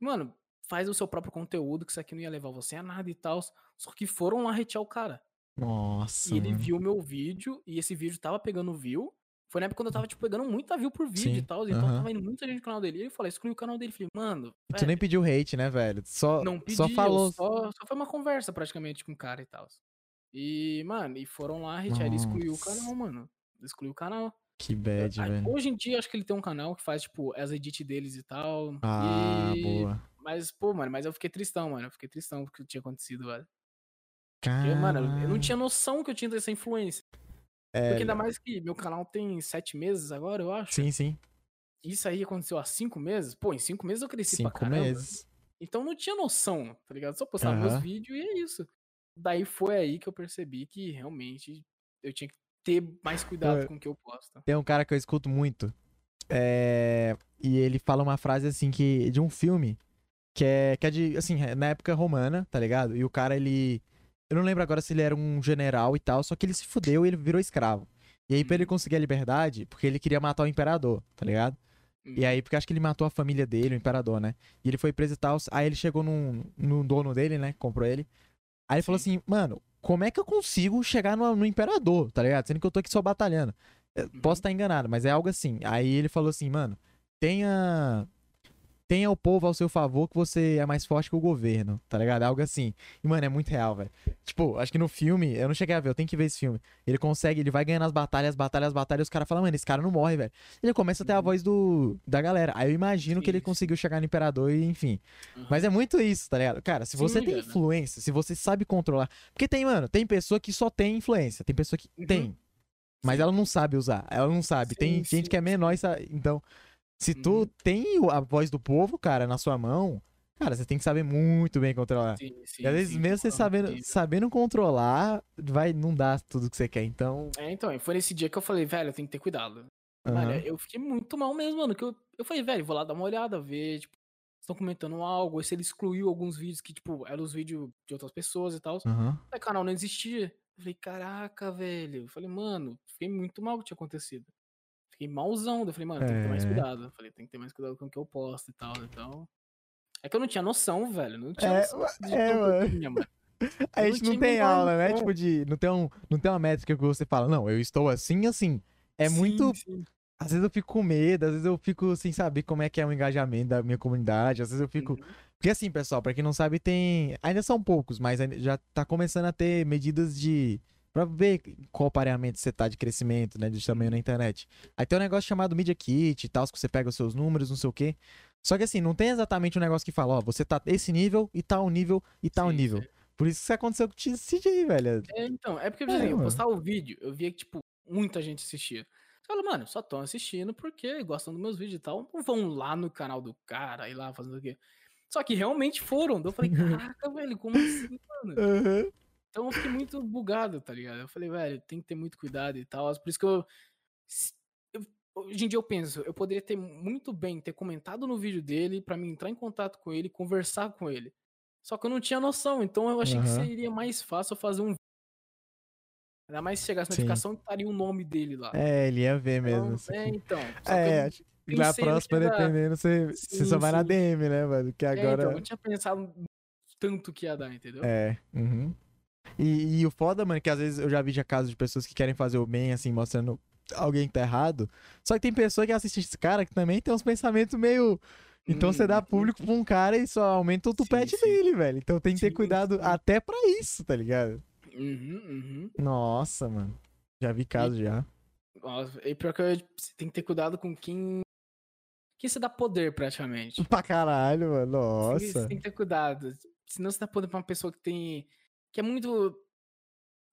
Speaker 2: Mano, faz o seu próprio conteúdo, que isso aqui não ia levar você a nada e tal. Só que foram lá hatear o cara.
Speaker 1: Nossa,
Speaker 2: E ele viu meu vídeo, e esse vídeo tava pegando view. Foi na época quando eu tava, tipo, pegando muita view por vídeo
Speaker 1: Sim,
Speaker 2: e tal. Então
Speaker 1: aham.
Speaker 2: tava indo muita gente no canal dele. E ele falou, excluiu o canal dele. Falei, mano,
Speaker 1: E tu nem
Speaker 2: velho,
Speaker 1: pediu hate, né, velho? Só,
Speaker 2: não pedi,
Speaker 1: só falou.
Speaker 2: só, só foi uma conversa praticamente com o cara e tal. E, mano, e foram lá hatear, ele excluiu o canal, mano. Excluiu o canal.
Speaker 1: Que bad, velho.
Speaker 2: Hoje em dia, acho que ele tem um canal que faz, tipo, as edits deles e tal.
Speaker 1: Ah,
Speaker 2: e...
Speaker 1: boa.
Speaker 2: Mas, pô, mano, mas eu fiquei tristão, mano. Eu fiquei tristão porque tinha acontecido, velho. Porque,
Speaker 1: Cara.
Speaker 2: mano, eu não tinha noção que eu tinha dessa influência.
Speaker 1: É,
Speaker 2: Porque ainda mais que meu canal tem sete meses agora, eu acho.
Speaker 1: sim, sim.
Speaker 2: Isso aí aconteceu há cinco meses. Pô, em cinco meses eu cresci pra
Speaker 1: Cinco
Speaker 2: caramba.
Speaker 1: meses.
Speaker 2: Então não tinha noção, tá ligado? Só postava meus
Speaker 1: Aham.
Speaker 2: vídeos e é isso. daí foi aí que eu percebi que realmente eu tinha que ter mais cuidado com o que eu posto.
Speaker 1: Tem um cara que eu escuto muito. é, E ele fala uma frase assim que. De um filme. Que é, que é de. Assim, é na época romana, tá ligado? E o cara, ele. Eu não lembro agora se ele era um general e tal, só que ele se fudeu e ele virou escravo. E aí, pra ele
Speaker 2: Uhum.
Speaker 1: conseguir a liberdade, porque ele queria matar o imperador, tá ligado? E aí, porque acho que ele matou a família dele, o imperador, né? E ele foi preso e tal. Aí ele chegou num, num dono dele, né? Comprou ele. Aí ele falou
Speaker 2: Sim.
Speaker 1: assim, mano, como é que eu consigo chegar no, no imperador, tá ligado? Sendo que eu tô aqui só batalhando. Eu
Speaker 2: Uhum.
Speaker 1: Posso estar enganado, mas é algo assim. Aí ele falou assim, mano, tenha. Tenha o povo ao seu favor que você é mais forte que o governo, tá ligado? Algo assim. E, mano, é muito real, velho. Tipo, acho que no filme, eu não cheguei a ver, eu tenho que ver esse filme. Ele consegue, ele vai ganhando as batalhas, batalhas, batalhas, e os caras falam, mano, esse cara não morre, velho. Ele começa a ter a
Speaker 2: Uhum.
Speaker 1: voz do, da galera. Aí eu imagino que ele
Speaker 2: Sim, sim.
Speaker 1: conseguiu chegar no imperador e, enfim.
Speaker 2: Uhum.
Speaker 1: Mas é muito isso, tá ligado? Cara, se você
Speaker 2: Sim,
Speaker 1: tem influência, se você sabe controlar. Porque tem, mano, tem pessoa que só tem influência, tem pessoa que
Speaker 2: Uhum.
Speaker 1: tem. Mas
Speaker 2: Sim.
Speaker 1: ela não sabe usar, ela não sabe. tem
Speaker 2: Sim,
Speaker 1: gente
Speaker 2: sim,
Speaker 1: que é menor, e então. Se tu
Speaker 2: Uhum.
Speaker 1: tem a voz do povo, cara, na sua mão, cara, você tem que saber muito bem controlar.
Speaker 2: Sim, sim,
Speaker 1: e às vezes,
Speaker 2: sim,
Speaker 1: mesmo você sabendo, sabendo controlar, vai não dar tudo que você quer. Então.
Speaker 2: É, então, e foi nesse dia que eu falei, velho, eu tenho que ter cuidado.
Speaker 1: Aham.
Speaker 2: eu fiquei muito mal mesmo, mano. Que eu, eu falei, velho, vou lá dar uma olhada, ver, tipo, estão comentando algo, se ele excluiu alguns vídeos que, tipo, eram os vídeos de outras pessoas e tal.
Speaker 1: Aham.
Speaker 2: O canal não existia. Eu falei, caraca, velho. Eu falei, mano, fiquei muito mal o que tinha acontecido. Fiquei malzão. Eu falei, mano, tem que ter mais
Speaker 1: É.
Speaker 2: cuidado. Eu falei, tem que ter mais cuidado com o que eu posto e tal. Então. É que eu não tinha noção, velho. Não tinha
Speaker 1: É,
Speaker 2: noção de
Speaker 1: é,
Speaker 2: tudo que eu
Speaker 1: mano.
Speaker 2: tinha, mano. [LAUGHS]
Speaker 1: A gente
Speaker 2: não
Speaker 1: não tem aula, né? Tipo, de. Não tem, um, não tem uma métrica que você fala, não, eu estou assim, assim. É
Speaker 2: Sim,
Speaker 1: muito.
Speaker 2: sim.
Speaker 1: Às vezes eu fico com medo, às vezes eu fico sem saber como é que é o engajamento da minha comunidade, às vezes eu fico.
Speaker 2: Uhum.
Speaker 1: Porque assim, pessoal, pra quem não sabe, tem. Ainda são poucos, mas já tá começando a ter medidas de. Pra ver qual pareamento você tá de crescimento, né? De tamanho na internet. Aí tem um negócio chamado Media Kit e tal, que você pega os seus números, não sei o quê. Só que assim, não tem exatamente um negócio que fala, ó, você tá esse nível e tal nível e tal nível.
Speaker 2: sim.
Speaker 1: Por isso que isso aconteceu com o CJ, velho.
Speaker 2: É, então, é porque,
Speaker 1: É,
Speaker 2: exemplo, eu
Speaker 1: mano.
Speaker 2: postava o vídeo, eu via que, tipo, muita gente assistia. Eu falo, mano, só tão assistindo porque gostam dos meus vídeos e tal. Não vão lá no canal do cara e lá fazendo o quê. Só que realmente foram. Daí eu falei, [LAUGHS] caraca, velho, como assim, mano?
Speaker 1: Aham.
Speaker 2: Então eu fiquei muito bugado, tá ligado? Eu falei, velho, tem que ter muito cuidado e tal. Por isso que eu, eu- Hoje em dia eu penso, eu poderia ter muito bem ter comentado no vídeo dele pra mim entrar em contato com ele, conversar com ele. Só que eu não tinha noção, então eu achei que
Speaker 1: Aham.
Speaker 2: seria mais fácil fazer um Ainda mais se chegasse
Speaker 1: Sim.
Speaker 2: notificação, estaria o nome dele lá.
Speaker 1: É, ele ia ver mesmo.
Speaker 2: Então,
Speaker 1: assim.
Speaker 2: é, então. Que eu
Speaker 1: É, que na próxima,
Speaker 2: que
Speaker 1: dependendo, você, você
Speaker 2: Sim,
Speaker 1: só vai na
Speaker 2: sim.
Speaker 1: DM, né, mano? Que
Speaker 2: É,
Speaker 1: agora.
Speaker 2: então, eu não tinha pensado tanto que ia dar, entendeu?
Speaker 1: É, uhum. E, e o foda, mano, é que às vezes eu já vi já casos de pessoas que querem fazer o bem, assim, mostrando alguém que tá errado. Só que tem pessoa que assiste esse cara que também tem uns pensamentos meio. Então você dá
Speaker 2: Uhum.
Speaker 1: público pra um cara e só aumenta o tupete
Speaker 2: sim.
Speaker 1: dele, velho. Então tem que ter
Speaker 2: Sim,
Speaker 1: cuidado até pra isso, tá ligado?
Speaker 2: Uhum, uhum.
Speaker 1: Nossa, mano. Já vi casos já.
Speaker 2: Nossa, e pior que eu, você tem que ter cuidado com quem. Quem você dá poder, praticamente. [LAUGHS]
Speaker 1: Pra caralho, mano.
Speaker 2: Você
Speaker 1: Nossa.
Speaker 2: Você tem que ter cuidado. Senão você dá poder pra uma pessoa que tem. Que é muito.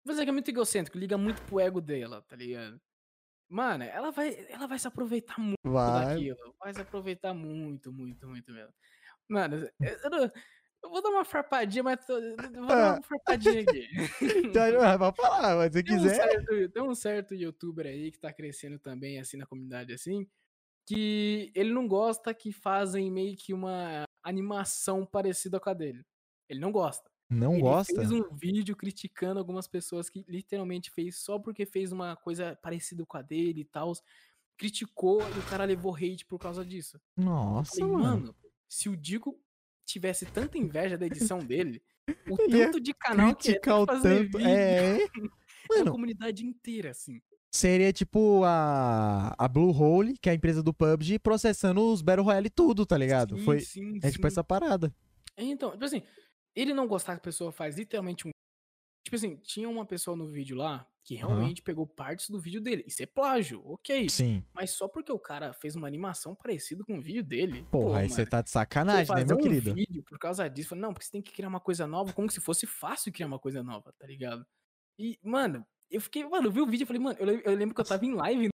Speaker 2: Vou dizer que é muito egocêntrico, liga muito pro ego dela, tá ligado? Mano, ela vai, ela vai se aproveitar muito
Speaker 1: Vai.
Speaker 2: daquilo. Vai se aproveitar muito, muito, muito mesmo. Mano, eu, eu não- eu vou dar uma farpadinha, mas tô- eu vou dar uma farpadinha [LAUGHS] aqui.
Speaker 1: Então, [LAUGHS] ah, vai falar, mas se
Speaker 2: Tem um,
Speaker 1: quiser.
Speaker 2: certo, tem um certo youtuber aí que tá crescendo também, assim, na comunidade, assim, que ele não gosta que fazem meio que uma animação parecida com a dele. Ele não gosta.
Speaker 1: Não
Speaker 2: ele
Speaker 1: gosta?
Speaker 2: fez um vídeo criticando algumas pessoas que literalmente fez só porque fez uma coisa parecida com a dele e tal. Criticou e o cara levou hate por causa disso.
Speaker 1: Nossa,
Speaker 2: falei,
Speaker 1: mano.
Speaker 2: mano, se o Digo tivesse tanta inveja da edição [LAUGHS] dele, o tanto de canal que ele
Speaker 1: o
Speaker 2: fazer
Speaker 1: tanto.
Speaker 2: vídeo,
Speaker 1: É. [LAUGHS]
Speaker 2: a
Speaker 1: Mano,
Speaker 2: comunidade inteira, assim.
Speaker 1: seria tipo a, a Blue Hole, que é a empresa do PUBG, processando os Battle Royale tudo, tá ligado?
Speaker 2: Sim,
Speaker 1: Foi.
Speaker 2: sim,
Speaker 1: É tipo
Speaker 2: sim.
Speaker 1: essa parada.
Speaker 2: É, Então, tipo assim, ele não gostar que a pessoa faz literalmente um. Tipo assim, tinha uma pessoa no vídeo lá que realmente pegou partes do vídeo dele. Isso é plágio, ok.
Speaker 1: Sim.
Speaker 2: Mas só porque o cara fez uma animação parecida com o vídeo dele.
Speaker 1: Porra,
Speaker 2: pô,
Speaker 1: aí você tá de sacanagem, né, meu
Speaker 2: um
Speaker 1: querido?
Speaker 2: vídeo por causa disso. Não, porque você tem que criar uma coisa nova, como se fosse fácil criar uma coisa nova, tá ligado? E, mano, eu fiquei, mano, eu vi o vídeo e falei, mano, eu, eu lembro que eu tava em live.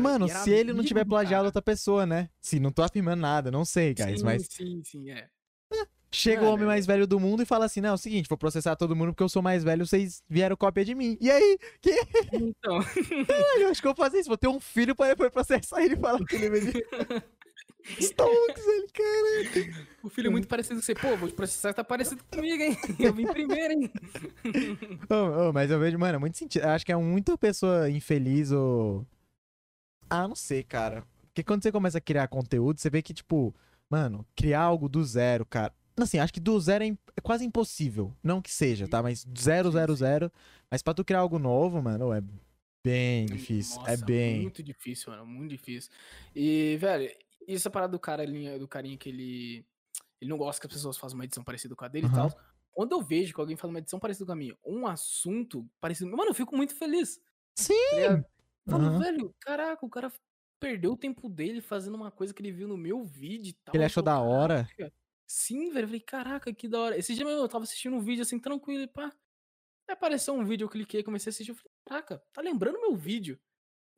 Speaker 1: Mano, se ele não tiver
Speaker 2: do
Speaker 1: plagiado
Speaker 2: cara.
Speaker 1: outra pessoa, né? Sim, não tô afirmando nada, não sei, guys,
Speaker 2: sim,
Speaker 1: mas
Speaker 2: Sim, sim, é.
Speaker 1: Chega o
Speaker 2: Mano,
Speaker 1: homem mais velho do mundo e fala assim: não, é o seguinte, vou processar todo mundo porque eu sou mais velho, vocês vieram cópia de mim. E aí,
Speaker 2: Então,
Speaker 1: eu acho que eu vou fazer isso, vou ter um filho pra depois processar ele e falar que ele é veio. [LAUGHS] Stonks, ele, cara.
Speaker 2: o filho é muito parecido com você. Pô, vou te processar, tá parecido comigo, hein? [LAUGHS] Eu vim primeiro, hein?
Speaker 1: Ô, ô, mas eu vejo, mano, é muito sentido. Eu acho que é muita pessoa infeliz ou. Ah, não sei, cara. Porque quando você começa a criar conteúdo, você vê que, tipo, mano, criar algo do zero, cara. Assim, acho que do zero é, é quase impossível. Não que seja, tá? Mas zero, zero, zero. Mas pra tu criar algo novo, mano, é bem difícil. é
Speaker 2: Nossa,
Speaker 1: bem.
Speaker 2: Muito difícil, mano. Muito difícil. E, velho, e essa parada do cara ali, do carinha que ele. Ele não gosta que as pessoas façam uma edição parecida com a dele e
Speaker 1: Aham.
Speaker 2: tal. Quando eu vejo que alguém faz uma edição parecida com a minha, um assunto parecido. Mano, eu fico muito feliz.
Speaker 1: Sim!
Speaker 2: Tá Falo,
Speaker 1: Aham.
Speaker 2: velho, caraca, o cara perdeu o tempo dele fazendo uma coisa que ele viu no meu vídeo e tal.
Speaker 1: Ele achou da hora.
Speaker 2: "Caraca." Sim, velho. Eu falei, caraca, que da hora. Esse dia mesmo eu tava assistindo um vídeo assim, tranquilo, e pá. Aí apareceu um vídeo, eu cliquei, comecei a assistir. Eu falei, caraca, tá lembrando meu vídeo?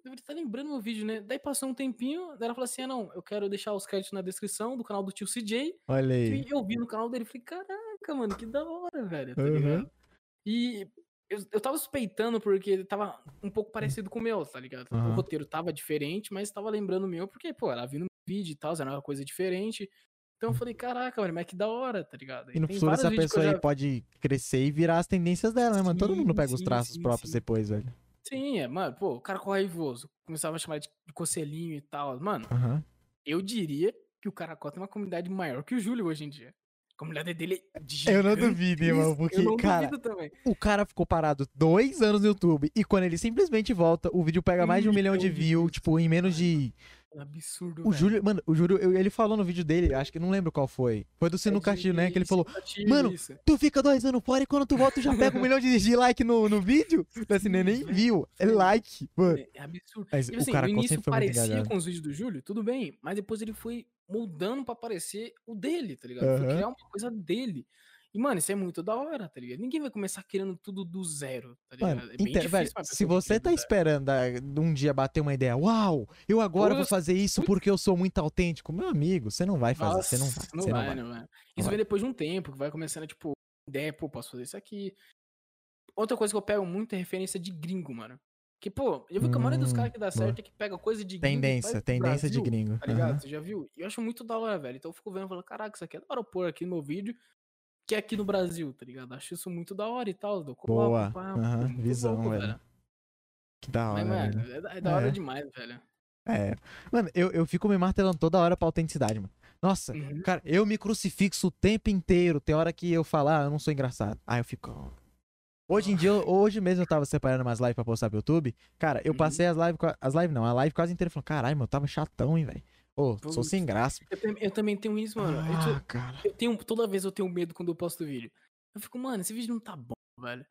Speaker 2: Eu falei, tá lembrando meu vídeo, né? Daí passou um tempinho, daí ela falou assim: ah, não, eu quero deixar os créditos na descrição do canal do tio CJ.
Speaker 1: Olha aí.
Speaker 2: Eu vi no canal dele. Falei, caraca, mano, que da hora, velho. Tá ligado? E eu, eu tava suspeitando porque ele tava um pouco parecido com o meu, tá ligado?
Speaker 1: Aham.
Speaker 2: O roteiro tava diferente, mas tava lembrando o meu, porque, pô, ela viu no vídeo e tal, era uma coisa diferente. Então eu falei, caraca, mano, mas que da hora, tá ligado?
Speaker 1: E no
Speaker 2: tem
Speaker 1: futuro essa pessoa aí
Speaker 2: já-
Speaker 1: pode crescer e virar as tendências dela, né, mano? Todo mundo
Speaker 2: Sim,
Speaker 1: pega os
Speaker 2: sim,
Speaker 1: traços
Speaker 2: sim,
Speaker 1: próprios depois, velho.
Speaker 2: Sim, é, mano, pô, o cara ficou raivoso. Começava a chamar de de cocelinho e tal. Mano, eu diria que o Caracol tem uma comunidade maior que o Júlio hoje em dia. A comunidade dele é [LAUGHS]
Speaker 1: Eu não duvido, irmão, porque,
Speaker 2: eu não
Speaker 1: cara,
Speaker 2: duvido também.
Speaker 1: O cara ficou parado dois anos no YouTube e quando ele simplesmente volta, o vídeo pega mais de um milhão de
Speaker 2: milhão de
Speaker 1: views,
Speaker 2: views.
Speaker 1: tipo, em menos de.
Speaker 2: Absurdo,
Speaker 1: O
Speaker 2: velho.
Speaker 1: Júlio, mano, o Júlio, ele falou no vídeo dele, acho que não lembro qual foi. Foi do Sino
Speaker 2: É
Speaker 1: Castilho, né? Que ele falou:
Speaker 2: incentivo,
Speaker 1: "Mano,
Speaker 2: isso.
Speaker 1: Tu fica dois anos fora e quando tu volta, tu já pega um milhão de, [LAUGHS] de like no, no vídeo? Assim, né, nem viu. É like, mano.
Speaker 2: É, é absurdo.
Speaker 1: Mas
Speaker 2: Tipo
Speaker 1: o
Speaker 2: assim,
Speaker 1: cara
Speaker 2: no início parecia com os vídeos do Júlio, tudo bem, mas depois ele foi moldando pra parecer o dele, tá ligado? Foi
Speaker 1: Aham.
Speaker 2: criar uma coisa dele. E, mano, isso é muito da hora, tá ligado? Ninguém vai começar querendo tudo do zero, tá ligado?
Speaker 1: Mano,
Speaker 2: é bem
Speaker 1: então, velho, se você tá esperando um dia bater uma ideia, uau, eu agora vou fazer isso porque eu sou muito autêntico, meu amigo, você não vai fazer, você não vai,
Speaker 2: Nossa,
Speaker 1: você não vai.
Speaker 2: não vai. Isso
Speaker 1: vai.
Speaker 2: vem depois de um tempo, que vai começando, tipo, ideia, pô, posso fazer isso aqui. Outra coisa que eu pego muito é referência de gringo, mano. Que, pô, eu vi que a maioria dos
Speaker 1: Hum,
Speaker 2: caras que dá certo é que pega coisa de gringo.
Speaker 1: Tendência, tendência de
Speaker 2: Brasil,
Speaker 1: gringo.
Speaker 2: Tá ligado?
Speaker 1: aham.
Speaker 2: Você já viu? E eu acho muito da hora, velho. Então eu fico vendo e falo, caraca, isso aqui é da hora eu pôr aqui no meu vídeo, que é aqui no Brasil, tá ligado? Acho isso muito da hora e tal. Coloco,
Speaker 1: Boa,
Speaker 2: pá, muito
Speaker 1: visão,
Speaker 2: louco,
Speaker 1: velho. Que da hora,
Speaker 2: Mas,
Speaker 1: velho.
Speaker 2: mano, é da, é da hora
Speaker 1: É.
Speaker 2: demais, velho.
Speaker 1: É. Mano, eu, eu fico me martelando toda hora pra autenticidade, mano. Nossa,
Speaker 2: Uhum.
Speaker 1: cara, eu me crucifixo o tempo inteiro. Tem hora que eu falo, ah, eu não sou engraçado. Aí eu fico. Hoje em dia, [LAUGHS] hoje mesmo eu tava separando umas lives pra postar pro YouTube. Cara, eu
Speaker 2: Uhum.
Speaker 1: passei as lives, as lives não, a live quase inteira falando, caralho, meu, eu tava chatão, hein, velho. Ô, sou
Speaker 2: Putz.
Speaker 1: sem graça.
Speaker 2: Eu, eu também tenho isso, mano. Eu,
Speaker 1: Ah,
Speaker 2: te-
Speaker 1: cara.
Speaker 2: eu tenho, toda vez eu tenho medo quando eu posto vídeo. Eu fico, mano, esse vídeo não tá bom, velho.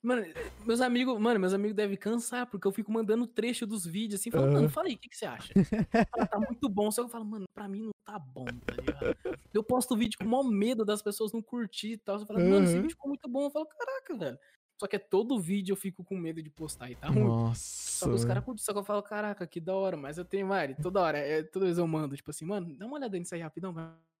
Speaker 2: Mano, meus amigos, mano, meus amigos devem cansar, porque eu fico mandando trecho dos vídeos assim, falando,
Speaker 1: Aham.
Speaker 2: mano, fala aí, o que, que você acha? [LAUGHS] Fala, tá muito bom. Só que eu falo, mano, pra mim não tá bom, tá ligado? Eu posto vídeo com o maior medo das pessoas não curtir e tal. Você fala, mano, esse vídeo ficou muito bom. Eu falo, caraca, velho. Só que é todo vídeo eu fico com medo de postar e tá ruim.
Speaker 1: Nossa.
Speaker 2: Só que os caras curtem, só que eu falo, caraca, que da hora, mas eu tenho, Mari, toda hora, é, toda vez eu mando, tipo assim, mano, dá uma olhada nisso aí rapidão,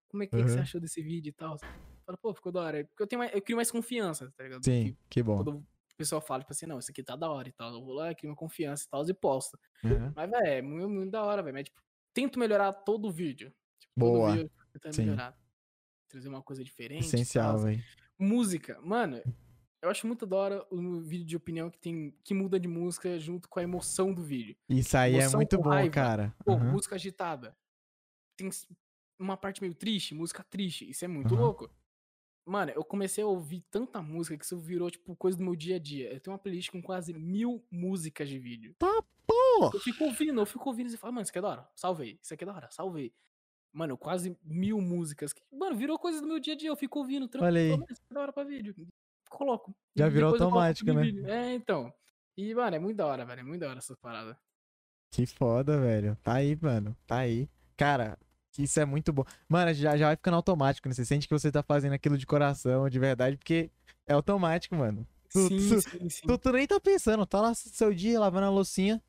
Speaker 2: como é que, que você
Speaker 1: Uhum.
Speaker 2: achou desse vídeo e tal? Fala, pô, ficou da hora. Porque eu tenho mais, eu crio mais confiança, tá ligado?
Speaker 1: Sim,
Speaker 2: Que
Speaker 1: que bom.
Speaker 2: Quando o pessoal fala, tipo assim, não, isso aqui tá da hora e tal, eu vou lá, crio uma confiança e tal, e posto.
Speaker 1: Aham.
Speaker 2: Mas, velho, é muito, muito da hora, velho, mas, tipo, tento melhorar todo o vídeo. Tipo,
Speaker 1: Boa,
Speaker 2: todo vídeo melhorar. Trazer uma coisa diferente
Speaker 1: Essencial, velho.
Speaker 2: Música, mano, eu acho muito da hora o vídeo de opinião que tem que muda de música junto com a emoção do vídeo.
Speaker 1: Isso aí é
Speaker 2: Emoção
Speaker 1: muito
Speaker 2: com
Speaker 1: bom,
Speaker 2: raiva.
Speaker 1: cara.
Speaker 2: Pô,
Speaker 1: Aham.
Speaker 2: música agitada. Tem uma parte meio triste, música triste. Isso é muito
Speaker 1: Aham.
Speaker 2: louco. Mano, eu comecei a ouvir tanta música que isso virou, tipo, coisa do meu dia a dia. Eu tenho uma playlist com quase mil músicas de vídeo.
Speaker 1: Tá, pô!
Speaker 2: Eu fico ouvindo, eu fico ouvindo e falo, mano, isso aqui é da hora, salvei. Isso aqui é da hora, salvei. Mano, quase mil músicas. que, Mano, virou coisa do meu dia a dia. Eu fico ouvindo, tranquilo.
Speaker 1: Olha aí.
Speaker 2: falo, "Mano, Isso aqui é da hora pra vídeo. Coloco.
Speaker 1: Já virou automático, né?
Speaker 2: vídeo. É, então. E, mano, é muito da hora, velho. É muito da hora essa parada.
Speaker 1: Que foda, velho. Tá aí, mano. Tá aí. Cara, isso é muito bom. Mano, já, já vai ficando automático, né? Você sente que você tá fazendo aquilo de coração, de verdade, porque é automático, mano. Tu-
Speaker 2: sim,
Speaker 1: tu-
Speaker 2: sim, sim.
Speaker 1: Tu, tu nem tá pensando, tá lá seu dia lavando a loucinha.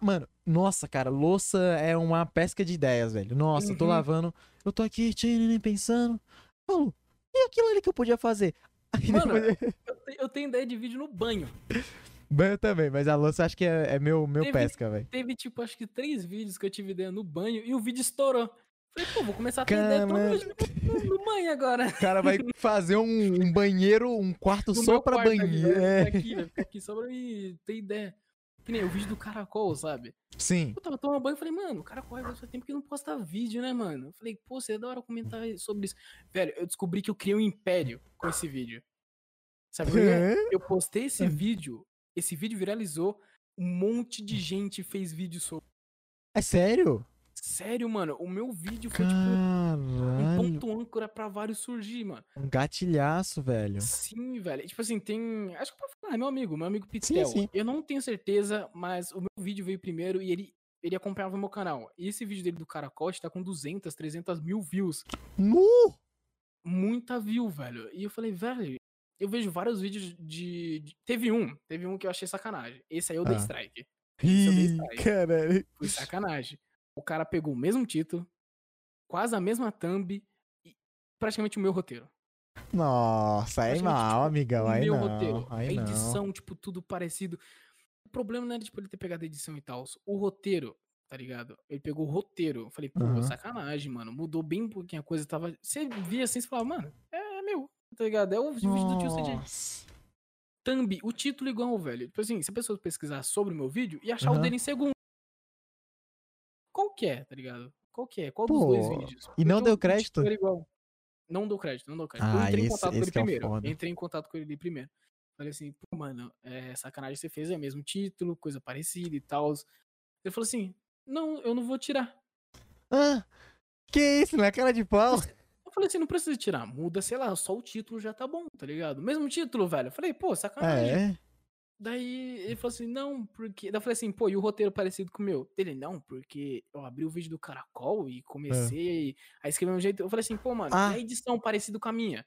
Speaker 1: Mano, nossa, cara, louça é uma pesca de ideias, velho. Nossa, eu tô
Speaker 2: Uhum.
Speaker 1: lavando, eu tô aqui tchim, pensando. Falo, e aquilo ali que eu podia fazer? [LAUGHS] Aí
Speaker 2: Mano,
Speaker 1: depois-
Speaker 2: Eu, te- eu tenho ideia de vídeo no banho. [LAUGHS]
Speaker 1: Banho também, mas a louça acho que é, é meu, meu
Speaker 2: Teve-
Speaker 1: pesca, velho.
Speaker 2: Teve, tipo, acho que três vídeos que eu tive ideia no banho e o vídeo estourou. Falei, pô, vou começar a ter ideia todo no, no banho agora. [LAUGHS]
Speaker 1: O cara vai fazer um, um banheiro, um quarto
Speaker 2: No
Speaker 1: só pra
Speaker 2: quarto aqui,
Speaker 1: banheiro.
Speaker 2: vai
Speaker 1: É.
Speaker 2: aqui, vai ficar aqui só pra me ter ideia. Que nem o vídeo do caracol, sabe?
Speaker 1: Sim.
Speaker 2: Eu tava tomando banho e falei, mano, o caracol faz tempo que não posta vídeo, né, mano? Eu falei, pô, seria da hora comentar sobre isso. Velho, eu descobri que eu criei um império com esse vídeo. Sabe?
Speaker 1: É?
Speaker 2: Eu postei esse vídeo, esse vídeo viralizou, um monte de gente fez vídeo sobre.
Speaker 1: É sério?
Speaker 2: Sério, mano, o meu vídeo foi tipo um
Speaker 1: Caralho.
Speaker 2: ponto âncora pra vários surgir, mano.
Speaker 1: Um gatilhaço, velho.
Speaker 2: Sim, velho. Tipo assim, tem. Acho que pode falar, é meu amigo, meu amigo Pitel.
Speaker 1: sim.
Speaker 2: Eu não tenho certeza, mas o meu vídeo veio primeiro e ele, ele acompanhava o meu canal. E esse vídeo dele do Caracote tá com 200, 300 mil views.
Speaker 1: Nu!
Speaker 2: Muita view, velho. E eu falei, velho, eu vejo vários vídeos de. de- Teve um, teve um que eu achei sacanagem. Esse aí eu dei
Speaker 1: Ah.
Speaker 2: strike. Esse eu dei
Speaker 1: Ih,
Speaker 2: strike.
Speaker 1: caralho.
Speaker 2: Foi sacanagem. O cara pegou o mesmo título, quase a mesma thumb e praticamente o meu roteiro.
Speaker 1: Nossa, aí mal,
Speaker 2: tipo,
Speaker 1: amigão.
Speaker 2: o
Speaker 1: Aí
Speaker 2: meu
Speaker 1: não.
Speaker 2: roteiro. A
Speaker 1: Aí não.
Speaker 2: edição, tipo, tudo parecido. O problema não era, tipo, ele ter pegado a edição e tal. O roteiro, tá ligado? Ele pegou o roteiro. Eu falei, pô,
Speaker 1: Aham.
Speaker 2: sacanagem, mano. Mudou bem um pouquinho a coisa. Tava... Você via assim e falava, mano, é, é meu, tá ligado? É o vídeo do tio CJ. Thumb, o título igual, velho. Tipo assim, se a pessoa pesquisar sobre o meu vídeo e achar o
Speaker 1: Aham.
Speaker 2: dele em segundo. Qual que é, tá ligado? Qual que é? Qual dos
Speaker 1: Pô,
Speaker 2: dois vídeos?
Speaker 1: e não deu crédito?
Speaker 2: igual. Não deu crédito, não deu crédito. eu
Speaker 1: Ah,
Speaker 2: entrei em
Speaker 1: esse-
Speaker 2: contato com ele
Speaker 1: é
Speaker 2: primeiro.
Speaker 1: foda.
Speaker 2: Entrei em contato com ele primeiro. Falei assim, pô, mano, é sacanagem você fez, é o mesmo título, coisa parecida e tal. Ele falou assim, não, eu não vou tirar.
Speaker 1: Ah, que isso, não é cara de pau?
Speaker 2: Eu falei assim, não precisa tirar, muda, sei lá, só o título já tá bom, tá ligado? Mesmo título, velho. Eu falei, pô, sacanagem.
Speaker 1: É.
Speaker 2: Daí ele falou assim, não, porque. Daí eu falei assim, pô, e o roteiro parecido com o meu? Ele, não, porque eu abri o vídeo do Caracol e comecei a escrever um jeito. Eu falei assim, pô, mano,
Speaker 1: Ah.
Speaker 2: e a edição parecida com a minha?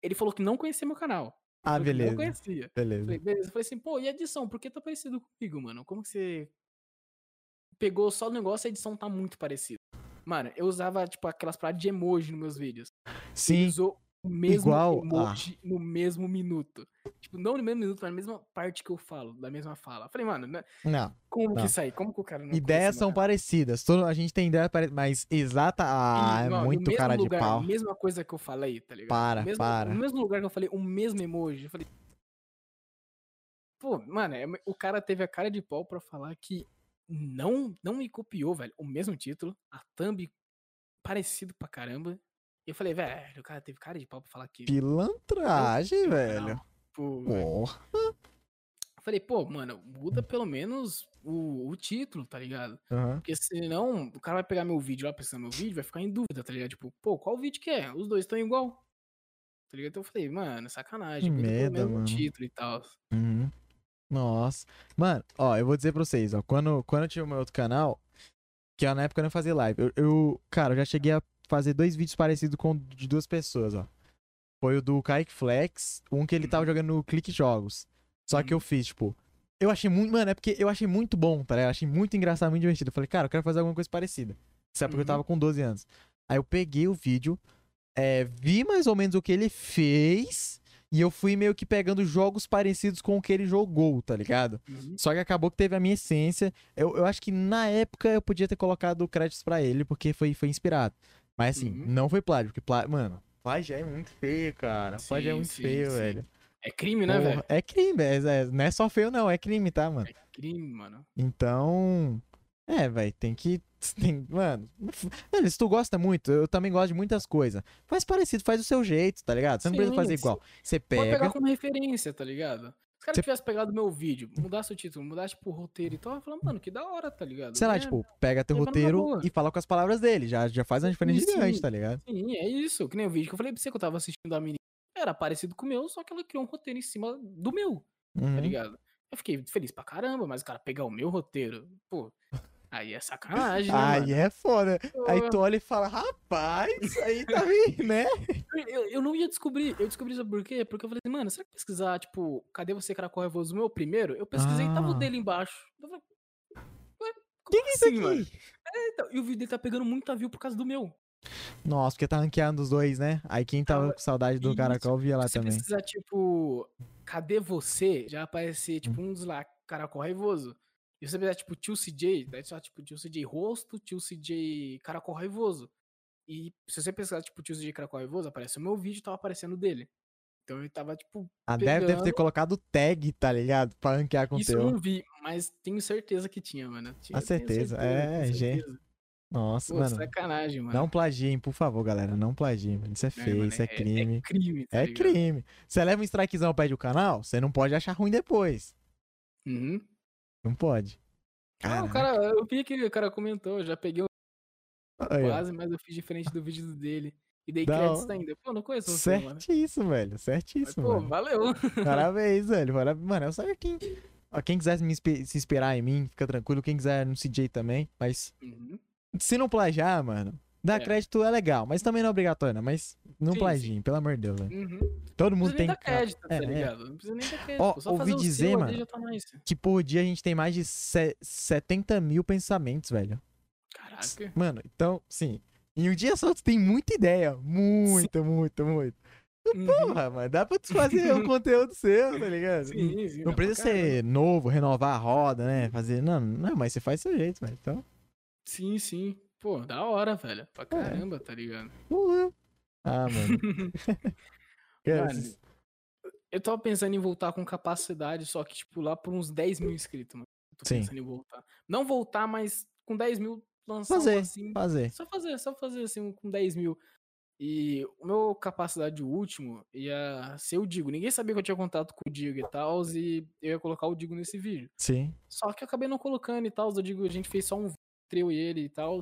Speaker 2: Ele falou que não conhecia meu canal. Ele
Speaker 1: Ah, beleza.
Speaker 2: Não conhecia.
Speaker 1: Beleza.
Speaker 2: falei, beleza. Eu falei assim, pô, e a edição? Por que tá parecido comigo, mano? Como que você pegou só o negócio e a edição tá muito parecida? Mano, eu usava, tipo, aquelas paradas de emoji nos meus vídeos. Ele
Speaker 1: Sim.
Speaker 2: usou o mesmo
Speaker 1: igual-
Speaker 2: emoji no mesmo minuto. Tipo, não no mesmo minuto, mas na mesma parte que eu falo, da mesma fala. Falei, mano, né,
Speaker 1: Não.
Speaker 2: como
Speaker 1: Não.
Speaker 2: que isso aí? Como que o cara não
Speaker 1: Ideias
Speaker 2: conhece
Speaker 1: são parecidas. Todo, a gente tem ideia parecida, mas exata. Ah,
Speaker 2: E,
Speaker 1: é
Speaker 2: não,
Speaker 1: muito cara
Speaker 2: lugar,
Speaker 1: de pau.
Speaker 2: A mesma coisa que eu falei, tá ligado?
Speaker 1: Para,
Speaker 2: mesmo,
Speaker 1: para.
Speaker 2: No mesmo lugar que eu falei, o mesmo emoji. Eu falei. Pô, mano, é- o cara teve a cara de pau pra falar que não, não me copiou, velho. O mesmo título, a thumb parecido pra caramba. E eu falei, velho, o cara teve cara de pau pra falar que.
Speaker 1: Pilantragem,
Speaker 2: meu
Speaker 1: velho.
Speaker 2: canal, Pô, velho.
Speaker 1: Porra.
Speaker 2: Eu falei, pô, mano, muda pelo menos o, o título, tá ligado?
Speaker 1: Aham.
Speaker 2: Porque senão o cara vai pegar meu vídeo lá, pensando no meu vídeo, vai ficar em dúvida, tá ligado? Tipo, pô, qual vídeo que é? Os dois estão igual. Tá ligado? Então eu falei, mano, sacanagem,
Speaker 1: Que merda,
Speaker 2: o
Speaker 1: mano.
Speaker 2: título e tal.
Speaker 1: Uhum. Nossa. Mano, ó, eu vou dizer pra vocês, ó. Quando, quando eu tinha o meu outro canal, que ó, na época eu não fazia live, eu, eu- cara, eu já cheguei a fazer dois vídeos parecidos com de duas pessoas, ó. Foi o do Kaique Flex, um que ele tava jogando no Clique Jogos. Só que eu fiz, tipo, eu achei muito, mano, é porque eu achei muito bom, tá ligado? Eu achei muito engraçado, muito divertido. Eu falei, cara, eu quero fazer alguma coisa parecida. Isso é porque eu
Speaker 2: Uhum.
Speaker 1: tava com 12 anos. Aí eu peguei o vídeo, é, vi mais ou menos o que ele fez, e eu fui meio que pegando jogos parecidos com o que ele jogou, tá ligado?
Speaker 2: Uhum.
Speaker 1: Só que acabou que teve a minha essência. Eu, eu acho que na época eu podia ter colocado créditos pra ele, porque foi, foi inspirado. Mas assim,
Speaker 2: Uhum.
Speaker 1: não foi plágio, porque plágio, mano, plágio é muito feio, cara. Plágio é
Speaker 2: Sim,
Speaker 1: muito
Speaker 2: sim,
Speaker 1: feio,
Speaker 2: sim.
Speaker 1: velho.
Speaker 2: É crime, né,
Speaker 1: Porra,
Speaker 2: velho?
Speaker 1: É crime, é, é- não é só feio, não, é crime, tá, mano?
Speaker 2: É crime, mano.
Speaker 1: Então. É, velho, tem que. [LAUGHS] Tem, mano, mano, se tu gosta muito, eu também gosto de muitas coisas. Faz parecido, faz do seu jeito, tá ligado? Você não precisa
Speaker 2: Sim,
Speaker 1: fazer
Speaker 2: sim.
Speaker 1: igual. Você
Speaker 2: Pode
Speaker 1: pega.
Speaker 2: pegar como referência, tá ligado? Se o cara
Speaker 1: Cê-
Speaker 2: tivesse pegado meu vídeo, mudasse o título, mudasse, tipo, o roteiro e tal, eu falar, mano, que da hora, tá ligado?
Speaker 1: Sei lá,
Speaker 2: É,
Speaker 1: tipo, pega teu
Speaker 2: numa
Speaker 1: roteiro e fala com as palavras dele. Já, já faz uma diferença
Speaker 2: Sim,
Speaker 1: gigante, tá ligado?
Speaker 2: Sim, é isso. Que nem o vídeo que eu falei pra você que eu tava assistindo da menina. Era parecido com o meu, só que ela criou um roteiro em cima do meu, tá
Speaker 1: Uhum.
Speaker 2: ligado? Eu fiquei feliz pra caramba, mas o cara pegar o meu roteiro, pô, aí é sacanagem, né,
Speaker 1: Aí
Speaker 2: mano?
Speaker 1: é foda. Aí tu olha e fala, rapaz, aí tá bem, [LAUGHS] né?
Speaker 2: eu, eu não ia descobrir. Eu descobri isso por quê? Porque eu falei assim, mano, será que pesquisar, tipo, cadê você, Caracol Revoso, o meu primeiro? Eu pesquisei e tava o
Speaker 1: Ah.
Speaker 2: dele embaixo. Eu falei,
Speaker 1: que que é isso
Speaker 2: assim,
Speaker 1: aqui?
Speaker 2: mano? É, então, e o vídeo dele tá pegando muita view por causa do meu.
Speaker 1: Nossa, porque tá ranqueando os dois, né? Aí quem tava com saudade do
Speaker 2: Isso.
Speaker 1: Caracol via lá
Speaker 2: Se você
Speaker 1: também.
Speaker 2: precisar, tipo, cadê você? Já aparecer,
Speaker 1: Hum.
Speaker 2: tipo, um dos lá, caracol raivoso. E você precisar, tipo, tio CJ, daí só, tipo, tio CJ rosto, tio CJ caracol raivoso. E se você pesquisar, tipo, tio CJ caracol raivoso, aparece o meu vídeo tava aparecendo dele. Então ele tava, tipo,
Speaker 1: A Dev deve ter
Speaker 2: pegando-
Speaker 1: colocado tag, tá ligado? Pra ranquear com o
Speaker 2: isso eu não vi, mas tenho certeza que tinha, mano. Tinha,
Speaker 1: A certeza,
Speaker 2: tenho
Speaker 1: é, gente.
Speaker 2: certeza.
Speaker 1: Nossa,
Speaker 2: Pô,
Speaker 1: mano.
Speaker 2: sacanagem, mano.
Speaker 1: Não plagiem, por favor, galera. Não plagiem, mano. Isso é
Speaker 2: É,
Speaker 1: feio,
Speaker 2: mano,
Speaker 1: isso é crime.
Speaker 2: É crime, tá
Speaker 1: É
Speaker 2: ligado?
Speaker 1: crime. Você leva um strikezão ao pé do canal, você não pode achar ruim depois.
Speaker 2: Uhum.
Speaker 1: Não pode.
Speaker 2: Ah, o
Speaker 1: Caraca.
Speaker 2: cara, eu vi que o cara comentou, eu já peguei o
Speaker 1: Aí, ó.
Speaker 2: quase, mas eu fiz diferente do vídeo dele. E dei
Speaker 1: Da
Speaker 2: créditos ainda. Pô, não conheço você, mano.
Speaker 1: Certíssimo, velho.
Speaker 2: Mas,
Speaker 1: Certíssimo,
Speaker 2: pô,
Speaker 1: mano.
Speaker 2: valeu. [LAUGHS]
Speaker 1: Parabéns, velho. Parabéns. Mano, é o certinho. Ó, quem quiser se inspirar em mim, fica tranquilo. Quem quiser no CJ também. Mas
Speaker 2: Uhum.
Speaker 1: se não plagiar, mano, dar
Speaker 2: É.
Speaker 1: crédito é legal. Mas também não é obrigatório, né? Mas não
Speaker 2: Sim,
Speaker 1: plagiem, pelo amor de Deus, velho.
Speaker 2: Uhum.
Speaker 1: Todo
Speaker 2: Não
Speaker 1: mundo
Speaker 2: precisa
Speaker 1: tem
Speaker 2: nem dar crédito, tá
Speaker 1: é, é.
Speaker 2: ligado? Não precisa nem dar crédito.
Speaker 1: Ó.
Speaker 2: Só
Speaker 1: ouvi dizer, mano,
Speaker 2: tá
Speaker 1: que por dia a gente tem mais de se- 70 mil pensamentos, velho.
Speaker 2: Caraca.
Speaker 1: Mano, então, sim. Em um dia só tu tem muita ideia. Muita, muita, muita.
Speaker 2: Uhum.
Speaker 1: Porra, mano, dá pra tu fazer um [LAUGHS] conteúdo seu, tá ligado?
Speaker 2: Sim, sim.
Speaker 1: Não precisa ser novo, renovar a roda, né? Fazer. Não, não, mas você faz seu jeito, velho. Então.
Speaker 2: Sim, sim. Pô, da hora, velho.
Speaker 1: É.
Speaker 2: Pra caramba, tá ligado?
Speaker 1: Uhul. Ah, mano. [LAUGHS] Cara,
Speaker 2: Mano, Eu tava pensando em voltar com capacidade, só que, tipo, lá por uns 10 mil inscritos, mano. Eu Tô
Speaker 1: Sim.
Speaker 2: pensando em voltar. Não voltar, mas com 10 mil lançar um
Speaker 1: Fazer,
Speaker 2: assim.
Speaker 1: fazer.
Speaker 2: Só fazer, só fazer assim, um com 10 mil. E o meu capacidade último ia ser o Digo. Ninguém sabia que eu tinha contato com o Digo e tal, e eu ia colocar o Digo nesse vídeo.
Speaker 1: Sim.
Speaker 2: Só que eu acabei não colocando e tal. Eu digo, a gente fez só um vídeo, eu e ele e tal.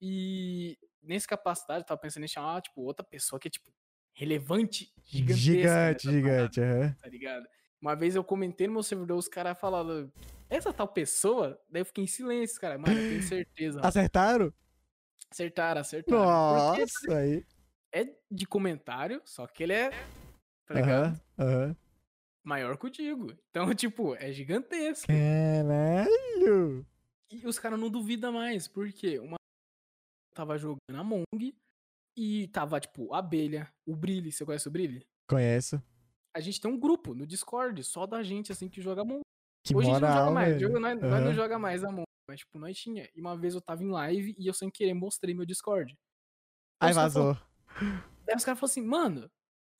Speaker 2: E nesse capacidade, eu tava pensando em chamar, tipo, outra pessoa que é, tipo, relevante, gigantesca.
Speaker 1: Gigante,
Speaker 2: nessa
Speaker 1: gigante. aham.
Speaker 2: parada, tá ligado? Uma vez eu comentei no meu servidor, os caras falaram, essa tal pessoa? Daí eu fiquei em silêncio, cara. Mano, eu tenho certeza. mano.
Speaker 1: Acertaram?
Speaker 2: Acertaram, acertaram. Porque
Speaker 1: Nossa, aí.
Speaker 2: é de comentário, só que ele é, tá ligado?
Speaker 1: Aham, aham.
Speaker 2: Maior que o Digo. Então, [LAUGHS] tipo, é gigantesco.
Speaker 1: Caralho.
Speaker 2: E os caras não duvidam mais, porque uma tava jogando Among e tava, tipo, Abelha, o Brilhe, você conhece o Brilhe?
Speaker 1: Conheço.
Speaker 2: A gente tem um grupo no Discord só da gente, assim, que joga Among.
Speaker 1: Que
Speaker 2: Hoje a gente não joga mais, jogo- nós, nós
Speaker 1: Aham.
Speaker 2: não joga mais Among, mas, tipo, nós tinha. E uma vez eu tava em live e eu sem querer mostrei meu Discord.
Speaker 1: Aí vazou.
Speaker 2: Daí os caras falaram assim, mano,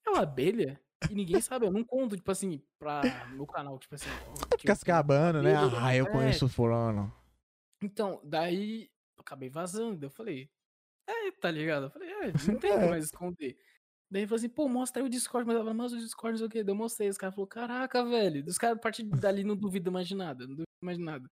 Speaker 2: é uma abelha? E ninguém sabe, eu não conto, tipo assim, pra meu canal, tipo assim. [LAUGHS]
Speaker 1: Fica se
Speaker 2: tenho
Speaker 1: acabando, né? Ah, eu
Speaker 2: é,
Speaker 1: conheço o fulano.
Speaker 2: Então, daí acabei vazando. Eu falei, é, tá ligado? Eu falei, é, não tem [LAUGHS]
Speaker 1: É.
Speaker 2: mais esconder. Daí ele falou assim, pô, mostra aí o Discord. Mas eu falei, mas o Discord não sei o quê. Daí eu mostrei. Os caras falaram, caraca, velho. Os caras, a partir dali, não duvidam mais de nada. Não duvidam mais de nada.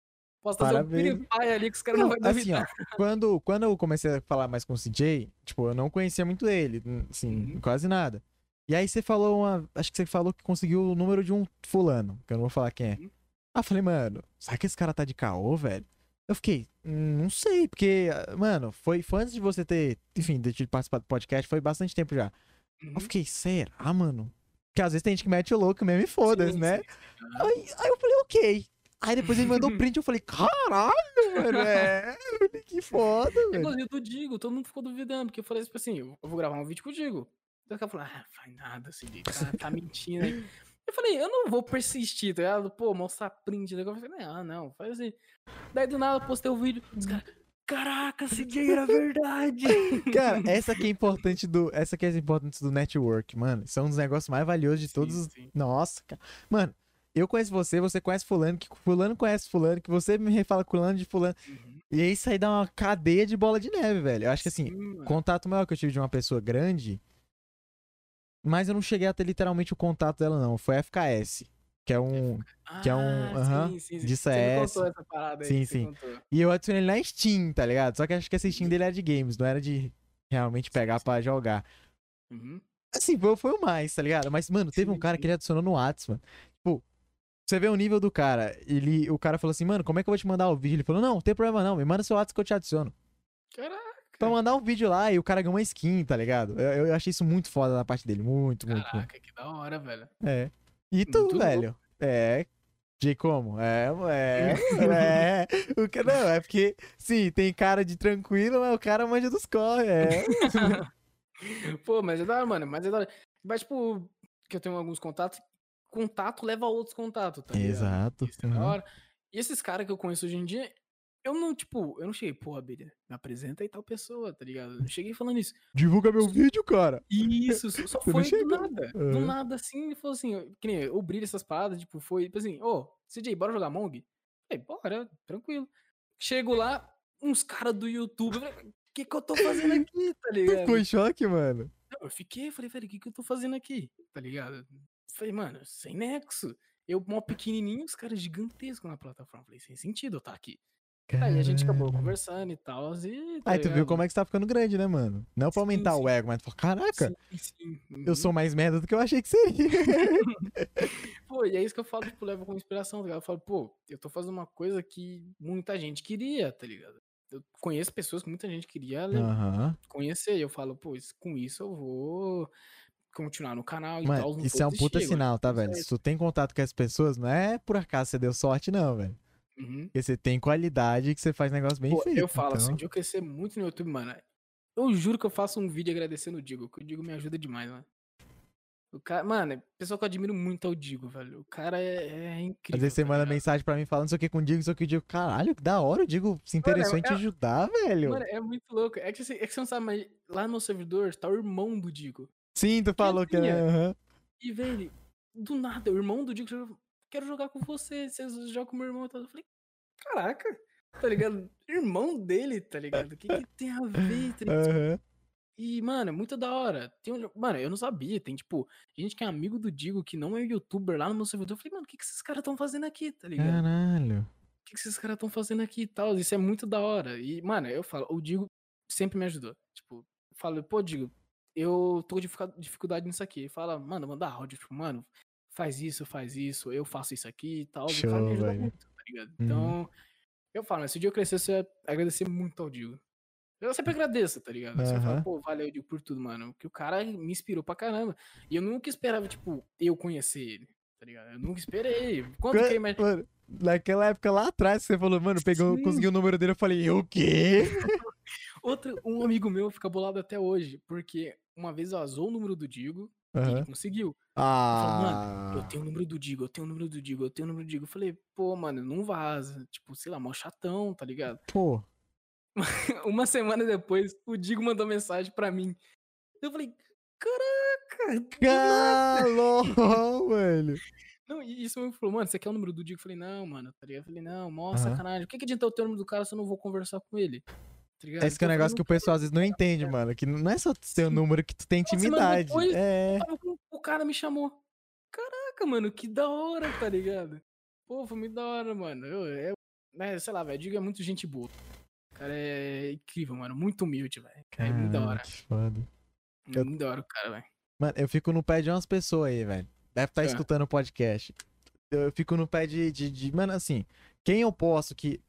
Speaker 2: Posso fazer um. Free ali que os caras não,
Speaker 1: Não,
Speaker 2: vão
Speaker 1: assim,
Speaker 2: duvidar.
Speaker 1: ó, [LAUGHS] quando, quando eu comecei a falar mais com o CJ, tipo, eu não conhecia muito ele, assim,
Speaker 2: Uhum.
Speaker 1: quase nada. E aí você falou uma. Acho que você falou que conseguiu o número de um fulano, que eu não vou falar quem é.
Speaker 2: Uhum.
Speaker 1: Ah, falei, mano, será que esse cara tá de caô, velho? Eu fiquei, "Hum, não sei, porque, ah, mano, foi, foi antes de você ter, enfim, de ter participado do podcast, foi bastante tempo já.
Speaker 2: Uhum.
Speaker 1: Eu fiquei, será, mano? Porque às vezes tem gente que mete o louco mesmo e foda-se, né? Aí, aí eu falei, ok. Aí depois ele mandou print, eu falei, caralho, mano, é, [LAUGHS] que foda, velho.
Speaker 2: Inclusive do Digo, todo mundo ficou duvidando, porque eu falei tipo assim, eu vou gravar um vídeo com o Digo. Daí o cara falou, ah, faz nada, esse Digo, tá, tá mentindo aí. Eu falei, eu não vou persistir, tá ligado? Pô, mostrar print. Daí eu falei, ah, não, faz assim. Daí do nada eu postei o vídeo, os caras, caraca, esse dia era verdade. [LAUGHS]
Speaker 1: Cara, essa que é importante do. Essa que é importante do network, mano. São um dos negócios mais valiosos de
Speaker 2: Sim,
Speaker 1: todos os.
Speaker 2: sim.
Speaker 1: Nossa, cara. Mano, eu conheço você, você conhece fulano, que fulano conhece fulano, que você me refala fulano de fulano.
Speaker 2: Uhum.
Speaker 1: E aí isso aí dá uma cadeia de bola de neve, velho. Eu acho que assim,
Speaker 2: Sim,
Speaker 1: contato maior que eu tive de uma pessoa grande. Mas eu não cheguei a ter literalmente o contato dela, não. Foi FKS. Que é um. que é um-
Speaker 2: Ah,
Speaker 1: aham,
Speaker 2: sim, sim, sim.
Speaker 1: de
Speaker 2: Você
Speaker 1: CS.
Speaker 2: contou essa parada aí.
Speaker 1: Sim,
Speaker 2: você
Speaker 1: sim.
Speaker 2: contou.
Speaker 1: E eu adicionei ele na Steam, tá ligado? Só que acho que essa Steam dele era de games, não era de realmente pegar
Speaker 2: sim.
Speaker 1: pra jogar.
Speaker 2: Uhum.
Speaker 1: Assim, foi, foi o mais, tá ligado? Mas, mano, teve um cara que ele adicionou no Whats, mano. Tipo, você vê o nível do cara. Ele, o cara falou assim, mano, como é que eu vou te mandar o vídeo? Ele falou, não, não tem problema não, me manda seu Whats que eu te adiciono.
Speaker 2: Caraca.
Speaker 1: Pra mandar um vídeo lá e o cara ganhou uma skin, tá ligado? Eu, eu achei isso muito foda da parte dele. Muito, muito, muito.
Speaker 2: Caraca, que da hora, velho.
Speaker 1: É. E tu,
Speaker 2: Muito
Speaker 1: velho? É. De como? É, é, [LAUGHS] é. O que, não, é porque, sim, tem cara de tranquilo, mas o cara manja dos corre, é. [LAUGHS]
Speaker 2: Pô, mas é da hora, mano. Mas é da hora. Mas, tipo, que eu tenho alguns contatos, contato leva a outros contatos, tá ligado?
Speaker 1: Exato.
Speaker 2: Isso é da hora. E esses caras que eu conheço hoje em dia, eu não, tipo, eu não cheguei, pô, Abelha, me apresenta aí tal pessoa, tá ligado? Eu não cheguei falando isso.
Speaker 1: Divulga meu vídeo, cara.
Speaker 2: Isso, só [LAUGHS] foi do nada. Do
Speaker 1: Aham.
Speaker 2: nada, assim, ele falou assim, que nem eu brilho essas paradas, tipo, foi, tipo assim, ô, CJ, bora jogar Mong? Falei, bora, tranquilo. Chego lá, uns caras do YouTube, o que que eu tô fazendo [LAUGHS] aqui, tá ligado?
Speaker 1: ficou em choque, mano?
Speaker 2: Eu fiquei, falei, velho, o que que eu tô fazendo aqui? Tá ligado? Falei, mano, sem nexo. Eu, mó pequenininho, os caras gigantescos na plataforma. Falei, sem sentido eu estar aqui. Aí a gente acabou conversando e tal. E, tá
Speaker 1: Aí tu viu como é que você tá ficando grande, né, mano? Não pra
Speaker 2: Sim,
Speaker 1: aumentar o
Speaker 2: sim.
Speaker 1: ego, mas tu falou, caraca,
Speaker 2: Sim,
Speaker 1: eu
Speaker 2: uhum.
Speaker 1: sou mais merda do que eu achei que seria. [LAUGHS]
Speaker 2: Pô, e é isso que eu falo, tipo, levo como inspiração, tá ligado? Eu falo, pô, eu tô fazendo uma coisa que muita gente queria, tá ligado? Eu conheço pessoas que muita gente queria
Speaker 1: Aham.
Speaker 2: conhecer. E eu falo, pô, isso- com isso eu vou continuar no canal e tal.
Speaker 1: Mano, isso é um puta sinal, tá,
Speaker 2: Tudo
Speaker 1: velho? Se tu tem contato com as pessoas, não é por acaso você deu sorte, não, velho.
Speaker 2: Uhum.
Speaker 1: Porque você tem qualidade que você faz negócio bem
Speaker 2: Pô,
Speaker 1: feito.
Speaker 2: eu falo, se
Speaker 1: então...
Speaker 2: um dia eu crescer muito no YouTube, mano, eu juro que eu faço um vídeo agradecendo o Digo, que o Digo me ajuda demais, mano. O cara, mano, pessoa que eu admiro muito é o Digo, velho. O cara é, é incrível.
Speaker 1: Às vezes você
Speaker 2: tá
Speaker 1: manda mensagem pra mim falando isso aqui com o Digo, isso aqui o Digo. Caralho, que da hora, o Digo se interessou em te
Speaker 2: é-
Speaker 1: ajudar, velho.
Speaker 2: Mano, é muito louco. É que, você- é que você não sabe, mas lá no servidor tá o irmão do Digo.
Speaker 1: Sim, tu falou que
Speaker 2: assim,
Speaker 1: era.
Speaker 2: é.
Speaker 1: aham.
Speaker 2: E, velho, do nada, o irmão do Digo quero jogar com você, você joga com meu irmão e tal. Eu falei, caraca, tá [LAUGHS] ligado? Irmão dele, tá ligado? O que, que tem a ver? Tá?
Speaker 1: Aham.
Speaker 2: E, mano, é muito da hora. Tem um- Mano, eu não sabia. Tem, tipo, gente que é amigo do Digo, que não é youtuber lá no meu servidor. Eu falei, mano, o que, que esses caras estão fazendo aqui, tá ligado?
Speaker 1: Caralho.
Speaker 2: O que, que esses caras estão fazendo aqui e tal? Isso é muito da hora. E, mano, eu falo, o Digo sempre me ajudou. Tipo, eu falo, pô, Digo, eu tô com dificu- dificuldade nisso aqui. Ele fala, mano, manda áudio. Tipo, mano, faz isso, faz isso, eu faço isso aqui e tal.
Speaker 1: Show,
Speaker 2: me ajuda muito, tá ligado?
Speaker 1: Uhum.
Speaker 2: Então, eu falo, se o dia eu crescer, você vai agradecer muito ao Digo. Eu sempre agradeço, tá ligado? Você fala, pô, valeu, Digo, por tudo, mano. Porque o cara me inspirou pra caramba. E eu nunca esperava, tipo, eu conhecer ele, tá ligado? Eu nunca esperei. Quanto que mais.
Speaker 1: Mano, naquela época lá atrás, você falou, mano, pegou,
Speaker 2: Sim.
Speaker 1: conseguiu o número dele, eu falei, o quê?
Speaker 2: Outro, um amigo meu fica bolado até hoje, porque uma vez vazou o número do Digo e ele conseguiu.
Speaker 1: Ah.
Speaker 2: Eu tenho o número do Digo, eu tenho o número do Digo, eu tenho o número do Digo. Eu falei, pô, mano, não vaza. Tipo, sei lá, mó chatão, tá ligado?
Speaker 1: Pô. [LAUGHS]
Speaker 2: Uma semana depois, o Digo mandou mensagem pra mim. Eu falei, caraca! do nada."
Speaker 1: Calou, [LAUGHS] velho.
Speaker 2: Não, e isso me falou, mano, você quer o número do Digo? Eu falei, não, mano, tá ligado? Eu falei, não, mó
Speaker 1: Aham.
Speaker 2: sacanagem. O que, que adianta eu ter o número do cara se eu não vou conversar com ele? Tá ligado?
Speaker 1: Esse que é um
Speaker 2: Então eu falei,
Speaker 1: negócio que
Speaker 2: "Não
Speaker 1: o pessoal às vezes não entende, mano. Que não é só
Speaker 2: Sim.
Speaker 1: número que tu tem intimidade.
Speaker 2: depois,
Speaker 1: É.
Speaker 2: o cara me chamou. Caraca, mano, que da hora, tá ligado? Pô, foi muito da hora, mano. Eu, eu, né, sei lá, velho, digo é muito gente boa. O cara é incrível, mano. Muito humilde, velho. É muito da hora.
Speaker 1: que foda.
Speaker 2: É
Speaker 1: Eu-
Speaker 2: muito da hora o cara, velho.
Speaker 1: Mano, eu fico no pé de umas pessoas aí, velho. Deve estar
Speaker 2: É.
Speaker 1: escutando o podcast. Eu, eu fico no pé de, de, de- Mano, assim, quem eu posso que.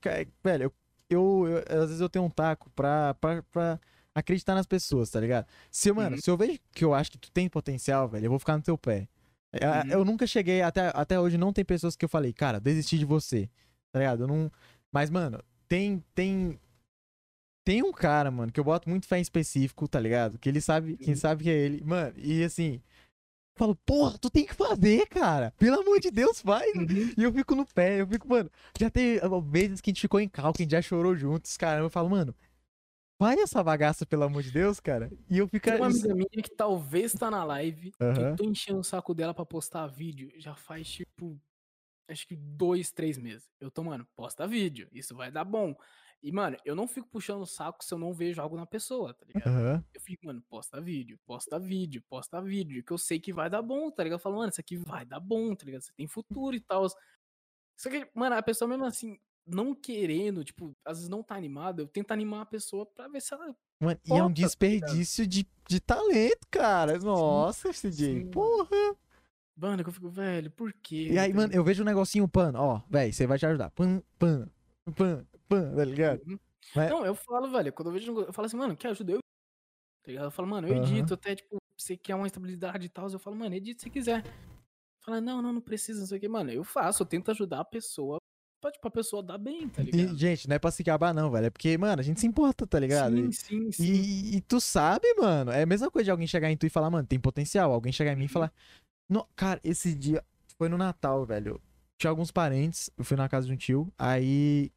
Speaker 1: Velho, eu, eu, eu- Às vezes eu tenho um taco pra, pra, pra acreditar nas pessoas, tá ligado? Se, eu- mano,
Speaker 2: Uhum.
Speaker 1: se eu vejo que eu acho que tu tem potencial, velho, eu vou ficar no teu pé. É,
Speaker 2: Uhum.
Speaker 1: Eu nunca cheguei, até, até hoje não tem pessoas que eu falei, cara, desisti de você. Tá ligado? Eu não. Mas, mano, tem. Tem. Tem um cara, mano, que eu boto muito fé em específico, tá ligado? Que ele sabe, quem
Speaker 2: Uhum.
Speaker 1: sabe que é ele. Mano, e assim. Eu falo, porra, tu tem que fazer, cara. Pelo amor de Deus, faz.
Speaker 2: Uhum.
Speaker 1: E eu fico no pé, eu fico, mano. Já ah, vezes que a gente ficou em cal, que a gente já chorou juntos, cara. Eu falo, mano, faz essa bagaça, pelo amor de Deus, cara. E eu fico.
Speaker 2: Tem uma amiga minha que talvez tá na live, que
Speaker 1: Aham.
Speaker 2: eu tô enchendo o saco dela pra postar vídeo já faz, tipo, acho que dois, três meses. Eu tô, mano, posta vídeo, isso vai dar bom. E, mano, eu não fico puxando o saco se eu não vejo algo na pessoa, tá ligado?
Speaker 1: Aham.
Speaker 2: Eu fico, mano, posta vídeo, posta vídeo, posta vídeo, que eu sei que vai dar bom, tá ligado? Eu falo, mano, isso aqui vai dar bom, tá ligado? Você tem futuro e tal. Só que, mano, a pessoa mesmo assim, não querendo, tipo, às vezes não tá animada, eu tento animar a pessoa pra ver se ela.
Speaker 1: Mano, e é um
Speaker 2: tá
Speaker 1: desperdício de, de talento, cara. Nossa, CJ.
Speaker 2: sim.
Speaker 1: Porra.
Speaker 2: Mano, que eu fico, velho, por quê?
Speaker 1: E aí,
Speaker 2: Tá
Speaker 1: mano, eu vejo um negocinho pan, ó, velho, você vai te ajudar. Pan, pan, pan, pan, tá ligado?
Speaker 2: Uhum.
Speaker 1: Mas-
Speaker 2: Não, eu falo, velho, quando eu vejo, um eu falo assim, mano, quer ajuda? Eu. Tá ligado? Eu falo, mano, eu edito, até, tipo, você quer uma estabilidade e tal, eu falo, mano, edita se quiser. Fala, não, não, não precisa, não sei o que. Mano, eu faço, eu tento ajudar a pessoa pra, tipo, a pessoa dar bem, tá
Speaker 1: E,
Speaker 2: ligado?
Speaker 1: gente, não é pra se gabar, não, velho. É porque, mano, a gente se importa, tá ligado?
Speaker 2: Sim,
Speaker 1: E-
Speaker 2: sim, sim.
Speaker 1: E, e tu sabe, mano, é a mesma coisa de alguém chegar em tu e falar, mano, tem potencial. Alguém chegar em mim e falar, não, cara, esse dia foi no Natal, velho. Tinha alguns parentes, eu fui na casa de um tio, aí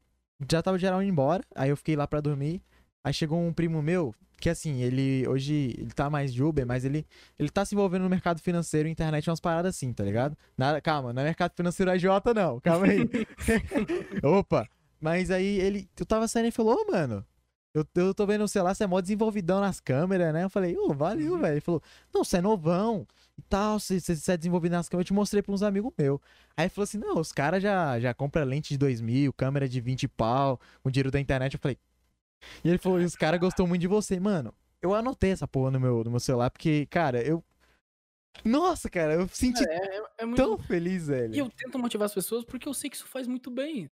Speaker 1: já tava geral indo embora, aí eu fiquei lá pra dormir. Aí chegou um primo meu, que assim, ele hoje ele tá mais de Uber, mas ele ele tá se envolvendo no mercado financeiro, internet, umas paradas assim, tá ligado? Nada, calma, não é mercado financeiro AJ não, calma aí. [LAUGHS] Opa, mas aí ele, eu tava saindo e falou, ô, mano, eu, eu tô vendo o celular, você é mó desenvolvidão nas câmeras, né? Eu falei, ô, valeu,
Speaker 2: Uhum.
Speaker 1: velho. Ele falou, não, você é novão e tal, você, você, é desenvolvido nas câmeras. Eu te mostrei pra uns amigos meus. Aí falou assim, não, os caras já, já compram lente de 2 mil, câmera de 20 pau, com dinheiro da internet. Eu falei... E ele falou, e os caras gostou muito de você. Mano, eu anotei essa porra no meu, no meu celular, porque, cara, eu... Nossa, cara, eu senti
Speaker 2: É, é, é muito.
Speaker 1: tão feliz, velho.
Speaker 2: E eu tento motivar as pessoas porque eu sei que isso faz muito bem.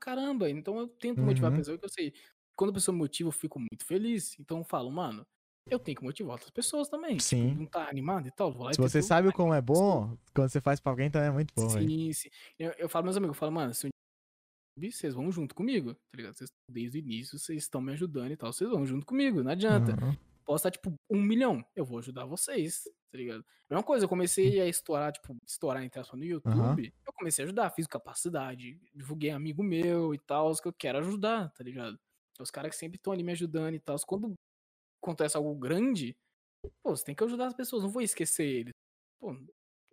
Speaker 2: Caramba, então eu tento motivar
Speaker 1: Uhum.
Speaker 2: a pessoa que eu sei. Quando a pessoa me motiva, eu fico muito feliz. Então eu falo, mano, eu tenho que motivar outras pessoas também.
Speaker 1: Sim.
Speaker 2: Tipo, não tá animado e tal. Vou lá e
Speaker 1: Se você
Speaker 2: tento
Speaker 1: sabe como é
Speaker 2: a
Speaker 1: bom, quando você faz pra alguém também é muito bom.
Speaker 2: Sim, sim. Eu, eu falo, meus amigos, eu falo, mano, se um vocês vão junto comigo, tá ligado? Vocês, desde o início, vocês estão me ajudando e tal. Vocês vão junto comigo, não adianta.
Speaker 1: Uhum.
Speaker 2: Posso estar, tipo, um milhão. Eu vou ajudar vocês, tá ligado? Mesma coisa, eu comecei a estourar, tipo, estourar entre aspas no YouTube. Eu comecei a ajudar, fiz capacidade, divulguei amigo meu e tal, os que eu quero ajudar, tá ligado? Os caras que sempre estão ali me ajudando e tal. Quando acontece algo grande, pô, você tem que ajudar as pessoas, não vou esquecer eles. Pô,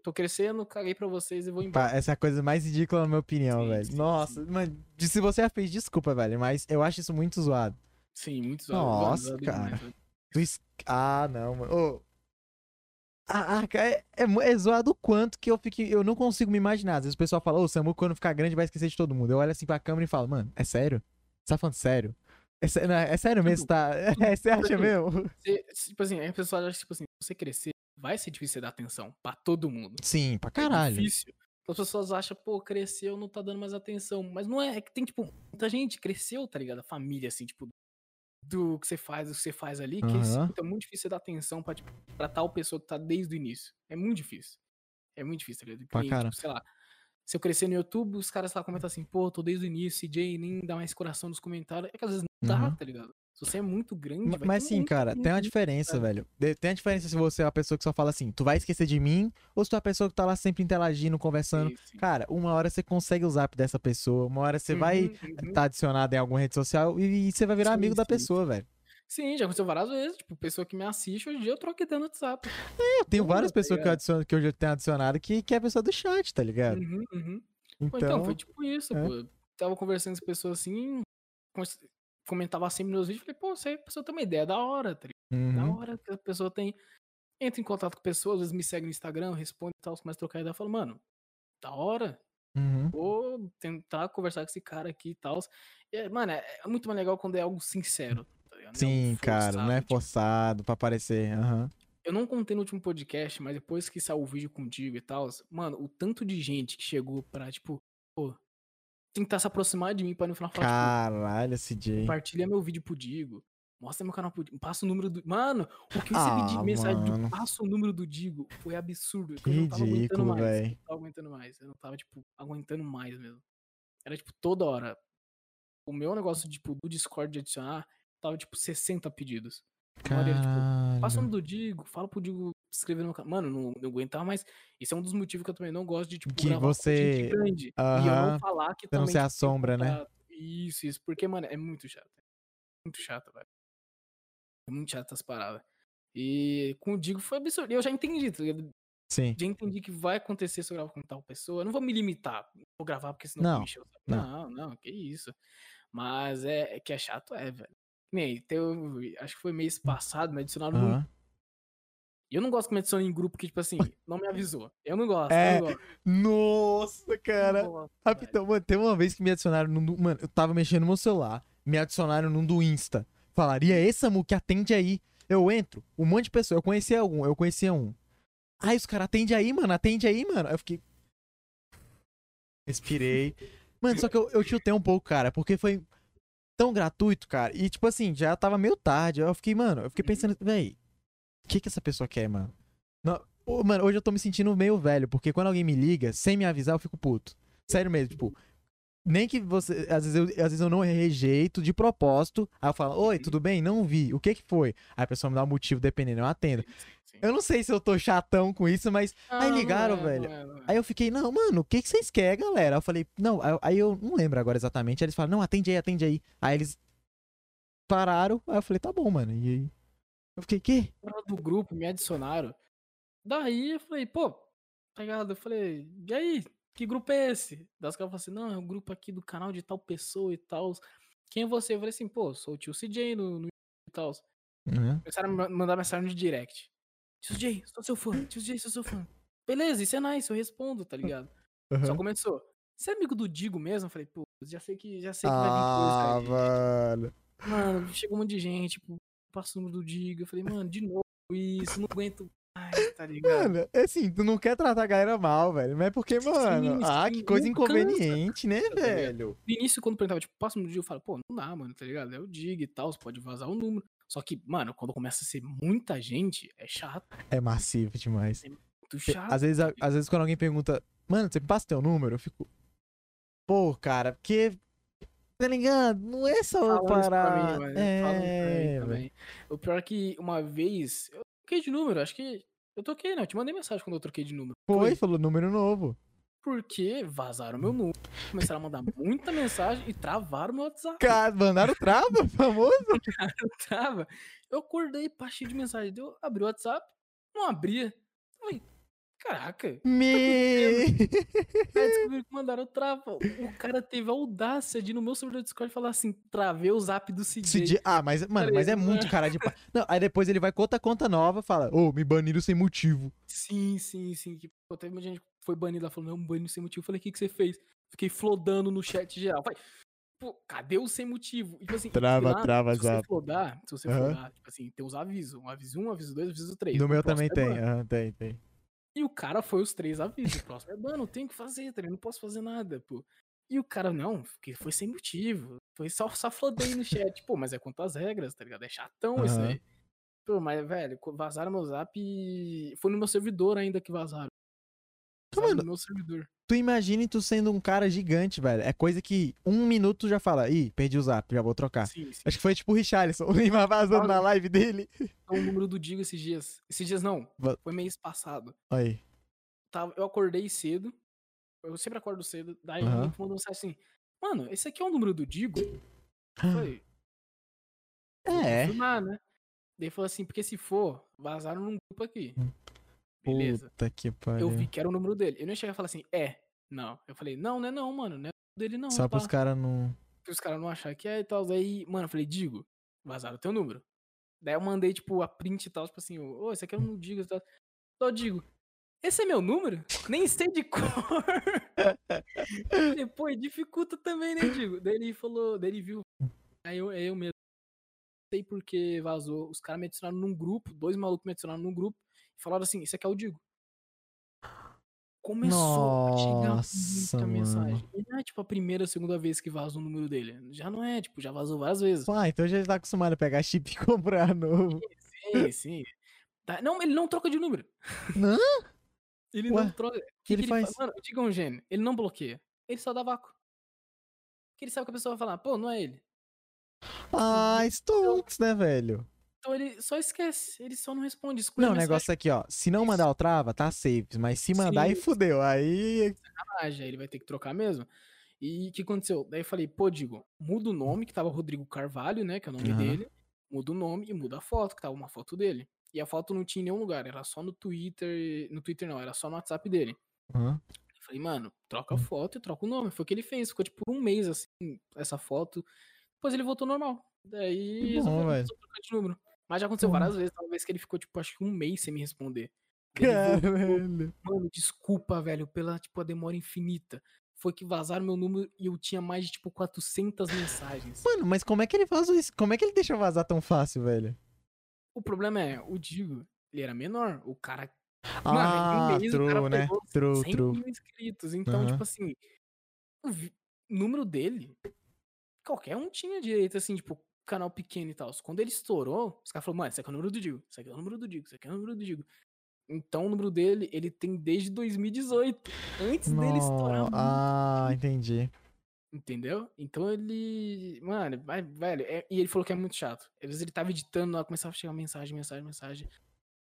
Speaker 2: tô crescendo, caguei pra vocês e vou embora.
Speaker 1: Pá, essa é a coisa mais ridícula na minha opinião,
Speaker 2: Sim,
Speaker 1: velho.
Speaker 2: sim,
Speaker 1: Nossa, mano, de- se você já fez, desculpa, velho, mas eu acho isso muito zoado.
Speaker 2: Sim, muito zoado,
Speaker 1: Nossa,
Speaker 2: zoado
Speaker 1: cara.
Speaker 2: demais,
Speaker 1: es- Ah, não, mano. Ah, ah, cara, é, é, é zoado o quanto que eu fico. Eu não consigo me imaginar. Às vezes o pessoal fala, ô, o Samu, quando ficar grande, vai esquecer de todo mundo. Eu olho assim pra câmera e falo, mano, é sério? Você tá falando sério? É, não, é sério mesmo? Tá... [LAUGHS] É, você acha mesmo?
Speaker 2: Você- tipo assim, a pessoa acha que, tipo assim, se você crescer, vai ser difícil você dar atenção pra todo mundo.
Speaker 1: Sim, pra
Speaker 2: É
Speaker 1: caralho.
Speaker 2: difícil. Então as pessoas acham, pô, cresceu, não tá dando mais atenção. Mas não é, é que tem, tipo, muita gente cresceu, tá ligado? A família, assim, tipo, do que você faz, do que você faz ali, que
Speaker 1: Aham.
Speaker 2: é, é muito difícil você dar atenção pra, tipo, pra tal pessoa que tá desde o início. É muito difícil. É muito difícil, tá ligado?
Speaker 1: Cara.
Speaker 2: tipo, sei lá, se eu crescer no YouTube, os caras lá comentam assim, pô, tô desde o início, CJ, nem dá mais coração nos comentários. É que às vezes não dá,
Speaker 1: Uhum.
Speaker 2: tá ligado? Se você é muito grande,
Speaker 1: Mas sim,
Speaker 2: muito,
Speaker 1: cara,
Speaker 2: muito,
Speaker 1: tem uma diferença,
Speaker 2: sabe?
Speaker 1: velho. Tem a diferença se você é uma pessoa que só fala assim, tu vai esquecer de mim, ou se tu é uma pessoa que tá lá sempre interagindo, conversando.
Speaker 2: Sim, sim.
Speaker 1: Cara, uma hora você consegue o zap dessa pessoa, uma hora você vai
Speaker 2: Uhum, uhum.
Speaker 1: estar adicionado em alguma rede social e, e você vai virar
Speaker 2: Sim,
Speaker 1: amigo da pessoa, velho.
Speaker 2: Sim, já aconteceu várias vezes. Tipo, pessoa que me assiste, hoje em dia eu troco ideia no WhatsApp.
Speaker 1: Eu tenho várias
Speaker 2: tá
Speaker 1: pessoas que eu,
Speaker 2: ligado?
Speaker 1: adiciono, que eu já tenho adicionado que, que é a pessoa do chat, tá ligado?
Speaker 2: Uhum, uhum.
Speaker 1: Então,
Speaker 2: então, foi tipo isso,
Speaker 1: é.
Speaker 2: pô. Eu tava conversando com as pessoas assim, comentava sempre nos vídeos, falei, pô, você, a pessoa tem uma ideia da hora, tá ligado? Da
Speaker 1: uhum,
Speaker 2: hora que a pessoa tem. Entra em contato com pessoas, às vezes me segue no Instagram, responde e tal, começa a trocar ideia, eu falo, mano, da hora,
Speaker 1: uhum.
Speaker 2: vou tentar conversar com esse cara aqui e tal. É, mano, é, é muito mais legal quando é algo sincero, ligado? Não
Speaker 1: Sim, cara, não é
Speaker 2: forçado, tipo,
Speaker 1: forçado pra aparecer. aham.
Speaker 2: Eu não contei no último podcast, mas depois que saiu o vídeo contigo e tal, mano, o tanto de gente que chegou pra, tipo, pô, tentar se aproximar de mim pra no final falar,
Speaker 1: Caralho,
Speaker 2: tipo,
Speaker 1: CJ.
Speaker 2: compartilha meu vídeo pro Digo. Mostra meu canal pro Digo. Passa o número do. Mano, o que eu recebi de
Speaker 1: Ah,
Speaker 2: mensagem
Speaker 1: mano.
Speaker 2: de passa o número do Digo foi absurdo.
Speaker 1: Que
Speaker 2: eu não tava aguentando
Speaker 1: ridículo,
Speaker 2: mais. Eu não tava aguentando mais. Eu não tava, tipo, aguentando mais mesmo. Era, tipo, toda hora. O meu negócio, tipo, do Discord de adicionar, tava, tipo, 60 pedidos. A era, tipo, Passa o nome do Digo, fala pro Digo se inscrever no. Mano, não, não aguentava mais. Isso é um dos motivos que eu também não gosto de, tipo,
Speaker 1: Que você-
Speaker 2: gente grande. E eu não falar que
Speaker 1: Você não se
Speaker 2: tipo, tem
Speaker 1: assombra, né?
Speaker 2: Isso, isso. Porque, mano, é muito chato. Muito chato, velho. É muito chato essas paradas. E com o Digo foi absurdo. Eu já entendi, tá ligado?
Speaker 1: Sim.
Speaker 2: Já entendi que vai acontecer se eu gravar com tal pessoa. Eu não vou me limitar. Vou gravar porque senão
Speaker 1: Não,
Speaker 2: me saco.
Speaker 1: não.
Speaker 2: Não, não, que isso. Mas é, é que é chato, é, velho. Nem, teve, acho que foi mês passado, me adicionaram no
Speaker 1: Aham.
Speaker 2: e eu não gosto que me adicione em grupo que, tipo assim, [LAUGHS] não me avisou. Eu não gosto,
Speaker 1: É,
Speaker 2: não gosto.
Speaker 1: Nossa, cara.
Speaker 2: Gosto.
Speaker 1: Rapidão, mano, teve uma vez que me adicionaram num do... Mano, eu tava mexendo no meu celular, me adicionaram num do Insta. Falaria, esse Samu que atende aí. Eu entro, um monte de pessoa. Eu conhecia algum, eu conhecia um. Aí os caras atende aí, mano, atende aí, mano. Aí eu fiquei. Respirei. Mano, só que eu, eu chutei um pouco, cara, porque foi tão gratuito, cara. E, tipo assim, já tava meio tarde. Eu fiquei, mano, eu fiquei pensando, véi, o que que essa pessoa quer, mano? Não, Ô, Mano, hoje eu tô me sentindo meio velho, porque quando alguém me liga, sem me avisar, eu fico puto. Sério mesmo, tipo. Nem que você. Às vezes, eu, às vezes eu não rejeito de propósito. Aí eu falo, oi, tudo bem? Não vi. O que que foi? Aí a pessoa me dá um motivo, dependendo, eu atendo.
Speaker 2: Sim.
Speaker 1: Eu não sei se eu tô chatão com isso, mas. aí
Speaker 2: Não, não
Speaker 1: ligaram,
Speaker 2: é,
Speaker 1: velho.
Speaker 2: não é, não é.
Speaker 1: Aí eu fiquei, não, mano, o que, que vocês querem, galera? Eu falei, não, aí- aí eu não lembro agora exatamente. Aí eles falaram, não, atende aí, atende aí. Aí eles pararam, aí eu falei, tá bom, mano. E aí? Eu fiquei, quê?
Speaker 2: Do grupo, me adicionaram. Daí eu falei, pô, tá ligado? Eu falei, e aí? Que grupo é esse? Daí os caras falaram assim, não, é um grupo aqui do canal de tal pessoa e tal. Quem é você? Eu falei assim, pô, sou o tio CJ no, no e tal.
Speaker 1: Uhum.
Speaker 2: Começaram a mandar mensagem no direct. Tio CJ, sou seu fã. Tio CJ, sou seu fã. Beleza, isso é nice, eu respondo, tá ligado? Só
Speaker 1: Uhum.
Speaker 2: começou. Você é amigo do Digo mesmo? Eu falei, pô, já sei que, já sei que vai vir
Speaker 1: Ah,
Speaker 2: coisa aí.
Speaker 1: mano.
Speaker 2: Mano, chegou um monte de gente, tipo, passa o número do Digo. Eu falei, mano, de novo isso, não aguento tá ligado?
Speaker 1: Mano, é assim, tu não quer tratar a galera mal, velho. Mas é porque, mano. ah,
Speaker 2: sim,
Speaker 1: que coisa
Speaker 2: não cansa,
Speaker 1: inconveniente, né,
Speaker 2: tá
Speaker 1: velho?
Speaker 2: No início, quando perguntava, tipo, passa o número do Digo, eu falava, pô, não dá, mano, tá ligado? É o Dig e tal, você pode vazar o número. Só que, mano, quando começa a ser muita gente, é chato,
Speaker 1: É massivo demais.
Speaker 2: muito chato.
Speaker 1: Às vezes, a- às vezes quando alguém pergunta, mano, você me passa teu número? Eu fico. Pô, cara, porque. Tá ligado? Não é só
Speaker 2: pra
Speaker 1: parar.
Speaker 2: mim, isso pra mim
Speaker 1: É,
Speaker 2: também. O pior é que uma vez, eu troquei de número, acho que. Eu toquei, né? Eu te mandei mensagem quando eu troquei de número.
Speaker 1: Foi, falou número novo.
Speaker 2: Porque vazaram meu número, começaram a mandar muita mensagem e travaram meu WhatsApp.
Speaker 1: Cara, mandaram trava, [LAUGHS] famoso.
Speaker 2: Trava. Eu acordei, cheio de mensagem. Eu abri o WhatsApp, não abria. Falei, caraca.
Speaker 1: Me. [LAUGHS]
Speaker 2: Aí descobriram que mandaram trava. O cara teve a audácia de ir no meu servidor do Discord falar assim: travei o zap do CJ.
Speaker 1: Di- Ah, mas, mano, mas é muito cara de pau. Não, aí depois ele vai com outra conta nova fala, ô, me baniram sem motivo.
Speaker 2: Sim, sim, sim. Que, pô, teve muita gente que foi banida lá, falou, não, banho sem motivo. Eu falei, o que, que você fez? Fiquei flodando no chat geral. Falei, pô, cadê o sem motivo? E, tipo assim,
Speaker 1: Trava,
Speaker 2: lá,
Speaker 1: trava,
Speaker 2: se você
Speaker 1: zap.
Speaker 2: flodar, se você
Speaker 1: Aham.
Speaker 2: flodar, tipo assim, tem os avisos. Um aviso 1, um, aviso 2, aviso 3.
Speaker 1: No meu também tem,
Speaker 2: É
Speaker 1: aham, tem, tem.
Speaker 2: E o cara foi os três avisos. O próximo é ban, não tenho que fazer, tá? Não posso fazer nada, pô. E o cara, não, porque foi sem motivo. Foi só, só flodei no chat. Pô, mas é quanto às regras, tá ligado? É chatão isso
Speaker 1: Aham.
Speaker 2: aí. Pô, mas, velho, vazaram meu zap e. Foi no meu servidor ainda que vazaram.
Speaker 1: Então, mano,
Speaker 2: no meu servidor.
Speaker 1: Tu imagine tu sendo um cara gigante, velho. É coisa que um minuto tu já fala, ih, perdi o zap, já vou trocar.
Speaker 2: Sim, sim.
Speaker 1: Acho que foi tipo o Richarlison, [LAUGHS] o Neymar vazando na live dele.
Speaker 2: É o número do Digo esses dias. Esses dias não. Foi mês passado.
Speaker 1: Aí.
Speaker 2: Tava, eu acordei cedo. Eu sempre acordo cedo. Daí
Speaker 1: Aham.
Speaker 2: ele mandou um assim: Mano, esse aqui é o número do Digo? Falei, vou
Speaker 1: É.
Speaker 2: confirmar, né? Daí ele falou assim, porque se for, vazaram num grupo aqui. Beleza.
Speaker 1: Puta que pariu.
Speaker 2: Eu vi que era o número dele. Eu não ia chegar e falar assim, é. Não. Eu falei, não, não é não, mano. Não é o dele não.
Speaker 1: Só pros caras não.
Speaker 2: Os caras não acharem que é e tal. Daí, mano, eu falei, Digo, vazaram o teu número. Daí eu mandei, tipo, a print e tal, tipo assim, ô, esse aqui é o número do Digo e tal. Só digo, esse é meu número? Nem sei de [LAUGHS] cor. Depois dificulta também, né, Digo? Daí ele falou, daí ele viu. Aí eu, eu mesmo. Não sei porque vazou. Os caras me adicionaram num grupo, dois malucos me adicionaram num grupo falaram assim: esse aqui é o Digo. Começou a chegar
Speaker 1: Nossa,
Speaker 2: muita mensagem.
Speaker 1: mano.
Speaker 2: E não é tipo a primeira ou segunda vez que vaza o número dele. Já não é, tipo, já vazou várias vezes.
Speaker 1: Ah, então já tá acostumado a pegar chip e [LAUGHS] comprar novo.
Speaker 2: Sim, sim. Tá, Não, ele não troca de número.
Speaker 1: Não? [LAUGHS]
Speaker 2: Ele
Speaker 1: Ué,
Speaker 2: não troca. O
Speaker 1: que ele faz?
Speaker 2: Mano, o Digo é um gênio. Ele não bloqueia. Ele só dá vácuo. Porque ele sabe que a pessoa vai falar, pô, não é ele.
Speaker 1: Ah, Stonks, né, velho?
Speaker 2: Então ele só esquece. Ele só não responde.
Speaker 1: Não, o negócio aqui, ó. Se não mandar o trava, tá safe. Mas se mandar, aí
Speaker 2: Sim.
Speaker 1: fudeu. Aí.
Speaker 2: mensagem, aí ele vai ter que trocar mesmo. E o que aconteceu? Daí eu falei, pô, Digo, muda o nome, que tava Rodrigo Carvalho, né? Que é o nome
Speaker 1: Aham.
Speaker 2: dele. Muda o nome e muda a foto, que tava uma foto dele. E a foto não tinha em nenhum lugar, era só no Twitter. No Twitter não, era só no WhatsApp dele.
Speaker 1: Hã?
Speaker 2: Eu falei, mano, troca a
Speaker 1: Hum.
Speaker 2: foto e troca o nome. Foi o que ele fez. Ficou tipo um mês assim, essa foto. Depois ele voltou normal. Daí
Speaker 1: bom, velho.
Speaker 2: Mas já aconteceu
Speaker 1: Bom.
Speaker 2: várias vezes, talvez que ele ficou, tipo, acho que um mês sem me responder.
Speaker 1: Caralho.
Speaker 2: Mano, desculpa, velho, pela, tipo, a demora infinita. Foi que vazaram meu número e eu tinha mais de, tipo, 400 mensagens.
Speaker 1: Mano, mas como é que ele faz isso? Como é que ele deixa vazar tão fácil, velho?
Speaker 2: O problema é, o Digo, ele era menor. O cara.
Speaker 1: Ah,
Speaker 2: um mês o cara
Speaker 1: true, né? True,
Speaker 2: 100
Speaker 1: true.
Speaker 2: mil inscritos. Então,
Speaker 1: Aham.
Speaker 2: tipo assim, o número dele, qualquer um tinha direito, assim, tipo, canal pequeno e tal. Quando ele estourou, os caras falaram, mano, esse aqui é o número do Digo, esse aqui é o número do Digo, esse aqui é o número do Digo. Então o número dele, ele tem desde 2018. Antes dele estourar. muito.
Speaker 1: Ah, entendi.
Speaker 2: Entendeu? Então ele. Mano, vai, velho. é- e ele falou que é muito chato. Às vezes ele tava editando lá, começava a chegar mensagem, mensagem, mensagem.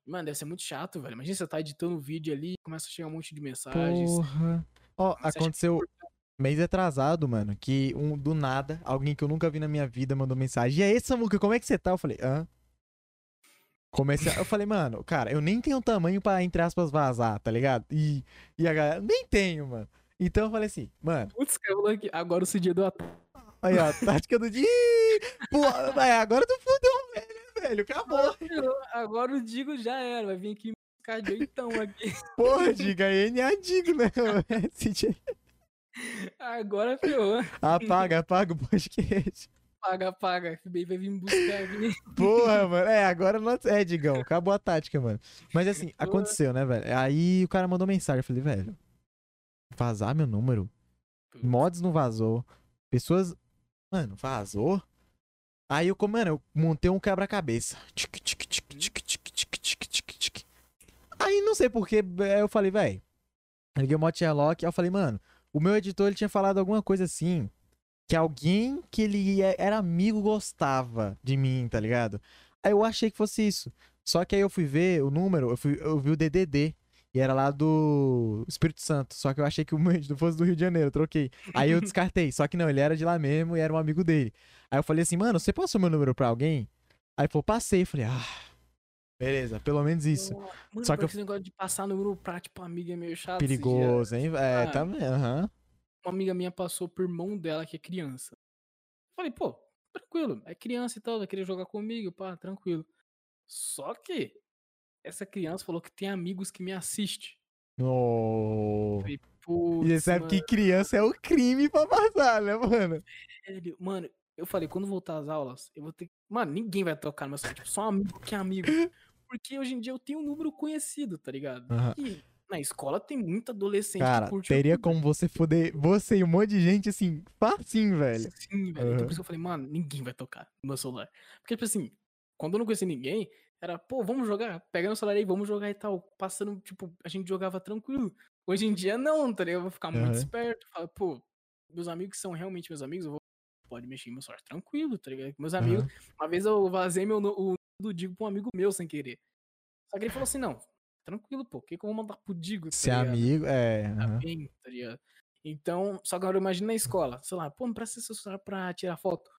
Speaker 2: Mano, deve ser muito chato, velho. Imagina você tá editando o vídeo ali, começa a chegar um monte de mensagens.
Speaker 1: Porra. Ó,
Speaker 2: que
Speaker 1: aconteceu mês atrasado, mano, que um, do nada, alguém que eu nunca vi na minha vida mandou mensagem. E aí, Samuca, como é que você tá? Eu falei, hã? Comecei, a- eu falei, mano, cara, eu nem tenho tamanho pra, entre aspas, vazar, tá ligado? E, e a galera, nem tenho, mano. Então eu falei assim, mano,
Speaker 2: Putz, aqui. Agora o CD do ataque.
Speaker 1: aí ó, [LAUGHS] tática do dia. Pô, vai, agora tu fudeu, velho, velho, acabou.
Speaker 2: Agora o Digo já era. Vai vir aqui me buscar de aqui.
Speaker 1: Porra, diga aí, nem a digo, né? [LAUGHS] Esse
Speaker 2: Agora ferrou.
Speaker 1: Apaga, apaga o podcast.
Speaker 2: Apaga, apaga. FBI vai vir me buscar.
Speaker 1: Porra, mano. É, agora não. É, Digão, acabou a tática, mano. Mas assim,
Speaker 2: Porra.
Speaker 1: aconteceu, né, velho? Aí o cara mandou mensagem. Eu falei, velho, vazar meu número? Mods não vazou. Pessoas. Mano, vazou? Aí eu, mano, eu montei um quebra-cabeça. Aí não sei porque eu falei, velho. Liguei o mod Sherlock. Aí eu falei, mano, o meu editor ele tinha falado alguma coisa assim. Que alguém que ele é- era amigo gostava de mim, tá ligado? Aí eu achei que fosse isso. Só que aí eu fui ver o número, eu, fui, eu vi o DDD. E era lá do Espírito Santo. Só que eu achei que o meu editor fosse do Rio de Janeiro, eu troquei. Aí eu descartei. Só que não, ele era de lá mesmo e era um amigo dele. Aí eu falei assim, mano, você passou meu número pra alguém? Aí ele falou, passei. Eu falei, ah, beleza, pelo menos isso.
Speaker 2: Mano,
Speaker 1: Só que eu-
Speaker 2: esse negócio de passar número pra, tipo, amiga é meio chato.
Speaker 1: Perigoso, hein? É,
Speaker 2: Ah.
Speaker 1: tá vendo? Aham.
Speaker 2: Uma amiga minha passou por irmão dela, que é criança. Falei, pô, tranquilo. É criança e tal, vai querer jogar comigo, pá, tranquilo. Só que essa criança falou que tem amigos que me assistem.
Speaker 1: No...
Speaker 2: Falei,
Speaker 1: E você sabe
Speaker 2: mano,
Speaker 1: que criança é o crime pra passar, né, mano?
Speaker 2: Mano, eu falei, quando voltar às aulas, eu vou ter. Mano, ninguém vai tocar no meu celular. Tipo, só um amigo que é amigo. [LAUGHS] Porque hoje em dia eu tenho um número conhecido, tá ligado?
Speaker 1: Aham.
Speaker 2: E na escola tem muito adolescente
Speaker 1: Cara, teria como você foder você e um monte de gente assim, facinho, velho.
Speaker 2: Sim, velho. Então
Speaker 1: Aham.
Speaker 2: por isso que eu falei, mano, ninguém vai tocar no meu celular. Porque, tipo assim, quando eu não conhecia ninguém, era, pô, vamos jogar, pega no celular aí, vamos jogar e tal. Passando, tipo, a gente jogava tranquilo. Hoje em dia, não, tá ligado? Eu vou ficar muito
Speaker 1: Aham.
Speaker 2: esperto. Falo, pô, meus amigos que são realmente meus amigos, eu vou. Pode mexer em meu celular tranquilo, tá ligado? Meus amigos.
Speaker 1: Aham.
Speaker 2: Uma vez eu vazei meu, o do Digo pra um amigo meu sem querer. Só que ele falou assim, não, tranquilo, pô, o que, que eu vou mandar pro Digo?
Speaker 1: Se é
Speaker 2: tá ligado?
Speaker 1: amigo, é.
Speaker 2: tá
Speaker 1: aham.
Speaker 2: bem, tá ligado? Então, só que agora imagina na escola, sei lá, pô, me presta seu celular pra tirar foto.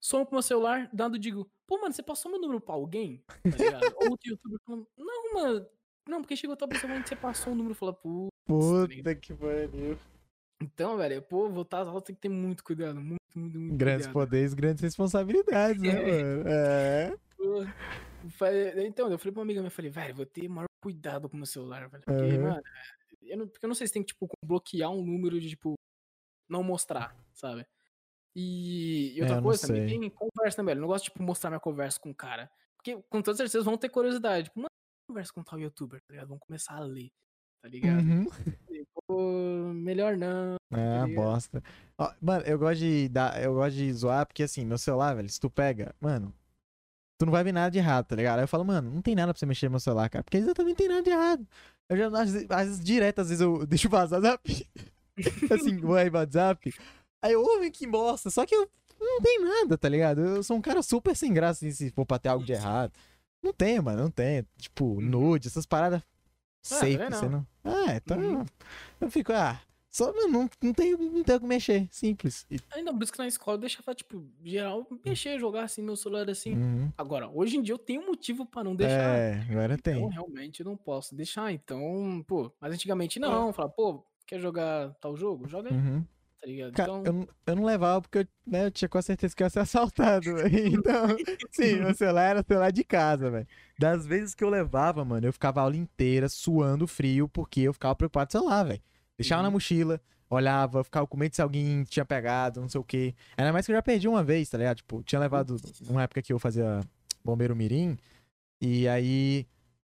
Speaker 2: Some pro meu celular, dando digo, pô, mano, você passou meu número pra alguém? Tá ligado? [LAUGHS] Ou outro youtuber falando, não, mano, não, porque chegou outra pessoa que você passou o número, fala, pô.
Speaker 1: Puta que pariu.
Speaker 2: Então, velho, pô, voltar às aulas tem que ter muito cuidado, muito, muito, muito
Speaker 1: Grandes
Speaker 2: cuidado.
Speaker 1: poderes, grandes responsabilidades, né, [LAUGHS] mano? É.
Speaker 2: Então, eu falei pra uma amiga minha, eu falei, velho, vou ter maior cuidado com o meu celular, velho. Porque,
Speaker 1: Aham.
Speaker 2: mano, eu não, porque eu não sei se tem que, tipo, bloquear um número de, tipo, não mostrar, sabe? E, e
Speaker 1: É,
Speaker 2: outra
Speaker 1: não
Speaker 2: coisa também,
Speaker 1: sei.
Speaker 2: tem conversa, né, velho? Eu não gosto, tipo, mostrar minha conversa com o cara. Porque, com toda certeza, vão ter curiosidade. Tipo, mano, conversa com tal youtuber, tá ligado? Vão começar a ler, tá ligado?
Speaker 1: Uhum.
Speaker 2: Pô, melhor não.
Speaker 1: Ah,
Speaker 2: ligado?
Speaker 1: bosta. Ó, mano, eu gosto de dar, eu gosto de zoar, porque assim, meu celular, velho, se tu pega, mano, tu não vai ver nada de errado, tá ligado? Aí eu falo, mano, não tem nada pra você mexer no meu celular, cara, porque também não tem nada de errado. Eu já, às vezes, direto, às vezes eu [LAUGHS] deixo vazar zap. [LAUGHS] assim, vai WhatsApp. Aí eu ouvo que bosta, só que eu não tem nada, tá ligado? Eu sou um cara super sem graça, assim, se for pra ter algo de errado. Não tem, mano, não tem. Tipo, nude, essas paradas safe,
Speaker 2: também
Speaker 1: você
Speaker 2: não.
Speaker 1: não. Ah, então.
Speaker 2: Uhum.
Speaker 1: Eu fico, ah, só não, não, não tenho, não tenho o que mexer. Simples. E-
Speaker 2: Ainda por isso que na escola eu deixava, tipo, geral, mexer, jogar assim, meu celular assim.
Speaker 1: Uhum.
Speaker 2: Agora, hoje em dia eu tenho motivo pra não deixar.
Speaker 1: É, agora
Speaker 2: Então,
Speaker 1: tem.
Speaker 2: realmente, eu não posso deixar. Então, pô, mas antigamente não. Falar, pô, quer jogar tal jogo? Joga aí,
Speaker 1: Uhum.
Speaker 2: tá ligado?
Speaker 1: Cara,
Speaker 2: então,
Speaker 1: eu, não- eu não levava porque eu, né, eu tinha com certeza que eu ia ser [LAUGHS] assaltado. [LAUGHS] Então, sim, meu celular era celular de casa, velho. Das vezes que eu levava, mano, eu ficava a aula inteira suando frio porque eu ficava preocupado com o celular, velho. Deixava na
Speaker 2: Uhum.
Speaker 1: mochila, olhava, ficava com medo se alguém tinha pegado, não sei o quê. Ainda mais que eu já perdi uma vez, tá ligado? Tipo, tinha levado uma época que eu fazia bombeiro mirim. E aí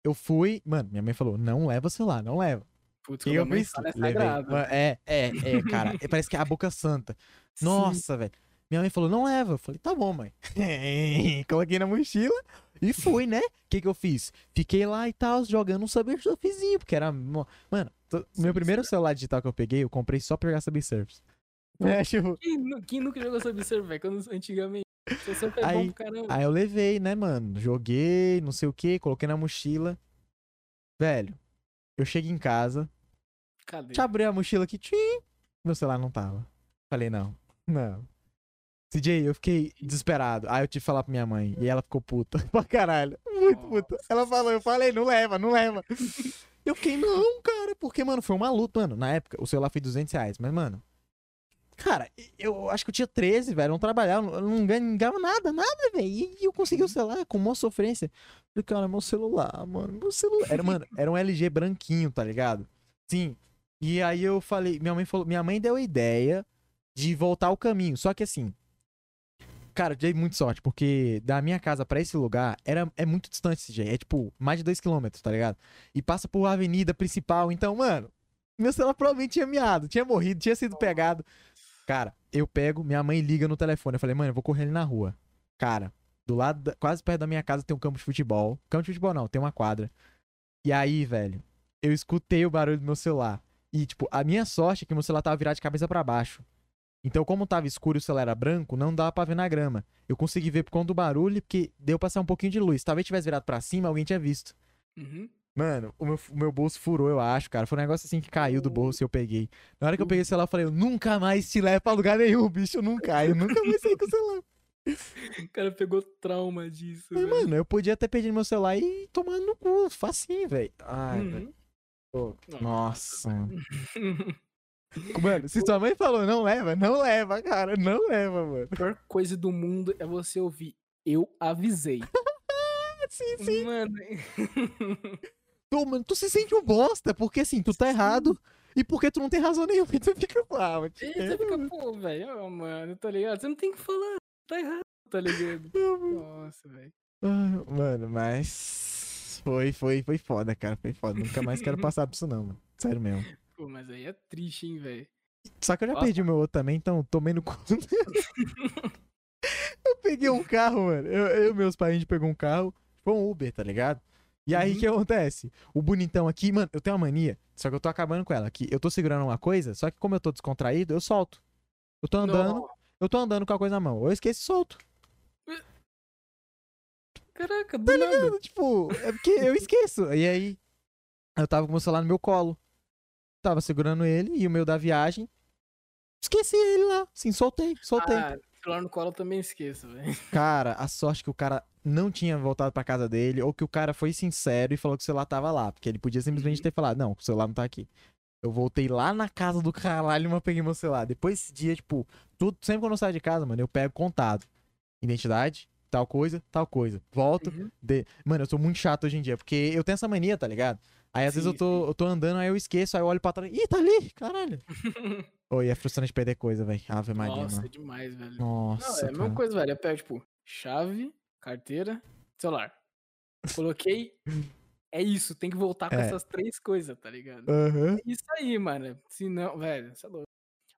Speaker 1: eu fui, mano, minha mãe falou: não leva o celular, não leva.
Speaker 2: putz,
Speaker 1: E eu fiz,
Speaker 2: é
Speaker 1: levei. É, é, é, cara. [LAUGHS] Parece que é a boca santa. Nossa, velho. Minha mãe falou, não leva. Eu falei, tá bom, mãe. [LAUGHS] Coloquei na mochila E fui, né? O que que eu fiz? Fiquei lá e tal, jogando um Subway Surfzinho, porque era... Mano, meu primeiro celular digital que eu peguei, eu comprei só pra jogar Subway Surfs. É, [LAUGHS] tipo...
Speaker 2: Quem, quem nunca jogou Subsurf, velho? Quando [LAUGHS] antigamente. É bom
Speaker 1: Aí-. Aí eu levei, né, mano? Joguei, não sei o que, coloquei na mochila. Velho, eu cheguei em casa,
Speaker 2: Cadê?
Speaker 1: te abri a mochila aqui, tchim, meu celular não tava. Falei, não, não. CJ, eu fiquei desesperado. Aí eu tive que falar pra minha mãe. E ela ficou puta [LAUGHS] pra caralho. Muito puta. Ela falou, eu falei, não leva, não leva. [LAUGHS] Eu fiquei, não, cara, porque, mano, foi uma luta, mano. Na época, o celular foi 200 reais, mas, mano. Cara, eu acho que eu tinha 13, velho. Não trabalhava, eu não ganhava nada, nada, velho. E eu consegui o celular com uma sofrência. Falei, cara, meu celular, mano, meu celular. Era, mano, era um LG branquinho, tá ligado? Sim. E aí eu falei, minha mãe falou, minha mãe deu a ideia de voltar ao caminho. Só que assim, cara, eu dei muito sorte, porque da minha casa pra esse lugar era, é muito distante esse jeito. É tipo, mais de 2km, tá ligado? E passa por avenida principal. Então, mano, meu celular provavelmente tinha miado, tinha morrido, tinha sido pegado. Cara, eu pego, minha mãe liga no telefone. Eu falei, mãe, eu vou correr ali na rua. Cara, do lado, da- quase perto da minha casa tem um campo de futebol. Campo de futebol não, tem uma quadra. E aí, velho, eu escutei o barulho do meu celular. E, tipo, a minha sorte é que meu celular tava virado de cabeça pra baixo. Então, como tava escuro e o celular era branco, não dava pra ver na grama. Eu consegui ver por conta do barulho, porque deu pra sair um pouquinho de luz. Talvez tivesse virado pra cima, alguém tinha visto.
Speaker 2: Uhum.
Speaker 1: Mano, o meu, o meu bolso furou, eu acho, cara. Foi um negócio assim que caiu do bolso e eu peguei. Na hora que eu peguei o celular, eu falei, eu nunca mais te levo pra lugar nenhum, bicho. Eu não caio, eu nunca mais saí com o celular. [LAUGHS]
Speaker 2: O cara pegou trauma disso.
Speaker 1: Mas,
Speaker 2: velho.
Speaker 1: mano, eu podia ter perdido meu celular e tomando no cu, facinho, velho. Ai, velho.
Speaker 2: Uhum.
Speaker 1: Pô,
Speaker 2: Nossa. [LAUGHS]
Speaker 1: Mano. Se sua mãe falou não leva, não leva, cara. Não leva, mano.
Speaker 2: A pior coisa do mundo é você ouvir. Eu avisei. [LAUGHS]
Speaker 1: Sim, sim.
Speaker 2: Mano.
Speaker 1: Tu, mano, tu se sente um bosta, porque assim, tu tá errado e porque tu não tem razão nenhuma. [LAUGHS] Tu fica lá, mano.
Speaker 2: E você fica, pô, velho, ó, mano, tá ligado? Você não tem que falar, tá errado, tá ligado? [LAUGHS] Nossa, velho.
Speaker 1: Ah, Mano, mas. Foi, foi, foi foda, cara. Foi foda. Nunca mais quero passar por isso, não, mano. Sério mesmo.
Speaker 2: Pô, mas aí é triste, hein, velho.
Speaker 1: Só que eu já
Speaker 2: Nossa.
Speaker 1: perdi o meu outro também, então tomei no cu. [LAUGHS] eu peguei um carro, mano. Eu, e meus pais, a gente pegou um carro. Foi um Uber, tá ligado? E aí, o
Speaker 2: Uhum.
Speaker 1: que acontece? O bonitão aqui, mano, eu tenho uma mania. Só que eu tô acabando com ela. Que eu tô segurando uma coisa, só que como eu tô descontraído, eu solto. Eu tô andando,
Speaker 2: Não.
Speaker 1: eu tô andando com a coisa na mão. Ou eu esqueço e solto.
Speaker 2: Caraca, do
Speaker 1: Tá
Speaker 2: nada.
Speaker 1: ligado? Tipo, é porque eu esqueço. E aí, eu tava com o meu celular no meu colo. Tava segurando ele e o meu da viagem. Esqueci ele lá. Sim, soltei, soltei.
Speaker 2: Ah, celular no colo eu também esqueço, velho. [LAUGHS]
Speaker 1: Cara, a sorte que o cara não tinha voltado pra casa dele, ou que o cara foi sincero e falou que o celular tava lá. Porque ele podia simplesmente
Speaker 2: Uhum.
Speaker 1: ter falado, não, o celular não tá aqui. Eu voltei lá na casa do caralho, mas peguei meu celular. Depois desse dia, tipo, tudo, sempre quando eu saio de casa, mano, eu pego contado. Identidade, tal coisa, tal coisa. Volto.
Speaker 2: Uhum.
Speaker 1: de- Mano, eu sou muito chato hoje em dia, porque eu tenho essa mania, tá ligado? Aí às vezes eu
Speaker 2: Sim,
Speaker 1: tô, eu tô andando, aí eu esqueço, aí eu olho pra trás. Ih, tá ali, caralho. [LAUGHS] Oi, é frustrante perder coisa, velho. Ave Maria,
Speaker 2: Nossa, é demais, velho.
Speaker 1: Nossa,
Speaker 2: Não, é a mesma coisa, velho. Eu pego, tipo, chave, carteira, celular. Coloquei. É isso, tem que voltar com
Speaker 1: É.
Speaker 2: essas três coisas, tá ligado?
Speaker 1: Aham.
Speaker 2: É isso aí, mano. Se não, velho, você é louco.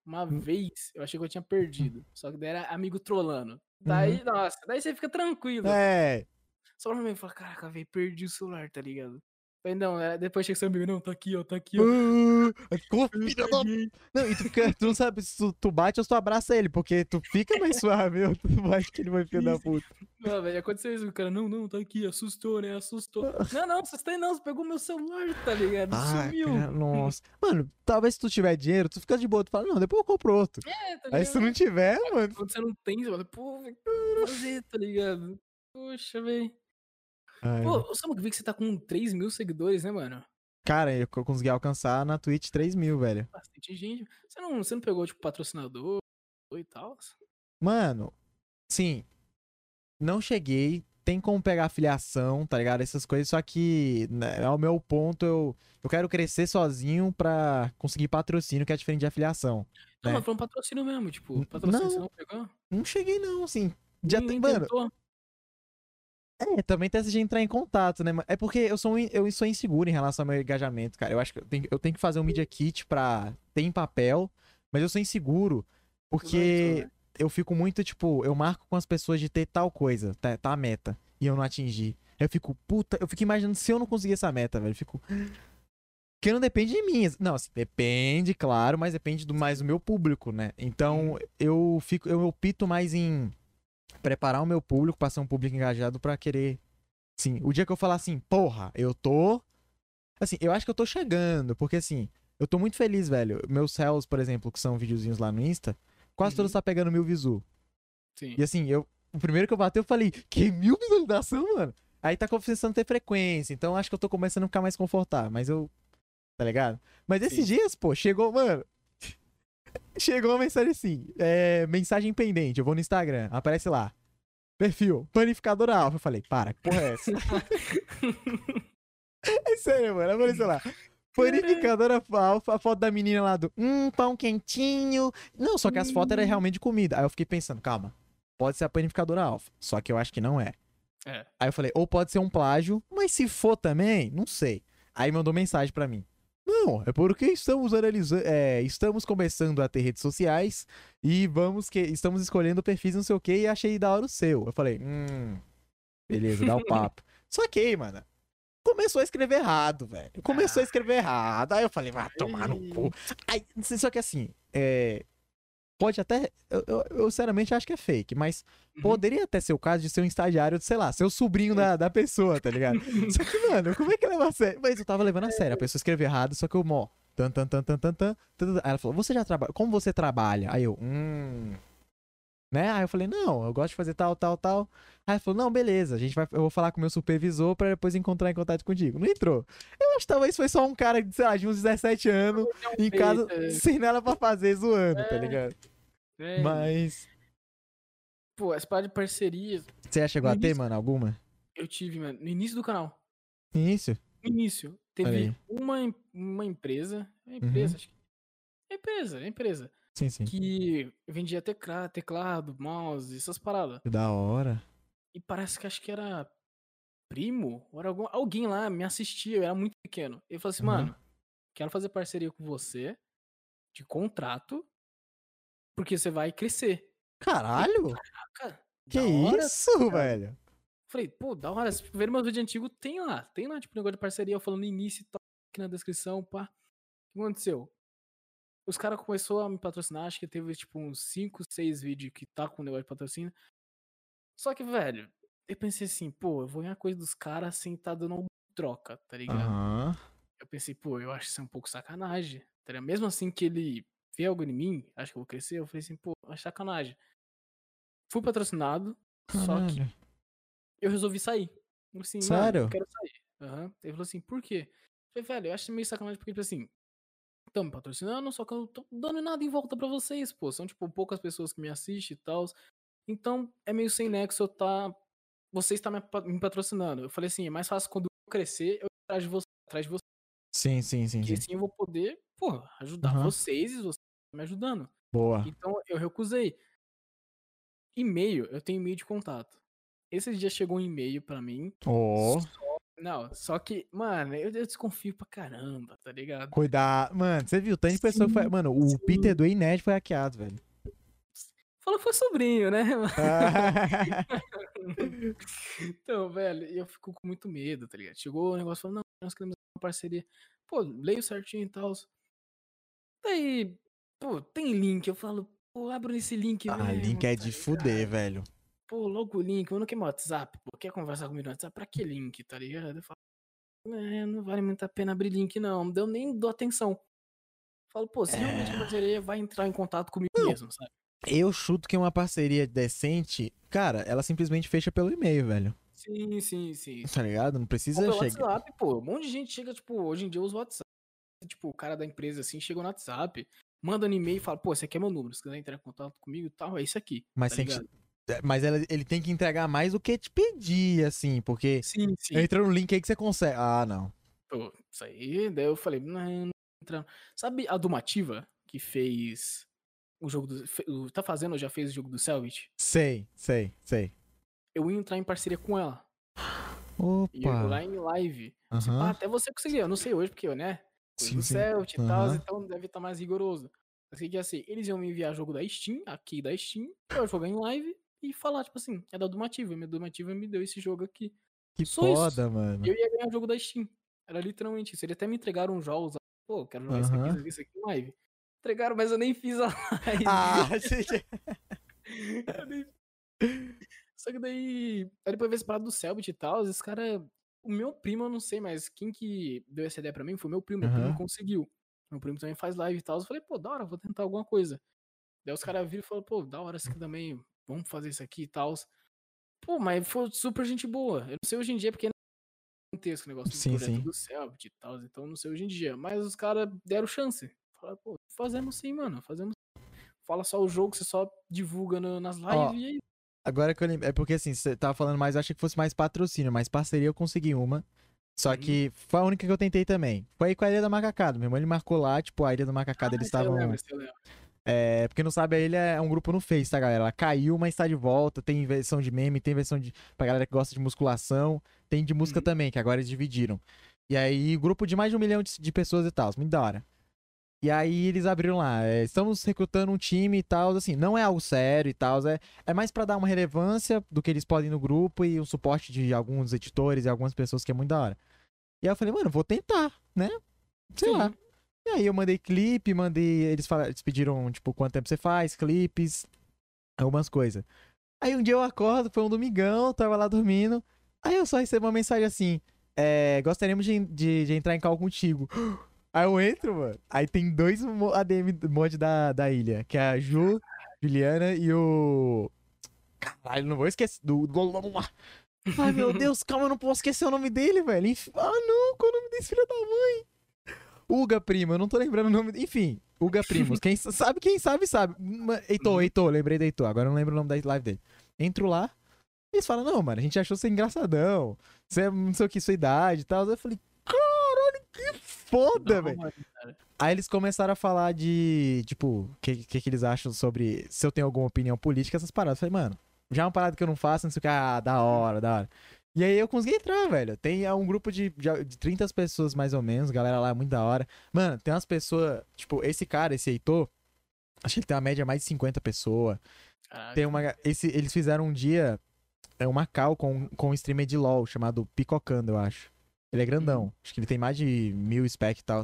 Speaker 2: Uma
Speaker 1: Hum.
Speaker 2: vez eu achei que eu tinha perdido. Só que daí era amigo trolando. Daí, nossa, daí você fica tranquilo.
Speaker 1: Uhum. É.
Speaker 2: Só pra mim falar, caraca, velho, perdi o celular, tá ligado? Falei, não, é, depois chega seu amigo, não, tá aqui, ó, tá aqui, ó. Eu
Speaker 1: filha da
Speaker 2: peguei."
Speaker 1: Não, e tu, fica, tu não sabe se tu, tu bate ou se tu abraça ele, porque tu fica mais [LAUGHS] suave, ou tu bate que ele vai filho da puta.
Speaker 2: Não, velho, aconteceu isso, o cara, não, não, tá aqui, assustou, né, assustou. [LAUGHS] Não, não, assustei não, você pegou meu celular, tá ligado?
Speaker 1: Ah,
Speaker 2: Sumiu.
Speaker 1: cara, nossa. [LAUGHS] Mano, talvez se tu tiver dinheiro, tu fica de boa, tu fala, não, depois eu compro outro.
Speaker 2: É, tá
Speaker 1: Aí se tu
Speaker 2: ligado?
Speaker 1: não tiver, mano.
Speaker 2: Quando você não tem, você fala, pô, velho, fazer, tá ligado? Poxa, velho.
Speaker 1: Ai,
Speaker 2: Pô, o Samuel, vi que você tá com 3 mil seguidores, né, mano?
Speaker 1: Cara, eu co- consegui alcançar na Twitch 3 mil, velho.
Speaker 2: Bastante gente. Você não, você não pegou, tipo, patrocinador e tal?
Speaker 1: Mano, sim. Não cheguei. Tem como pegar afiliação, tá ligado? Essas coisas, só que né, ao meu ponto, eu, eu quero crescer sozinho pra conseguir patrocínio, que é diferente de afiliação.
Speaker 2: Não,
Speaker 1: É.
Speaker 2: mas foi um patrocínio mesmo, tipo, patrocínio
Speaker 1: não.
Speaker 2: você não pegou?
Speaker 1: Não cheguei, não, assim. Já tem, mano.
Speaker 2: tentou?
Speaker 1: É, também tem essa de entrar em contato, né? É porque eu sou, eu sou inseguro em relação ao meu engajamento, cara. Eu acho que eu tenho, eu tenho que fazer um Media Kit pra ter em papel, mas eu sou inseguro porque
Speaker 2: Exato,
Speaker 1: eu fico muito, tipo, eu marco com as pessoas de ter tal coisa, tá, tá a meta. e eu não atingi. Eu fico, puta, eu fico imaginando se eu não conseguir essa meta, velho. Eu fico. [LAUGHS] Que não depende de mim. Não, assim, depende, claro, mas depende do mais do meu público, né? Então, eu fico, eu opto mais em preparar o meu público, passar um público engajado para querer. Sim, o dia que eu falar assim, porra, eu tô. Assim, eu acho que eu tô chegando, porque assim, eu tô muito feliz, velho. Meus céus, por exemplo, que são videozinhos lá no Insta, quase uhum. todos tá pegando mil visu. Sim. E assim, eu. O primeiro que eu bati, eu falei, que mil visualização, mano? Aí tá começando a ter frequência, então acho que eu tô começando a ficar mais confortável, mas eu. Tá ligado? Mas esses Sim. dias, pô, chegou, mano. Chegou uma mensagem assim: é, mensagem pendente, eu vou no Instagram, aparece lá. Perfil, panificador alfa. Eu falei, para, que porra é essa? [LAUGHS] é sério, mano, apareceu lá. Panificadora alfa, a foto da menina lá do hum, pão quentinho. Não, só que as fotos eram realmente de comida. Aí eu fiquei pensando, calma, pode ser a panificadora alfa. Só que eu acho que não é. É. Aí eu falei, ou pode ser um plágio, mas se for também, não sei. Aí mandou mensagem para mim. Não, é porque estamos analisando, é, estamos começando a ter redes sociais e vamos que estamos escolhendo perfis não sei o que e achei da hora o seu. Eu falei, hum, beleza, dá o um [LAUGHS] papo. Só que, mano, começou a escrever errado, velho. Começou a escrever errado. Aí eu falei, vai tomar no cu. Aí, só que assim, é, Pode até. Eu, eu, eu, sinceramente acho que é fake, mas uhum. poderia até ser o caso de ser um estagiário, de, sei lá, ser o sobrinho da, da pessoa, tá ligado? [LAUGHS] só que, mano, como é que leva a sério? Mas eu tava levando a sério. A pessoa escreveu errado, só que eu, mó. Tan, tan, tan, tan, tan, tan. Aí ela falou, você já trabalha. Como você trabalha? Aí eu, hum. Né? Aí eu falei, não, eu gosto de fazer tal, tal, tal. Aí ela falou, não, beleza, a gente vai, eu vou falar com o meu supervisor pra depois encontrar em contato contigo. Não entrou. Eu acho que talvez foi só um cara de, sei lá, de uns 17 anos, em casa, sem nada pra fazer, zoando, tá ligado? É. Mas.
Speaker 2: Pô, essa parada de parceria.
Speaker 1: Você já chegou a ter, mano, alguma?
Speaker 2: Eu tive, mano, no início do canal.
Speaker 1: Início?
Speaker 2: No início. Teve uma, uma empresa. Uma empresa, uhum. acho que. É empresa, é empresa.
Speaker 1: Sim, sim.
Speaker 2: Que vendia teclado, teclado, mouse, essas paradas.
Speaker 1: Que da hora.
Speaker 2: E parece que acho que era primo, ou era algum, alguém lá me assistia, eu era muito pequeno. Ele falou assim, uhum. mano, quero fazer parceria com você de contrato porque você vai crescer.
Speaker 1: Caralho! Caraca! Que hora, isso, cara. velho?
Speaker 2: Falei, pô, da hora. Se ver meu vídeo antigo, tem lá. Tem lá, tipo, negócio de parceria. Eu falando no início e tal, aqui na descrição, pá. O que aconteceu? Os caras começaram a me patrocinar. Acho que teve, tipo, uns 5, 6 vídeos que tá com negócio de patrocínio. Só que, velho, eu pensei assim, pô, eu vou ganhar coisa dos caras sem tá dando troca, tá ligado? Uhum. Eu pensei, pô, eu acho isso um pouco sacanagem. Tá Mesmo assim que ele vê algo em mim, acho que eu vou crescer, eu falei assim, pô, é sacanagem. Fui patrocinado, Caralho. só que eu resolvi sair. Assim, Sério? eu quero sair. Uhum. Ele falou assim, por quê? Eu falei, velho, eu acho meio sacanagem porque, tipo assim, estão me patrocinando, só que eu não tô dando nada em volta para vocês, pô. São, tipo, poucas pessoas que me assistem e tal. Então, é meio sem nexo eu tá. Vocês estão me patrocinando. Eu falei assim, é mais fácil quando eu crescer, eu atrás de você, atrás de você.
Speaker 1: Sim, sim, sim.
Speaker 2: Porque sim. assim eu vou poder, pô, ajudar uhum. vocês e vocês me ajudando.
Speaker 1: Boa.
Speaker 2: Então eu recusei. E-mail, eu tenho e-mail de contato. Esse dia chegou um e-mail para mim.
Speaker 1: Oh.
Speaker 2: Só, não, só que, mano, eu, eu, desconfio pra caramba, tá ligado?
Speaker 1: Cuidar. Mano, você viu? Tanto de pessoa foi. Mano, o sim. Peter do Inet foi hackeado, velho.
Speaker 2: Falou que foi sobrinho, né? [LAUGHS] [LAUGHS] então, velho, eu fico com muito medo, tá ligado? Chegou o negócio falando, não, nós queremos uma parceria. Pô, leio certinho e tal. Daí, pô, tem link. Eu falo, pô, abro esse link.
Speaker 1: Ah, mesmo, link é tá de fuder, velho.
Speaker 2: Pô, logo o link. Eu não quero meu WhatsApp, pô. Quer conversar comigo no WhatsApp? Pra que link, tá ligado? Eu falo, é, não vale muito a pena abrir link, não. Não deu nem dou atenção. Eu falo, pô, se é... realmente a parceria vai entrar em contato comigo não. mesmo, sabe?
Speaker 1: Eu chuto que uma parceria decente, cara, ela simplesmente fecha pelo e-mail, velho.
Speaker 2: Sim, sim, sim.
Speaker 1: Tá ligado? Não precisa chegar.
Speaker 2: WhatsApp, pô. Um monte de gente chega, tipo, hoje em dia usa o WhatsApp. Tipo, o cara da empresa, assim, chega no WhatsApp, manda um e-mail e fala, pô, esse aqui é meu número, se quiser entrar em contato comigo e tal, é isso aqui.
Speaker 1: Mas, tá que... É, mas ele, ele tem que entregar mais do que te pedir, assim, porque
Speaker 2: sim, sim.
Speaker 1: entra no link aí que você consegue. Ah, não.
Speaker 2: Pô, isso aí, daí eu falei, não, não entra. Sabe a Dumativa que fez o jogo do. Tá fazendo ou já fez o jogo do Selvit?
Speaker 1: Sei, sei, sei.
Speaker 2: Eu ia entrar em parceria com ela.
Speaker 1: Opa! E
Speaker 2: eu lá em live. Uhum. Ah, até você conseguiu. Eu não sei hoje, porque eu, Sim, do Celt e uhum. tal, então deve estar tá mais rigoroso. Assim que assim, eles iam me enviar jogo da Steam, aqui da Steam, eu jogar em live e falar, tipo assim, é da Dumativa. Minha Dumativa me deu esse jogo aqui.
Speaker 1: Que
Speaker 2: Só
Speaker 1: foda,
Speaker 2: isso.
Speaker 1: mano.
Speaker 2: Eu ia ganhar o jogo da Steam. Era literalmente isso. Eles até me entregaram jogos. Pô, quero jogar isso aqui,
Speaker 1: Aham.
Speaker 2: isso aqui, isso aqui em live. Entregaram, mas eu nem fiz a [LAUGHS] live.
Speaker 1: Ah, gente. [LAUGHS]
Speaker 2: Eu nem- Só que daí. Aí depois veio esse parado do Selbit e tal, esse cara. O meu primo, eu não sei, mas quem que deu essa ideia pra mim foi meu primo. Meu primo conseguiu. Meu primo também faz live e tal. Eu falei, pô, da hora, vou tentar alguma coisa. Daí os caras viram e falaram, pô, da hora isso aqui também, vamos fazer isso aqui e tal. Pô, mas foi super gente boa. Eu não sei hoje em dia, porque é gigantesco o negócio do
Speaker 1: Sim,
Speaker 2: projeto
Speaker 1: sim.
Speaker 2: do Selbit e tal. Então não sei hoje em dia. Mas os caras deram chance. Falaram, pô, fazemos sim, mano. Fazemos. Fala só o jogo, você só divulga no- nas lives
Speaker 1: Ó,
Speaker 2: e aí.
Speaker 1: Agora que eu lembro. É porque assim, você tava falando mais, eu achei que fosse mais patrocínio, mas parceria eu consegui uma. Só
Speaker 2: Uhum.
Speaker 1: que foi a única que eu tentei também. Foi aí com a Ilha da Macacada. Meu irmão ele marcou lá, tipo, a Ilha da Macacada, eles
Speaker 2: Ah, eu
Speaker 1: estavam. É, porque não sabe, a ilha é um grupo no Face, tá, galera? Ela caiu, mas tá de volta. Tem versão de meme, tem versão de. pra galera que gosta de musculação. Tem de música
Speaker 2: Uhum.
Speaker 1: também, que agora eles dividiram. E aí, grupo de mais de um milhão de, de pessoas e tal. Muito da hora. E aí eles abriram lá. é, estamos recrutando um time e tal. Assim, não é algo sério e tal. É, é mais pra dar uma relevância do que eles podem no grupo e o suporte de alguns editores e algumas pessoas que é muito da hora. E aí eu falei, mano, vou tentar, né? Sei
Speaker 2: Sim.
Speaker 1: lá. E aí eu mandei clipe, mandei. Eles, falaram, eles pediram, tipo, quanto tempo você faz, clipes, algumas coisas. Aí um dia eu acordo, foi um domingão, tava lá dormindo. Aí eu só recebo uma mensagem assim: é, gostaríamos de, de, de entrar em call contigo. Aí eu entro, mano. Aí tem dois ADM mod da, da ilha, que é a Ju, Juliana e o. Caralho, não vou esquecer. Do... Ai, meu [LAUGHS] Deus, calma, eu não posso esquecer o nome dele, velho. Enf- Ah, não, qual é o nome desse filho da mãe? Uga Primo, eu não tô lembrando o nome. Enfim, Uga Primos. Quem sabe, quem sabe, sabe. Heitor,
Speaker 2: Uhum.
Speaker 1: Heitor, lembrei do Heitor. Agora eu não lembro o nome da live dele. Entro lá, eles falam, não, mano, a gente achou você engraçadão. Você é não sei o que, sua idade e tal. Eu falei, caralho, que foda, velho. Aí eles começaram a falar de, tipo, o que, que, que eles acham sobre se eu tenho alguma opinião política, essas paradas. Eu falei, mano, já é uma parada que eu não faço, não sei o que, ah, da hora, da hora. E aí eu consegui entrar, velho. Tem é, um grupo de, de, de 30 pessoas mais ou menos, galera lá é muito da hora. Mano, tem umas pessoas, tipo, esse cara, esse Heitor, acho que ele tem uma média mais de 50 pessoas.
Speaker 2: Caraca.
Speaker 1: Tem uma. Esse, eles fizeram um dia é uma call com, com um streamer de LOL chamado Picocando, eu acho. Ele é grandão.
Speaker 2: Uhum.
Speaker 1: Acho que ele tem mais de mil spec e tal.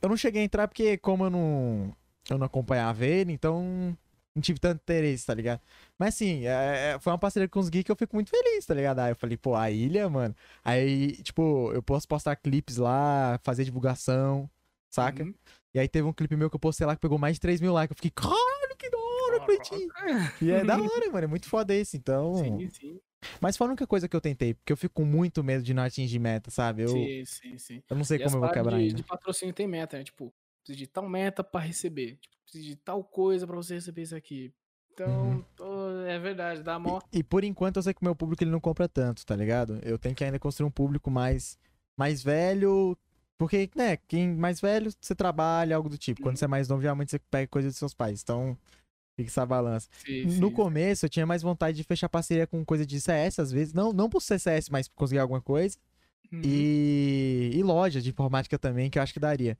Speaker 1: Eu não cheguei a entrar porque, como eu não, eu não acompanhava ele, então não tive tanto interesse, tá ligado? Mas assim, é- foi uma parceria que eu consegui que eu fico muito feliz, tá ligado? Aí eu falei, pô, a ilha, mano. Aí, tipo, eu posso postar clipes lá, fazer divulgação, saca?
Speaker 2: Uhum.
Speaker 1: E aí teve um clipe meu que eu postei lá que pegou mais de 3 mil likes. Eu fiquei, caralho, que da hora, Cleitinho. E é da [LAUGHS] hora, mano. É muito foda esse, então.
Speaker 2: Sim, sim.
Speaker 1: Mas foi a única coisa que eu tentei, porque eu fico com muito medo de não atingir meta, sabe? Eu,
Speaker 2: Sim, sim, sim.
Speaker 1: eu não sei
Speaker 2: E
Speaker 1: como eu vou quebrar
Speaker 2: de,
Speaker 1: ainda.
Speaker 2: de patrocínio tem meta, né? Tipo, precisa de tal meta pra receber. Tipo, precisa de tal coisa pra você receber isso aqui. Então,
Speaker 1: Uhum.
Speaker 2: pô, é verdade, dá mó.
Speaker 1: E por enquanto eu sei que o meu público ele não compra tanto, tá ligado? Eu tenho que ainda construir um público mais, mais velho. Porque, né, quem mais velho, você trabalha, algo do tipo. Quando
Speaker 2: Uhum.
Speaker 1: você é mais novo, geralmente você pega coisa dos seus pais. Então, fica essa balança.
Speaker 2: Sim,
Speaker 1: No
Speaker 2: sim.
Speaker 1: começo, eu tinha mais vontade de fechar parceria com coisa de CS, às vezes. Não, não por ser CS, mas por conseguir alguma coisa.
Speaker 2: Uhum.
Speaker 1: E, e loja de informática também, que eu acho que daria.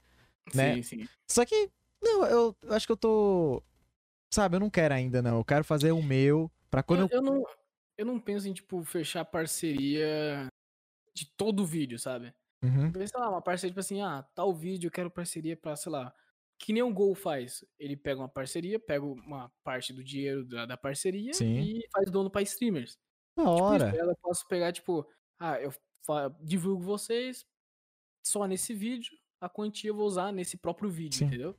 Speaker 1: né?
Speaker 2: Sim, sim.
Speaker 1: Só que, não, eu, eu acho que eu tô. Sabe, eu não quero ainda, não. Eu quero fazer o meu. Pra quando eu.
Speaker 2: eu, eu não, eu não penso em, tipo, fechar parceria de todo o vídeo, sabe?
Speaker 1: Uhum,
Speaker 2: Sei lá, uma parceria, tipo assim, ah, tal vídeo eu quero parceria pra, sei lá, que nem o Gol faz. Ele pega uma parceria, pega uma parte do dinheiro da, da parceria
Speaker 1: Sim.
Speaker 2: e faz dono pra streamers.
Speaker 1: Da
Speaker 2: Tipo
Speaker 1: hora.
Speaker 2: ela eu posso pegar, tipo, ah, eu divulgo vocês só nesse vídeo, a quantia eu vou usar nesse próprio vídeo,
Speaker 1: Sim.
Speaker 2: entendeu?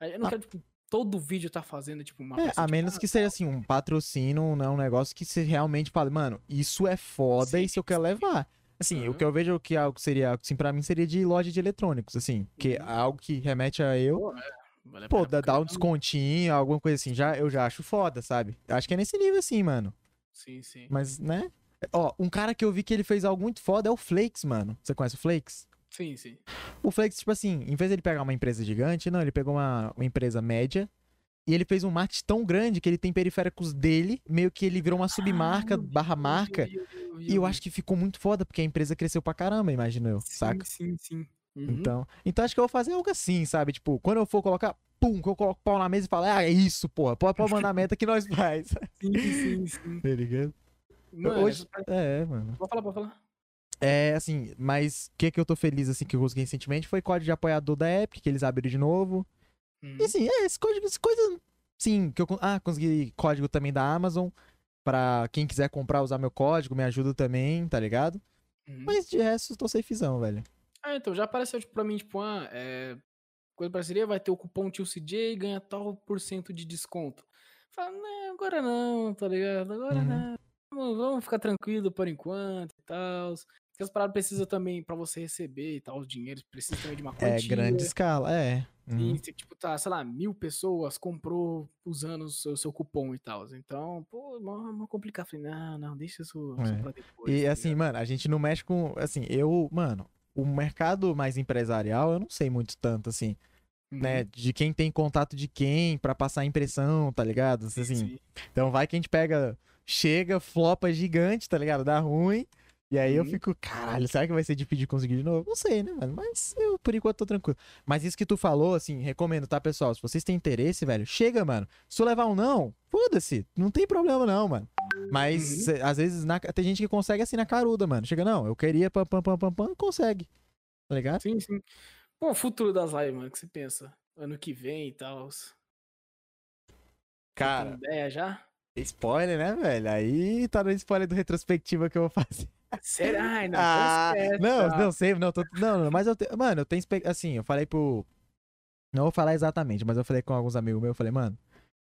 Speaker 2: Aí eu não
Speaker 1: Ah.
Speaker 2: quero, tipo, todo vídeo tá fazendo, tipo, uma
Speaker 1: É, a
Speaker 2: tipo,
Speaker 1: menos
Speaker 2: ah,
Speaker 1: que seja assim, um patrocínio, né? Um negócio que você realmente fale, mano, isso é foda e
Speaker 2: Sim,
Speaker 1: isso eu quero levar. Assim, o
Speaker 2: Aham.
Speaker 1: que eu vejo que algo seria, assim, pra mim seria de loja de eletrônicos, assim, que é
Speaker 2: Uhum.
Speaker 1: algo que remete a eu.
Speaker 2: pô, é, vale
Speaker 1: Pô, dá, dá um descontinho, alguma coisa assim, já, eu já acho foda, sabe? Acho que é nesse nível assim, mano.
Speaker 2: Sim, sim.
Speaker 1: Mas, né? Ó, um cara que eu vi que ele fez algo muito foda é o Flakes, mano. Você conhece o Flakes?
Speaker 2: Sim, sim.
Speaker 1: O Flakes, tipo assim, em vez de ele pegar uma empresa gigante, não, ele pegou uma, uma empresa média e ele fez um marketing tão grande que ele tem periféricos dele, meio que ele virou uma submarca,
Speaker 2: Ah, eu vi,
Speaker 1: barra marca.
Speaker 2: eu vi, eu vi,
Speaker 1: E eu acho que ficou muito foda, porque a empresa cresceu pra caramba, imagino eu,
Speaker 2: Sim,
Speaker 1: saca?
Speaker 2: Sim, sim. Uhum.
Speaker 1: Então, então acho que eu vou fazer algo assim, sabe? Tipo, quando eu for colocar. pum, que eu coloco o pau na mesa e falo, ah, é isso, porra, pode, mandar a meta que nós faz. [LAUGHS]
Speaker 2: Sim, sim, sim.
Speaker 1: Tá ligado?
Speaker 2: Mano,
Speaker 1: Hoje,
Speaker 2: essa parte-
Speaker 1: é, mano.
Speaker 2: Pode falar, pode falar.
Speaker 1: É, assim, mas o que que eu tô feliz, assim, que eu consegui recentemente foi código de apoiador da Epic, que eles abriram de novo.
Speaker 2: Hum.
Speaker 1: E assim, é, esse código, essa coisa, sim, que eu, ah, consegui código também da Amazon, pra quem quiser comprar, usar meu código, me ajuda também, tá ligado?
Speaker 2: Hum.
Speaker 1: Mas de resto, tô safezão, velho.
Speaker 2: Ah, então, já apareceu tipo, pra mim, tipo, ah, é, coisa parceria, vai ter o cupom tio CJ e ganha tal por cento de desconto. Fala, não, agora não, tá ligado? Agora
Speaker 1: Uhum.
Speaker 2: não. Vamos, vamos ficar tranquilo por enquanto e tal. Porque as paradas precisam também, pra você receber e tal, os dinheiros, precisa também de uma quantia.
Speaker 1: É grande escala, é.
Speaker 2: E
Speaker 1: Uhum.
Speaker 2: você, tipo, tá, sei lá, mil pessoas comprou usando o seu, seu cupom e tal. Então, pô, mó, mó complicado. Falei, não, não, deixa isso
Speaker 1: É.
Speaker 2: pra depois.
Speaker 1: E
Speaker 2: tá
Speaker 1: assim,
Speaker 2: ligado?
Speaker 1: mano, a gente não mexe com. Assim, eu, mano, o mercado mais empresarial, eu não sei muito tanto, assim, né?
Speaker 2: Uhum.
Speaker 1: De quem tem contato de quem pra passar impressão, tá ligado?
Speaker 2: Sim,
Speaker 1: Assim,
Speaker 2: sim.
Speaker 1: então vai que a gente pega, chega, flopa gigante, tá ligado? Dá ruim. E aí eu
Speaker 2: Uhum.
Speaker 1: fico, caralho, será que vai ser difícil de conseguir de novo? Não sei, né, mano? Mas eu, por enquanto, tô tranquilo. Mas isso que tu falou, assim, recomendo, tá, pessoal? Se vocês têm interesse, velho, chega, mano. Se tu levar um não, foda-se. Não tem problema, não, mano. Mas,
Speaker 2: Uhum.
Speaker 1: às vezes, na- tem gente que consegue assim na caruda, mano. Chega, não, eu queria pam, pam, pam, pam, pam, consegue. Tá ligado?
Speaker 2: Sim, sim. Pô, o futuro das lives, mano, o que você pensa? Ano que vem e tal.
Speaker 1: Cara,
Speaker 2: Tem ideia já?
Speaker 1: spoiler, né, velho? Aí tá no spoiler do retrospectiva que eu vou fazer.
Speaker 2: Sério? Ai, não.
Speaker 1: Ah, não, não sei, não, tô, não, não, mas eu, te, mano, eu tenho, assim, eu falei pro, não vou falar exatamente, mas eu falei com alguns amigos meus, eu falei, mano,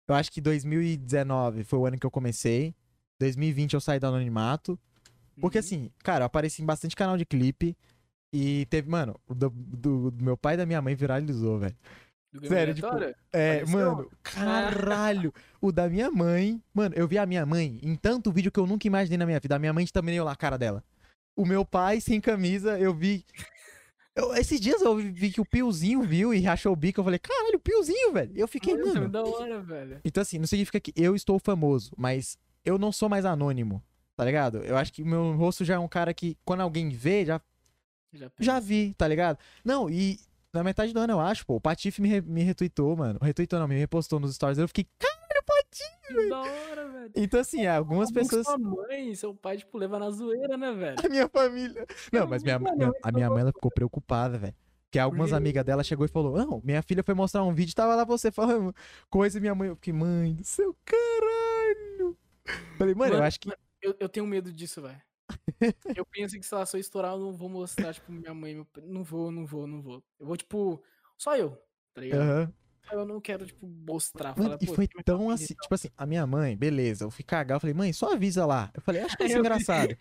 Speaker 1: eu acho que 2019 foi o ano que eu comecei, 2020 eu saí do anonimato, porque
Speaker 2: Uhum.
Speaker 1: assim, cara, eu apareci em bastante canal de clipe, e teve, mano, do, do- do meu pai e da minha mãe viralizou, velho.
Speaker 2: Do
Speaker 1: sério, tipo? É,
Speaker 2: Apareceu?
Speaker 1: mano, caralho. o da minha mãe. Mano, eu vi a minha mãe em tanto vídeo que eu nunca imaginei na minha vida. A minha mãe também lá a cara dela. O meu pai sem camisa, eu vi. Eu- esses dias eu vi que o Piozinho viu e rachou o bico. Eu falei, caralho, o Piozinho, velho. Eu fiquei,
Speaker 2: Mano,
Speaker 1: mano.
Speaker 2: da hora, velho.
Speaker 1: Então, assim, não significa que eu estou famoso, mas eu não sou mais anônimo, tá ligado? Eu acho que o meu rosto já é um cara que, quando alguém vê, já
Speaker 2: Já,
Speaker 1: já vi, tá ligado? Não, e na metade do ano, eu acho, pô, o Patife me, re- me retweetou, mano. Retweetou não, me repostou nos stories. Eu fiquei, caralho, Patife!
Speaker 2: Que da hora, velho.
Speaker 1: Então, assim, algumas
Speaker 2: Como
Speaker 1: pessoas.
Speaker 2: Sua mãe seu pai, tipo, leva na zoeira, né, velho?
Speaker 1: A minha família. Não, mas minha, minha-
Speaker 2: eu
Speaker 1: a minha mãe ela ficou preocupada, velho. Porque algumas amigas dela chegou e falou: Não, minha filha foi mostrar um vídeo, tava lá você falando coisa e minha mãe. Eu fiquei, mãe do seu caralho. Falei, mano, eu
Speaker 2: Mano,
Speaker 1: acho que.
Speaker 2: Eu, eu tenho medo disso, velho. Eu penso que se ela só estourar, eu não vou mostrar, tipo, minha mãe. Meu... Não vou, não vou, não vou. Eu vou, tipo, só eu, tá ligado?
Speaker 1: Aham.
Speaker 2: Eu não quero, tipo, mostrar.
Speaker 1: Mano,
Speaker 2: falar,
Speaker 1: e
Speaker 2: "Pô,
Speaker 1: foi tão assim,
Speaker 2: tal."
Speaker 1: tipo assim, a minha mãe, beleza, eu fui cagar, eu falei, mãe, só avisa lá. Eu falei, acho que [LAUGHS]
Speaker 2: Eu vi.
Speaker 1: engraçado.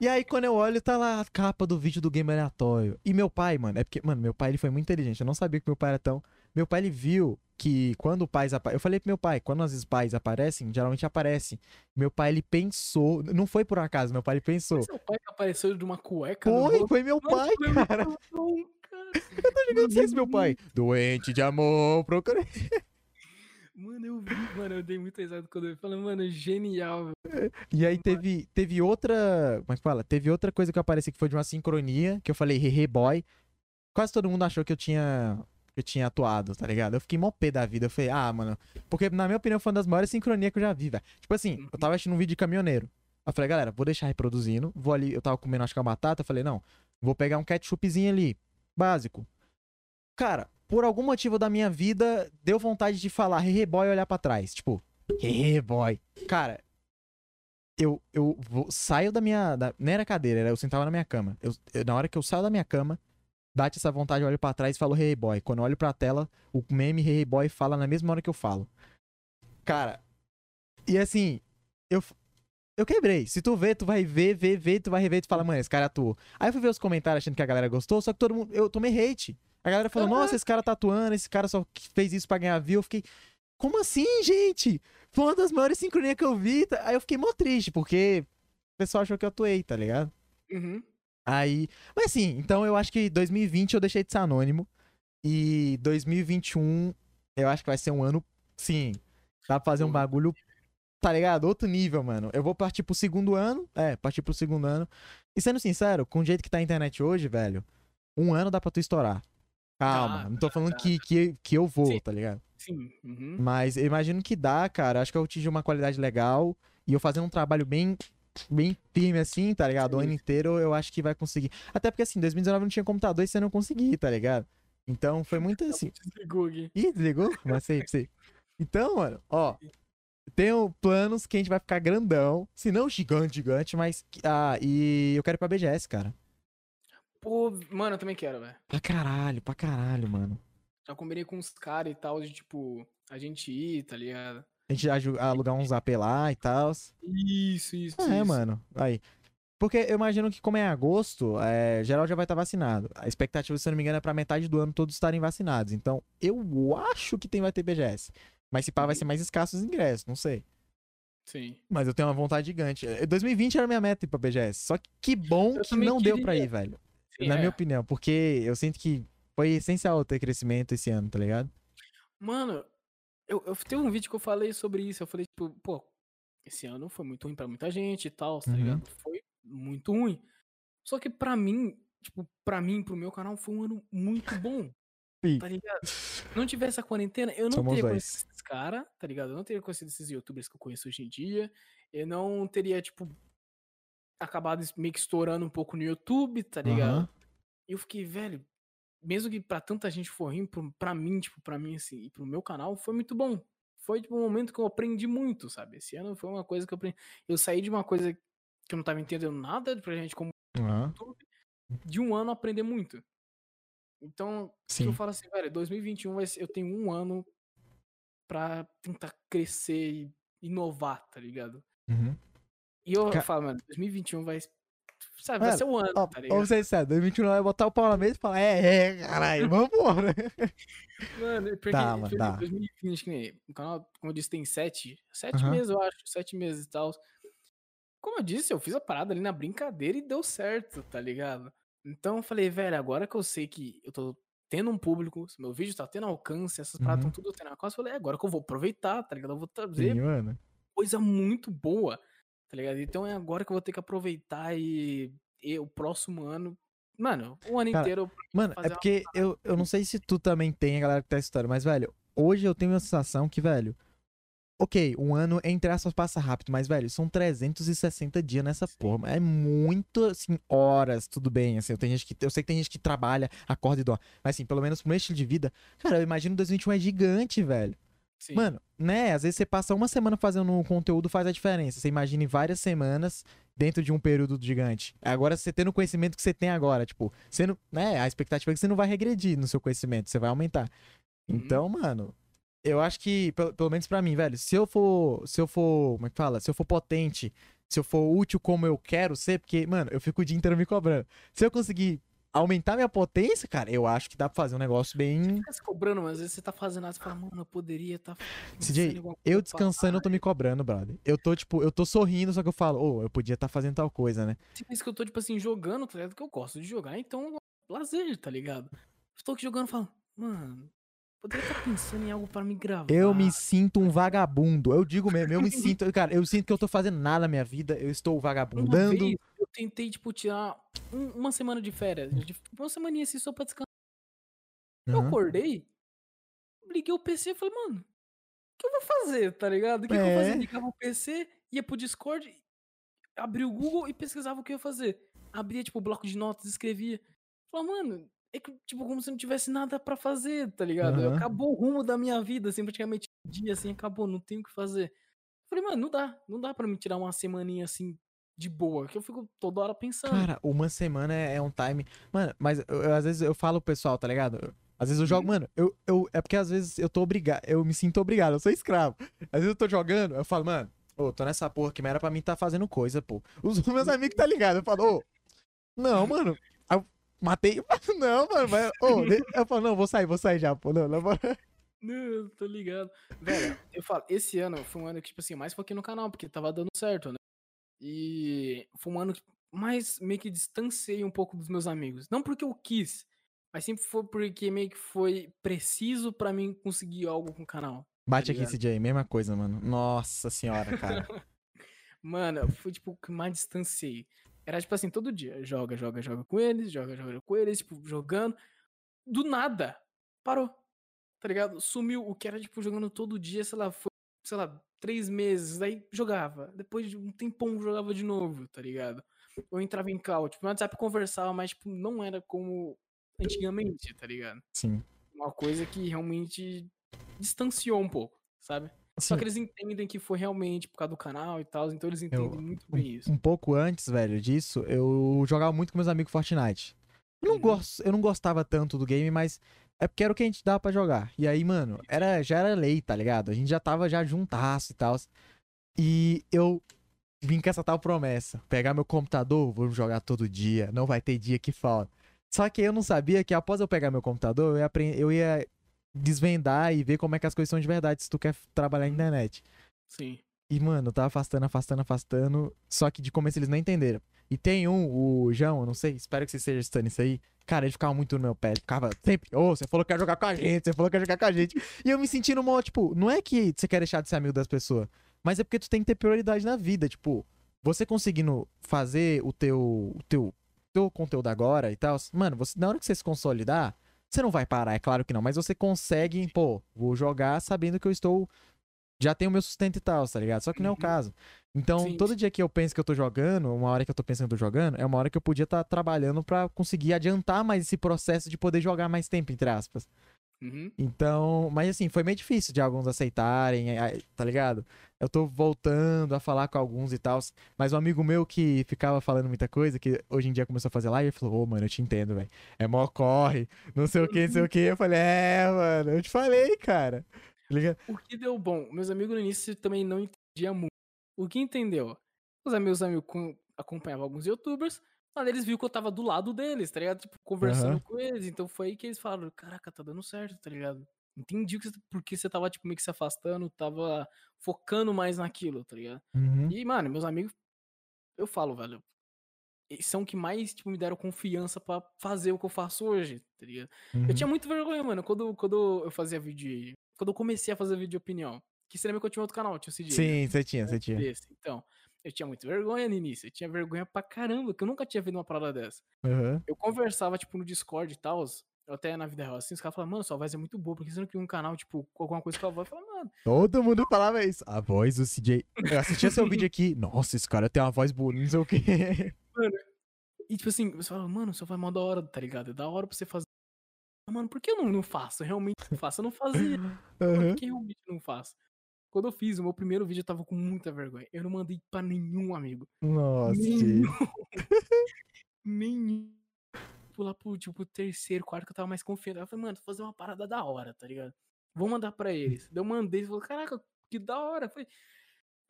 Speaker 1: e aí, quando eu olho, tá lá a capa do vídeo do game aleatório. E meu pai, mano, é porque, mano, meu pai, ele foi muito inteligente, eu não sabia que meu pai era tão... Meu pai, ele viu que quando o pais apa... Eu falei pro meu pai, quando vezes pais aparecem, geralmente aparecem. Meu pai, ele pensou, não foi por acaso, meu pai, ele pensou.
Speaker 2: Seu pai que apareceu de uma cueca
Speaker 1: Foi, foi meu pai,
Speaker 2: foi
Speaker 1: cara.
Speaker 2: bom, cara.
Speaker 1: Eu sei se meu pai, doente de amor, procurei.
Speaker 2: Mano, eu vi, mano, eu dei muita risada quando eu falei, mano, genial, velho.
Speaker 1: E aí teve, teve outra. Como é que fala? Teve outra coisa que eu apareci que foi de uma sincronia, que eu falei Hehe Boy. Quase todo mundo achou que eu tinha. Eu tinha atuado, tá ligado? Eu fiquei mó pé da vida. Eu falei, ah, mano. Porque, na minha opinião, foi uma das maiores sincronias que eu já vi, velho. Tipo assim, eu tava assistindo um vídeo de caminhoneiro. Eu falei, galera, vou deixar reproduzindo. Vou ali, eu tava comendo, acho que uma batata. Eu falei, não, vou pegar um ketchupzinho ali, básico. Cara, por algum motivo da minha vida, deu vontade de falar Hehe Boy e olhar pra trás. Tipo, Hehe Boy. Cara, eu, eu vou- saio da minha. Da, não era cadeira, era eu sentava na minha cama. Eu, eu- na hora que eu saio da minha cama, bate essa vontade, olho pra trás e falo Hey Boy. Quando eu olho pra tela, o meme Hey Boy fala na mesma hora que eu falo. Cara, e assim, eu. Eu quebrei. Se tu vê, tu vai ver, ver, ver, tu vai rever, tu fala, mano, esse cara atuou. Aí eu fui ver os comentários achando que a galera gostou, só que todo mundo. Eu tomei hate. A galera falou, nossa, esse cara tá atuando, esse cara só fez isso pra ganhar view. Eu fiquei, como assim, gente? Foi uma das maiores sincronias que eu vi. Aí eu fiquei mó triste, porque o pessoal achou que eu atuei, tá ligado?
Speaker 2: Uhum.
Speaker 1: Aí. Mas assim, então eu acho que 2020 eu deixei de ser anônimo. E 2021 eu acho que vai ser um ano, sim. Dá pra fazer um bagulho, tá ligado? Outro nível, mano. Eu vou partir pro segundo ano. É, partir pro segundo ano. E sendo sincero, com o jeito que tá a internet hoje, velho, um ano dá pra tu estourar. Calma,
Speaker 2: Dá,
Speaker 1: não tô falando
Speaker 2: dá,
Speaker 1: que, que, que eu vou,
Speaker 2: Sim.
Speaker 1: tá ligado?
Speaker 2: Sim. uhum.
Speaker 1: Mas eu imagino que dá, cara. Acho que eu atingi uma qualidade legal. E eu fazendo um trabalho bem, bem firme assim, tá ligado? O ano inteiro eu acho que vai conseguir. Até porque assim, 2019 não tinha computador e você não conseguia, tá ligado? Então foi muito assim.
Speaker 2: Desligou aqui.
Speaker 1: Ih, desligou? Mas sei, [LAUGHS] sei. Então, mano, ó. Tenho planos que a gente vai ficar grandão. Se não gigante, gigante, mas. Ah, e eu quero ir pra BGS, cara.
Speaker 2: Pô, mano, eu também quero, velho.
Speaker 1: Pra caralho, pra caralho, mano.
Speaker 2: Já combinei com uns caras e tal, de tipo, a gente ir, tá ligado?
Speaker 1: A gente alugar uns AP lá e tal.
Speaker 2: Isso, isso.
Speaker 1: É,
Speaker 2: isso.
Speaker 1: mano. Aí. Porque eu imagino que, como é agosto, é, geral já vai estar vacinado. A expectativa, se eu não me engano, é pra metade do ano todos estarem vacinados. Então, eu acho que tem, vai ter BGS. Mas se pá, vai ser mais escassos os ingressos, não sei.
Speaker 2: Sim.
Speaker 1: Mas eu tenho uma vontade gigante. Eh, 2020 era minha meta ir pra BGS. Só que que bom
Speaker 2: Eu
Speaker 1: que não deu pra
Speaker 2: queria.
Speaker 1: ir, velho.
Speaker 2: Sim,
Speaker 1: Na
Speaker 2: é.
Speaker 1: minha opinião. Porque eu sinto que foi essencial ter crescimento esse ano, tá ligado?
Speaker 2: Mano, eu, eu teve um vídeo que eu falei sobre isso. Eu falei, tipo, pô, esse ano foi muito ruim pra muita gente e tal, tá
Speaker 1: Uhum.
Speaker 2: ligado? Foi muito ruim. Só que pra mim, tipo, pra mim, pro meu canal, foi um ano muito bom.
Speaker 1: Sim.
Speaker 2: Tá ligado? Não tivesse a quarentena, eu não
Speaker 1: Somos
Speaker 2: teria conhecido esses caras, tá ligado? Eu não teria conhecido esses youtubers que eu conheço hoje em dia. Eu não teria, tipo, acabado meio que estourando um pouco no YouTube, tá ligado? E eu fiquei, velho, mesmo que pra tanta gente for ruim, pra mim, tipo, pra mim, assim, e pro meu canal, foi muito bom. Foi, tipo, um momento que eu aprendi muito, sabe? Esse ano foi uma coisa que eu aprendi. Eu saí de uma coisa que eu não tava entendendo nada pra gente como. YouTube, de um ano aprender muito. Então, eu falo assim, velho, 2021 vai ser, eu tenho um ano pra tentar crescer e inovar, tá ligado?
Speaker 1: Uhum.
Speaker 2: E eu
Speaker 1: Ca-
Speaker 2: falo, mano, 2021 vai. Sabe, vai
Speaker 1: Mano,
Speaker 2: ser o ano,
Speaker 1: Ó,
Speaker 2: tá ligado?
Speaker 1: vamos ser sérios, 2021 vai botar o pau na mesa e falar, é, é, caralho, [LAUGHS] vambora.
Speaker 2: Mano, porque
Speaker 1: Dá, mano,
Speaker 2: porque
Speaker 1: dá.
Speaker 2: 2020, que nem o canal, como eu disse, tem sete, sete
Speaker 1: Aham.
Speaker 2: meses, eu acho, sete meses e tal. Como eu disse, eu fiz a parada ali na brincadeira e deu certo, tá ligado? Então eu falei, velho, agora que eu sei que eu tô tendo um público, meu vídeo tá tendo alcance, essas paradas
Speaker 1: Uhum.
Speaker 2: estão tudo tendo alcance, eu falei, é agora que eu vou aproveitar, tá ligado? Eu vou trazer
Speaker 1: Sim, mano.
Speaker 2: coisa muito boa, tá ligado? Então é agora que eu vou ter que aproveitar e, e o próximo ano. Mano, o ano
Speaker 1: Cara,
Speaker 2: inteiro.
Speaker 1: Mano, é
Speaker 2: fazer uma
Speaker 1: porque eu, eu não sei se tu também tem, a galera que tá escutando, mas, velho, hoje eu tenho a sensação que, velho, ok, um ano, entre aspas, passa rápido, mas, velho, são 360 dias nessa porra. É muito, assim, horas, tudo bem, assim, eu, tenho gente que, eu sei que tem gente que trabalha, acorda e dorme, mas, assim, pelo menos pro meu estilo de vida, cara, eu imagino 2021 é gigante, velho.
Speaker 2: Sim.
Speaker 1: Mano, né, às vezes você passa uma semana fazendo um conteúdo, faz a diferença. Você imagina em várias semanas dentro de um período gigante. Agora, você tendo o conhecimento que você tem agora, tipo, você não, né, a expectativa é que você não vai regredir no seu conhecimento, você vai aumentar.
Speaker 2: Uhum.
Speaker 1: Então, mano, eu acho que, pelo, pelo menos pra mim, velho, se eu for, se eu for, como é que fala? Se eu for potente, se eu for útil como eu quero ser, porque, mano, eu fico o dia inteiro me cobrando. Se eu conseguir aumentar minha potência, cara, eu acho que dá pra fazer um negócio bem...
Speaker 2: Fica se cobrando, mas às vezes você tá fazendo nada, você fala, mano, eu poderia estar. Tá
Speaker 1: CJ, eu descansando, eu tô me cobrando, brother. Eu tô, tipo, eu tô sorrindo, só que eu falo, ô, eu podia estar fazendo tal coisa, né?
Speaker 2: Tem isso que eu tô, tipo assim, jogando, tá ligado? Que eu gosto de jogar, então, lazer, tá ligado? Estou aqui jogando e falo, mano, poderia estar pensando em algo pra me gravar.
Speaker 1: Eu me sinto um vagabundo. Eu digo mesmo, eu me sinto, [LAUGHS] cara, eu sinto que eu tô fazendo nada na minha vida, eu estou vagabundando.
Speaker 2: vez, eu tentei, tipo, tirar um- uma semana de férias, uma semaninha assim só pra descansar. Eu
Speaker 1: Aham.
Speaker 2: acordei, liguei o PC e falei, mano, o que eu vou fazer, tá ligado? O que, que eu
Speaker 1: É.
Speaker 2: fazia? Ligava o PC, ia pro Discord, abria o Google e pesquisava o que eu ia fazer. Abria, tipo, o bloco de notas, escrevia. Falei, mano, é que, tipo, como se não tivesse nada pra fazer, tá ligado?
Speaker 1: Aham.
Speaker 2: Acabou o rumo da minha vida, assim, praticamente um dia, assim, acabou, não tenho o que fazer. Falei, mano, não dá, não dá pra me tirar uma semaninha, assim, de boa, que eu fico toda hora pensando.
Speaker 1: Cara, uma semana é, é um time. Mano, mas eu- eu- às vezes eu falo pro pessoal, tá ligado? Às vezes eu jogo,
Speaker 2: Uhum.
Speaker 1: mano, eu, eu, é porque às vezes eu tô obrigado, eu me sinto obrigado, eu sou escravo. Às vezes eu tô jogando, eu falo, mano, ô, tô nessa porra que mas era pra mim tá fazendo coisa, pô. Os [LAUGHS] meus amigos tá ligado, eu falo, ô, não, mano, matei, [LAUGHS] não, mano, mas, de- eu falo, não, vou sair, vou sair já, pô, não, não.
Speaker 2: Não, tô ligado. Velho, eu falo, esse ano foi um ano que, tipo assim, mais foquei no canal, porque tava dando certo, né? E foi um ano que mais meio que distanciei um pouco dos meus amigos. Não porque eu quis, mas sempre foi porque meio que foi preciso pra mim conseguir algo com o canal.
Speaker 1: Bate aqui,
Speaker 2: ligado?
Speaker 1: CJ, mesma coisa, mano. Nossa senhora, cara. [LAUGHS]
Speaker 2: Mano, foi tipo o que mais distanciei. Era tipo assim, todo dia, joga, joga, joga com eles, joga, joga com eles, tipo, jogando. do nada, parou. Tá ligado? Sumiu o que era, tipo, jogando todo dia, sei lá, foi, sei lá, três meses, daí jogava. Depois de um tempão jogava de novo, tá ligado? Eu entrava em call, tipo, no WhatsApp conversava, mas, tipo, não era como antigamente, tá ligado?
Speaker 1: Sim.
Speaker 2: Uma coisa que realmente distanciou um pouco, sabe? Só
Speaker 1: Sim.
Speaker 2: que eles entendem que foi realmente por causa do canal e tal, então eles entendem
Speaker 1: Eu-
Speaker 2: muito bem isso.
Speaker 1: Um pouco antes, velho, disso, eu jogava muito com meus amigos Fortnite. Eu não,
Speaker 2: Uhum.
Speaker 1: gosto, eu não gostava tanto do game, mas é porque era o que a gente dava pra jogar. E aí, mano, era, já era lei, tá ligado? A gente já tava já juntasso e tal. E eu vim com essa tal promessa. Pegar meu computador, vou jogar todo dia. Não vai ter dia que falta. Só que eu não sabia que após eu pegar meu computador, eu ia, eu ia desvendar e ver como é que as coisas são de verdade se tu quer trabalhar na internet.
Speaker 2: Sim.
Speaker 1: E, mano, tava afastando, afastando, afastando. Só que de começo eles não entenderam. E tem um, o João, não sei, espero que você esteja estando isso aí. Cara, ele ficava muito no meu pé. Ele ficava sempre, ô, você falou que quer jogar com a gente, você falou que quer jogar com a gente. E eu me sentindo mal, tipo, não é que você quer deixar de ser amigo das pessoas, mas é porque tu tem que ter prioridade na vida. Tipo, você conseguindo fazer o teu, o teu, teu conteúdo agora e tal, mano, você, na hora que você se consolidar, você não vai parar, é claro que não, mas você consegue, pô, vou jogar sabendo que eu estou. Já tenho meu sustento e tal, tá ligado? Só que não é o
Speaker 2: Uhum.
Speaker 1: caso. Então,
Speaker 2: Sim,
Speaker 1: todo dia que eu penso que eu tô jogando, uma hora que eu tô pensando que eu tô jogando, é uma hora que eu podia estar trabalhando pra conseguir adiantar mais esse processo de poder jogar mais tempo, entre aspas.
Speaker 2: Uhum.
Speaker 1: Então, mas assim, foi meio difícil de alguns aceitarem, tá ligado? Eu tô voltando a falar com alguns e tal, mas um amigo meu que ficava falando muita coisa, que hoje em dia começou a fazer live, ele falou, ô, mano, eu te entendo, velho. É mó corre, não sei o que, não sei o que. Eu falei, é, mano, eu te falei, cara. Tá ligado?
Speaker 2: O que deu bom? Meus amigos no início também não entendiam muito. O que entendeu? Os meus amigos com- acompanhavam alguns youtubers, mas eles viram que eu tava do lado deles, tá ligado? Tipo, conversando
Speaker 1: Aham.
Speaker 2: com eles. Então foi aí que eles falaram: caraca, tá dando certo, tá ligado? Entendi porque você tava, tipo, meio que se afastando, tava focando mais naquilo, tá ligado?
Speaker 1: Uhum.
Speaker 2: E, mano, meus amigos, eu falo, velho, eles são que mais, tipo, me deram confiança pra fazer o que eu faço hoje, tá ligado?
Speaker 1: uhum.
Speaker 2: Eu tinha muito vergonha, mano, quando, quando eu fazia vídeo. Quando eu comecei a fazer vídeo de opinião. Que lembra que eu tinha outro canal, tinha o CJ. né?
Speaker 1: Sim, você tinha, você tinha.
Speaker 2: Desse. Então, eu tinha muito vergonha no início. Eu tinha vergonha pra caramba, que eu nunca tinha feito uma parada dessa.
Speaker 1: Uhum.
Speaker 2: Eu conversava, tipo, no Discord e tal, até na vida real, assim, os caras falavam, mano, sua voz é muito boa, porque você não cria um canal, tipo, com alguma coisa com a voz? Eu falava, mano,
Speaker 1: Todo mundo falava isso. A voz do CJ. Eu assistia seu vídeo aqui. [LAUGHS] Nossa, esse cara tem uma voz boa, não sei o quê.
Speaker 2: e tipo assim, você fala, mano, sua voz é mó da hora, tá ligado? É da hora pra você fazer. Mano, por que eu não, não faço? Eu realmente não faço. Eu não fazia. [LAUGHS] Mano,
Speaker 1: Uhum.
Speaker 2: Por que eu realmente não faço? Quando eu fiz o meu primeiro vídeo, eu tava com muita vergonha. Eu não mandei pra nenhum amigo.
Speaker 1: Nossa,
Speaker 2: Nenhum. [LAUGHS] Nenhum. Tipo, lá pro, tipo, terceiro, quarto, que eu tava mais confiante. Eu falei, mano, vou fazer uma parada da hora, tá ligado? Vou mandar pra eles. Daí eu mandei, eles falaram, caraca, que da hora. Falei,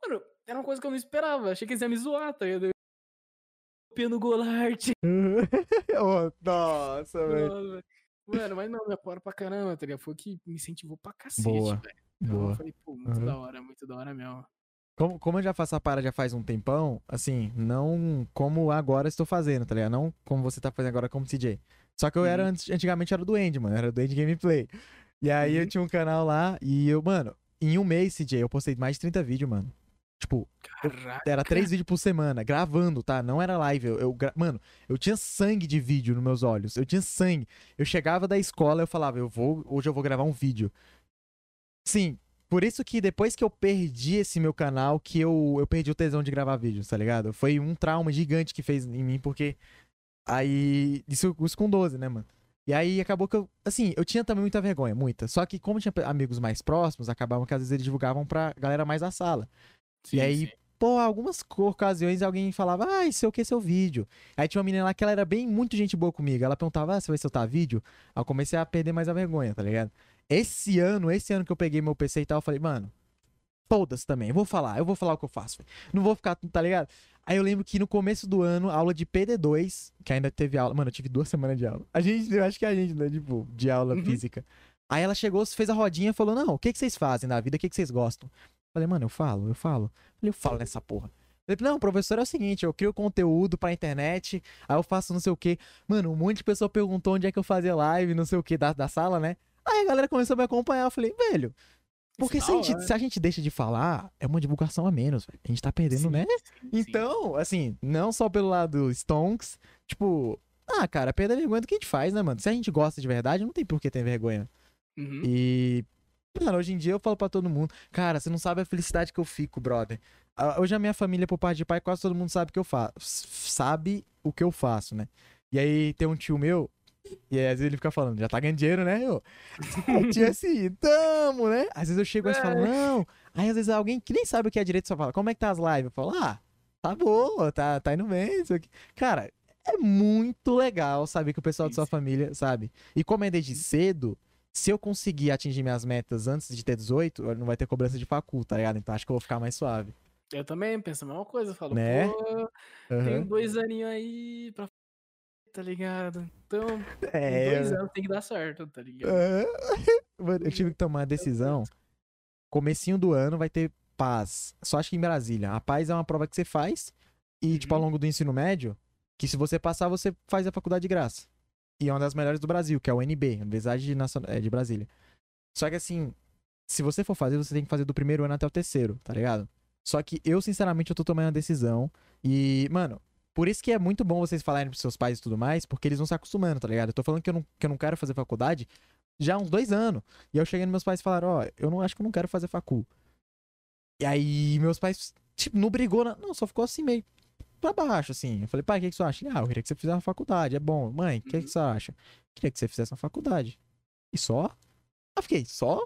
Speaker 2: mano, era uma coisa que eu não esperava. Achei que eles iam me zoar, tá ligado? Pino Golart. [LAUGHS]
Speaker 1: Oh, nossa, velho.
Speaker 2: Mano, mas não, me apoiaram pra caramba, tá ligado? Foi o que me incentivou pra cacete, velho. Então eu falei, pô, muito
Speaker 1: Uhum.
Speaker 2: da hora, muito da hora mesmo.
Speaker 1: Como, como eu já faço a para já faz um tempão, assim, não como agora estou fazendo, tá ligado? Não como você tá fazendo agora como CJ. Só que eu era,
Speaker 2: Uhum.
Speaker 1: antes- antigamente era do End, mano. Era do End Gameplay. E aí eu
Speaker 2: Uhum.
Speaker 1: tinha um canal lá e eu, mano, em um mês, CJ, eu postei mais de 30 vídeos, mano. Tipo,
Speaker 2: Caraca.
Speaker 1: era três vídeos por semana, gravando, tá? Não era live. Eu, eu gra- Mano, eu tinha sangue de vídeo nos meus olhos. Eu tinha sangue. Eu chegava da escola, eu falava, eu vou, hoje eu vou gravar um vídeo. Sim, por isso que depois que eu perdi esse meu canal, que eu, eu perdi o tesão de gravar vídeos, tá ligado? Foi um trauma gigante que fez em mim, porque aí. Isso, isso com 12, né, mano? E aí acabou que eu. Assim, eu tinha também muita vergonha, muita. Só que, como tinha amigos mais próximos, acabavam que às vezes eles divulgavam pra galera mais da sala.
Speaker 2: Sim,
Speaker 1: aí,
Speaker 2: sim.
Speaker 1: Pô, algumas ocasiões alguém falava, ah, isso é o que, seu vídeo. Aí tinha uma menina lá que ela era bem, muito gente boa comigo. Ela perguntava, ah, você vai soltar vídeo? Aí eu comecei a perder mais a vergonha, tá ligado? Esse ano, esse ano que eu peguei meu PC e tal, eu falei, mano, foda-se também, eu vou falar, eu vou falar o que eu faço. velho. Não vou ficar, tá ligado? Aí eu lembro que no começo do ano, aula de PD2, que ainda teve aula, mano, eu tive duas [LAUGHS] semanas de aula. A gente, eu acho que a gente, né, tipo, de aula
Speaker 2: Uhum.
Speaker 1: física. Aí ela chegou, fez a rodinha e falou, não, o que, que vocês fazem na vida, o que, que vocês gostam? Falei, mano, eu falo, eu falo. Falei, eu falo nessa porra. Falou, não, professor, é o seguinte, eu crio conteúdo pra internet, aí eu faço não sei o quê. Mano, um monte de pessoa perguntou onde é que eu fazia live, não sei o quê, da, da sala, né? Aí a galera começou a me acompanhar, eu falei, velho, porque
Speaker 2: Isso
Speaker 1: se a, gente, se a gente deixa de falar, é uma divulgação a menos, velho. A gente tá perdendo,
Speaker 2: Sim,
Speaker 1: né?
Speaker 2: sim, sim.
Speaker 1: Então, assim, não só pelo lado Stonks, tipo, Ah, cara, perder vergonha do que a gente faz, né, mano? Se a gente gosta de verdade, não tem por que ter vergonha.
Speaker 2: Uhum.
Speaker 1: E. Mano, hoje em dia eu falo pra todo mundo, cara, você não sabe a felicidade que eu fico, brother. Hoje a minha família, por parte de pai, quase todo mundo sabe o que eu faço. Sabe o que eu faço, né? E aí tem um tio meu, e aí, às vezes ele fica falando, já tá ganhando dinheiro, né? Eu, o tio assim, tamo, né? Às vezes eu chego e falo, não. Aí às vezes alguém que nem sabe o que é direito só fala, como é que tá as lives? Eu falo, ah, tá boa, tá, tá indo bem, isso aqui. Cara, é muito legal saber que o pessoal
Speaker 2: Sim,
Speaker 1: de sua família, sabe? E como é desde cedo, se eu conseguir atingir minhas metas antes de ter 18, não vai ter cobrança de facul, tá ligado? Então acho que eu vou ficar mais suave.
Speaker 2: Eu também penso a mesma coisa. Eu falo,
Speaker 1: Né?
Speaker 2: pô, tenho dois aninhos aí pra. Tá ligado? Então,
Speaker 1: É,
Speaker 2: dois anos tem que dar certo, tá ligado? [LAUGHS]
Speaker 1: Mano, eu tive que tomar a decisão. Comecinho do ano vai ter paz. Só acho que em Brasília. A paz é uma prova que você faz. E, tipo, ao
Speaker 2: Uhum.
Speaker 1: longo do ensino médio, que se você passar, você faz a faculdade de graça. E é uma das melhores do Brasil, que é a UNB, Universidade Nacional é, de Brasília. Só que assim, se você for fazer, você tem que fazer do primeiro ano até o terceiro, tá ligado? Só que eu, sinceramente, eu tô tomando a decisão. E, mano, por isso que é muito bom vocês falarem pros seus pais e tudo mais, porque eles vão se acostumando, tá ligado? Eu tô falando que eu não, que eu não quero fazer faculdade já há uns dois anos. E eu cheguei nos meus pais e falaram, ó, eu não acho que eu não quero fazer facul. E aí meus pais, tipo, não brigou, na- não, só ficou assim meio pra baixo, assim. Eu falei, pai, o que, que você acha? Ele, ah, eu queria que você fizesse uma faculdade, é bom. Mãe, o que,
Speaker 2: Uhum.
Speaker 1: que você acha? Queria que você fizesse uma faculdade. E só? Aí eu fiquei, só?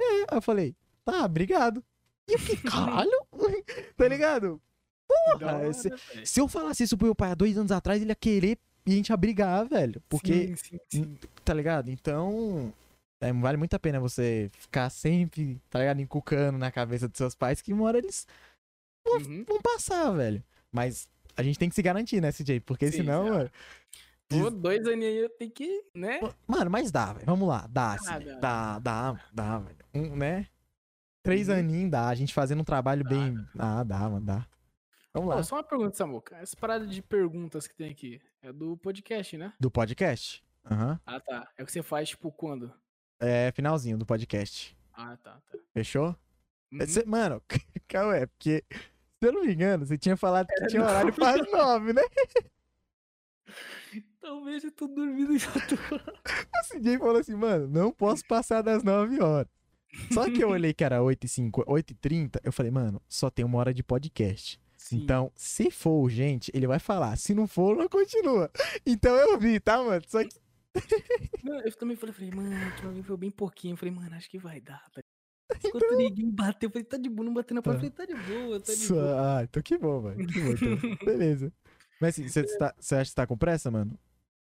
Speaker 1: É, aí eu falei, tá, obrigado. E eu fiquei, [LAUGHS] caralho, [LAUGHS] tá ligado? Porra,
Speaker 2: hora, velho.
Speaker 1: Se eu falasse isso pro meu pai há dois anos atrás, ele ia querer e a gente ia brigar, velho. Porque,
Speaker 2: Sim, sim, sim.
Speaker 1: tá ligado? Então, é, vale muito a pena você ficar sempre, tá ligado? Encucando na cabeça dos seus pais que uma hora eles
Speaker 2: Uhum.
Speaker 1: vão passar, velho. Mas a gente tem que se garantir, né, CJ? Porque
Speaker 2: Sim,
Speaker 1: senão, mano.
Speaker 2: Pô, dois aninhos aí eu tenho que, né?
Speaker 1: Mano, mas dá, velho. Vamos lá, dá, dá,
Speaker 2: dá.
Speaker 1: dá, dá, velho. Um, né? Três
Speaker 2: Uhum.
Speaker 1: aninhos dá. A gente fazendo um trabalho bem. Ah, dá, mano, dá. Vamos lá.
Speaker 2: Pô, só uma pergunta, Samuca. Essa parada de perguntas que tem aqui é do podcast, né?
Speaker 1: Do podcast. Aham.
Speaker 2: Ah, tá. É o que você faz, tipo, quando?
Speaker 1: É finalzinho do podcast.
Speaker 2: Ah, tá, tá.
Speaker 1: Fechou?
Speaker 2: Uhum.
Speaker 1: Mano, [LAUGHS] calma, é porque. Se eu não me engano, você tinha falado que tinha horário para as nove, né? [LAUGHS]
Speaker 2: Talvez eu tô dormindo já tô. [LAUGHS]
Speaker 1: O CJ falou assim, mano, não posso passar das 9 horas. Só que eu olhei que era 8 e 5, 8 e 30, eu falei, mano, só tem uma hora de podcast.
Speaker 2: Sim.
Speaker 1: Então, se for urgente, ele vai falar. Se não for, não continua. Então eu vi, tá, mano? Só que.
Speaker 2: Não, eu também falei, falei, mano, vez foi bem pouquinho. Eu falei, mano, acho que vai dar. Tá? [LAUGHS]
Speaker 1: Então
Speaker 2: Enquanto ninguém bateu, eu falei, tá de boa, não bateu na porta. Eu falei, tá de boa, tá de boa.
Speaker 1: Ah, então que bom, mano. Que bom, então. [LAUGHS] Beleza. Mas assim, você tá- você acha que você tá com pressa, mano?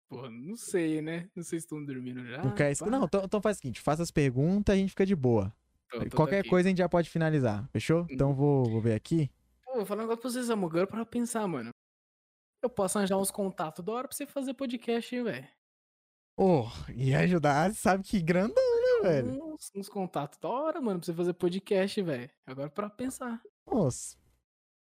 Speaker 2: Porra, não sei, né? Não sei se estão dormindo já.
Speaker 1: Não então, então faz o seguinte: faça as perguntas e a gente fica de boa.
Speaker 2: Tô- tô
Speaker 1: Qualquer
Speaker 2: daqui.
Speaker 1: coisa a gente já pode finalizar, fechou? Então vou, vou ver aqui.
Speaker 2: Vou falar um negócio pra vocês. Agora pra pensar, mano. Eu posso arranjar uns contatos da hora pra você fazer podcast, hein, velho?
Speaker 1: Oh, e ajudar, sabe que grandão, né, velho?
Speaker 2: Uns, uns contatos da hora, mano, pra você fazer podcast, velho. Agora pra pensar.
Speaker 1: Nossa.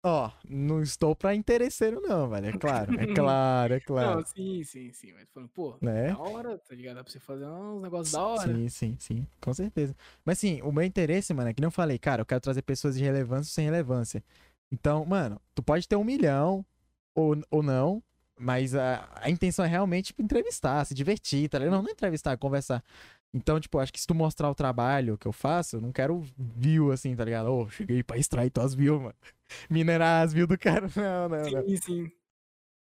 Speaker 1: Ó, não estou pra interesseiro, não, velho. É claro, é [LAUGHS] claro, é claro.
Speaker 2: Não, sim, sim, sim. Mas falando, pô,
Speaker 1: Né?
Speaker 2: da hora, tá ligado? Dá pra você fazer uns negócios da hora.
Speaker 1: Sim, sim, sim, com certeza. Mas sim, o meu interesse, mano, é que nem eu falei, cara, eu quero trazer pessoas de relevância sem relevância. Então, mano, tu pode ter um milhão ou, ou não, mas a, a intenção é realmente tipo, entrevistar, se divertir, tá ligado? Não, não é entrevistar, é conversar. Então, tipo, acho que se tu mostrar o trabalho que eu faço, eu não quero view assim, tá ligado? Ô, cheguei pra extrair tuas views, mano. [LAUGHS] Minerar as views do cara. Não, [LAUGHS] não, não.
Speaker 2: Sim, sim.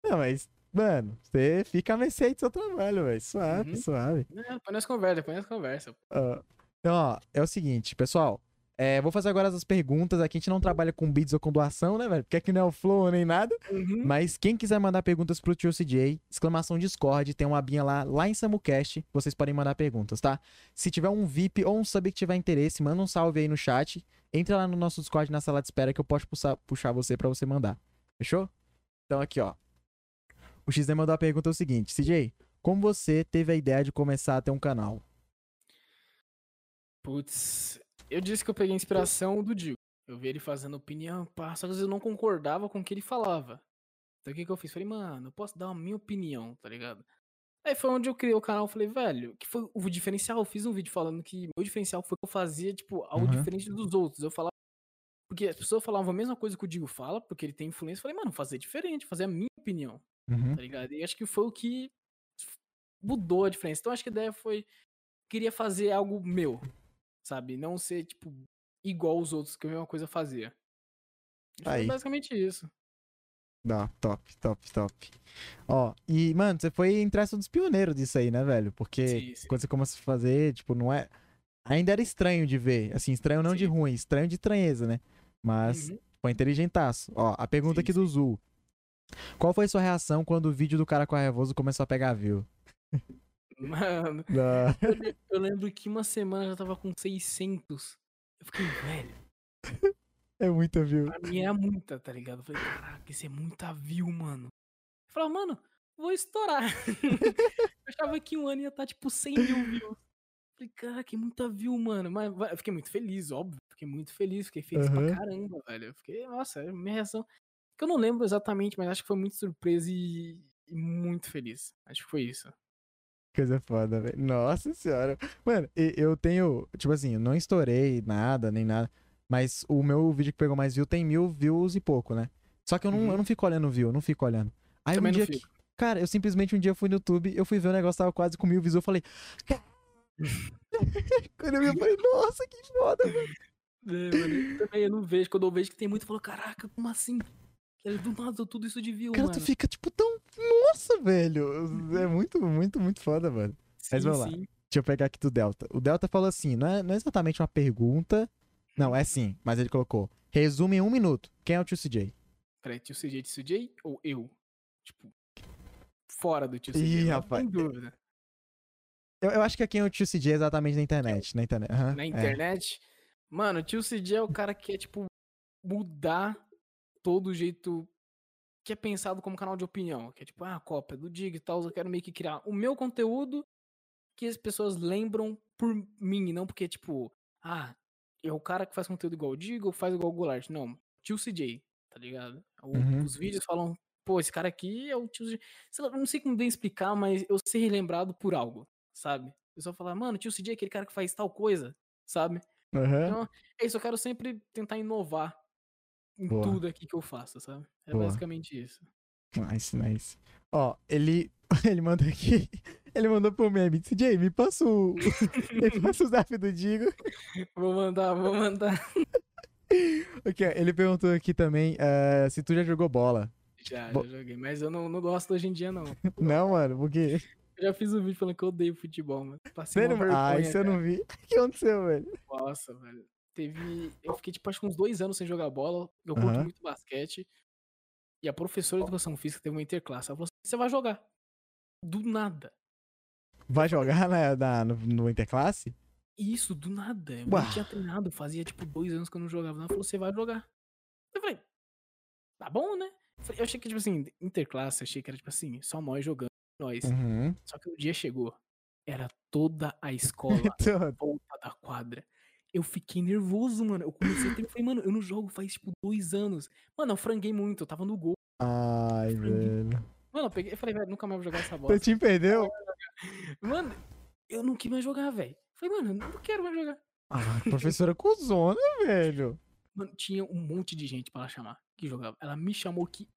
Speaker 1: Não, mas, mano, você fica a mercê do seu trabalho, velho. Suave,
Speaker 2: Uhum.
Speaker 1: suave.
Speaker 2: É, põe nós conversa, põe nós conversa.
Speaker 1: Ah, Então, ó, é o seguinte, pessoal. É, vou fazer agora as perguntas. Aqui a gente não trabalha com bids ou com doação, né, velho? Porque aqui não é o flow nem nada.
Speaker 2: Uhum.
Speaker 1: Mas quem quiser mandar perguntas pro Tio CJ, exclamação Discord, tem uma abinha lá, lá em SamuCast. Vocês podem mandar perguntas, tá? Se tiver um VIP ou um sub que tiver interesse, manda um salve aí no chat. Entra lá no nosso Discord na sala de espera que eu posso puxar, puxar você pra você mandar. Fechou? Então aqui, ó. O XD mandou a pergunta é o seguinte: CJ, como você teve a ideia de começar a ter um canal?
Speaker 2: Putz, eu disse que eu peguei inspiração do Dio. Eu vi ele fazendo opinião, pá, só que às vezes eu não concordava com o que ele falava. Então o que, que eu fiz? Falei, mano, eu posso dar a minha opinião, tá ligado? Aí foi onde eu criei o canal, falei, velho, que foi o diferencial? Eu fiz um vídeo falando que meu diferencial foi que eu fazia, tipo, algo
Speaker 1: Uhum.
Speaker 2: diferente dos outros. Eu falava. Porque as pessoas falavam a mesma coisa que o Digo fala, porque ele tem influência. Eu falei, mano, fazer diferente, fazer a minha opinião,
Speaker 1: Uhum.
Speaker 2: tá ligado? E acho que foi o que mudou a diferença. Então acho que a ideia foi. Queria fazer algo meu, sabe? Não ser, tipo, igual os outros que a mesma coisa fazia. Que
Speaker 1: Aí.
Speaker 2: Foi basicamente isso.
Speaker 1: Não, top, top, top. Ó, e, mano, você foi entre um dos pioneiros disso aí, né, velho? Porque
Speaker 2: Sim, sim.
Speaker 1: quando você começa a fazer, tipo, não é. Ainda era estranho de ver. Assim, estranho não de
Speaker 2: Sim.
Speaker 1: ruim, estranho de estranheza, né? Mas
Speaker 2: Uhum.
Speaker 1: foi inteligentaço. Ó, a pergunta aqui do Zul. Qual foi sua reação quando o vídeo do cara com a Revoso começou a pegar view? [LAUGHS]
Speaker 2: Mano, [LAUGHS] eu, le- eu lembro que uma semana já tava com 600. Eu fiquei, velho,
Speaker 1: é muita view.
Speaker 2: pra mim era muita, tá ligado? Eu falei, caraca, isso é muita view, mano. Eu falei, mano, vou estourar. [LAUGHS] eu achava que um ano ia estar, tipo, 100 mil views. Eu Falei, caraca, é muita view, mano. Mas eu fiquei muito feliz, óbvio. Fiquei muito feliz, fiquei feliz
Speaker 1: Aham.
Speaker 2: pra caramba, velho. Eu fiquei, nossa, é minha reação. Que eu não lembro exatamente, mas acho que foi muito surpresa e, e muito feliz. Acho que foi isso.
Speaker 1: Coisa foda, velho. Nossa senhora. Mano, eu tenho. Tipo assim, eu não estourei nada, nem nada. Mas o meu vídeo que pegou mais view tem mil views e pouco, né? Só que eu não,
Speaker 2: Uhum.
Speaker 1: eu não fico olhando view, eu não fico olhando. Aí
Speaker 2: Também
Speaker 1: um
Speaker 2: não
Speaker 1: dia que. Cara, eu simplesmente um dia fui no YouTube, eu fui ver o negócio, tava quase com mil views, eu falei. [LAUGHS] Quando eu vi, eu falei, nossa, que foda, mano.
Speaker 2: É, mano, eu também eu não vejo. Quando eu vejo que tem muito, eu falo, caraca, como assim? Ele do nada tudo isso de view,
Speaker 1: Cara,
Speaker 2: mano.
Speaker 1: tu fica tipo tão. Nossa, velho. É muito, muito, muito foda, mano. mas
Speaker 2: Sim,
Speaker 1: vamos lá.
Speaker 2: sim.
Speaker 1: Deixa eu pegar aqui do Delta. O Delta falou assim: não é, não é exatamente uma pergunta. Não, é sim, mas ele colocou. Resume em um minuto. Quem é o tio CJ?
Speaker 2: Peraí, tio CJ de CJ ou eu? Tipo, fora do tio CJ.
Speaker 1: Ih, rapaz.
Speaker 2: Tem dúvida.
Speaker 1: Eu, eu acho que é quem é o tio CJ exatamente na internet. Na internet. aham,
Speaker 2: Na
Speaker 1: é.
Speaker 2: internet, mano, o tio CJ é o cara que é, tipo, mudar todo o jeito que é pensado como canal de opinião. Que é tipo, ah, cópia do Dig e tal, eu quero meio que criar o meu conteúdo que as pessoas lembram por mim, não porque, tipo, ah, é o cara que faz conteúdo igual o Dig ou faz igual o Goulart. Não, tio CJ, tá ligado? O-
Speaker 1: Uhum.
Speaker 2: Os vídeos falam, pô, esse cara aqui é o tio CJ. Sei lá, não sei como bem explicar, mas eu ser relembrado por algo, sabe? O pessoal fala, mano, tio CJ é aquele cara que faz tal coisa, sabe?
Speaker 1: Aham.
Speaker 2: Então, é isso, eu quero sempre tentar inovar em
Speaker 1: Boa.
Speaker 2: tudo aqui que eu faço, sabe? É
Speaker 1: Boa.
Speaker 2: basicamente isso.
Speaker 1: Nice, nice. Ó, ele, [LAUGHS] ele mandou aqui. [LAUGHS] Ele mandou pro meme. CJ, me passa o. [LAUGHS] me passa o zap do Digo.
Speaker 2: Vou mandar, vou mandar.
Speaker 1: Ó, ele perguntou aqui também eh, se tu já jogou bola.
Speaker 2: Já,
Speaker 1: Bo-
Speaker 2: já joguei, mas eu não, não gosto hoje em dia, não.
Speaker 1: Não, mano, porque.
Speaker 2: Eu já fiz um vídeo falando que eu odeio futebol, mano. Passei
Speaker 1: Sério? Ah,
Speaker 2: vergonha,
Speaker 1: isso eu não vi. O que aconteceu, velho?
Speaker 2: Nossa, velho. Teve. Eu fiquei, tipo, acho que uns dois anos sem jogar bola. Eu curto
Speaker 1: Aham.
Speaker 2: muito basquete. E a professora de educação física teve uma interclasse. Ela falou assim: você vai jogar. Do nada.
Speaker 1: Vai jogar na, na- no, no Interclasse?
Speaker 2: Isso, do nada. Eu
Speaker 1: Uau.
Speaker 2: não tinha treinado. Fazia, tipo, dois anos que eu não jogava. Ela falou: você vai jogar. Eu falei: tá bom, né? Eu achei que, tipo assim, interclasse, achei que era, tipo assim, só nós jogando, nós.
Speaker 1: Uhum.
Speaker 2: Só que o dia chegou. Era toda a escola [LAUGHS] volta da quadra. Eu fiquei nervoso, mano. Eu comecei a ter. Eu falei, mano, eu não jogo faz tipo dois anos. Mano, eu franguei muito, eu tava no gol.
Speaker 1: Ai, velho.
Speaker 2: Mano, eu peguei. Eu falei, velho, nunca mais vou jogar essa bola.
Speaker 1: time perdeu?
Speaker 2: Mano, eu não quis mais jogar, velho. Falei, mano, eu não quero mais jogar.
Speaker 1: Ah, professora cuzona, velho.
Speaker 2: Mano, tinha um monte de gente pra ela chamar que jogava. Ela me chamou que.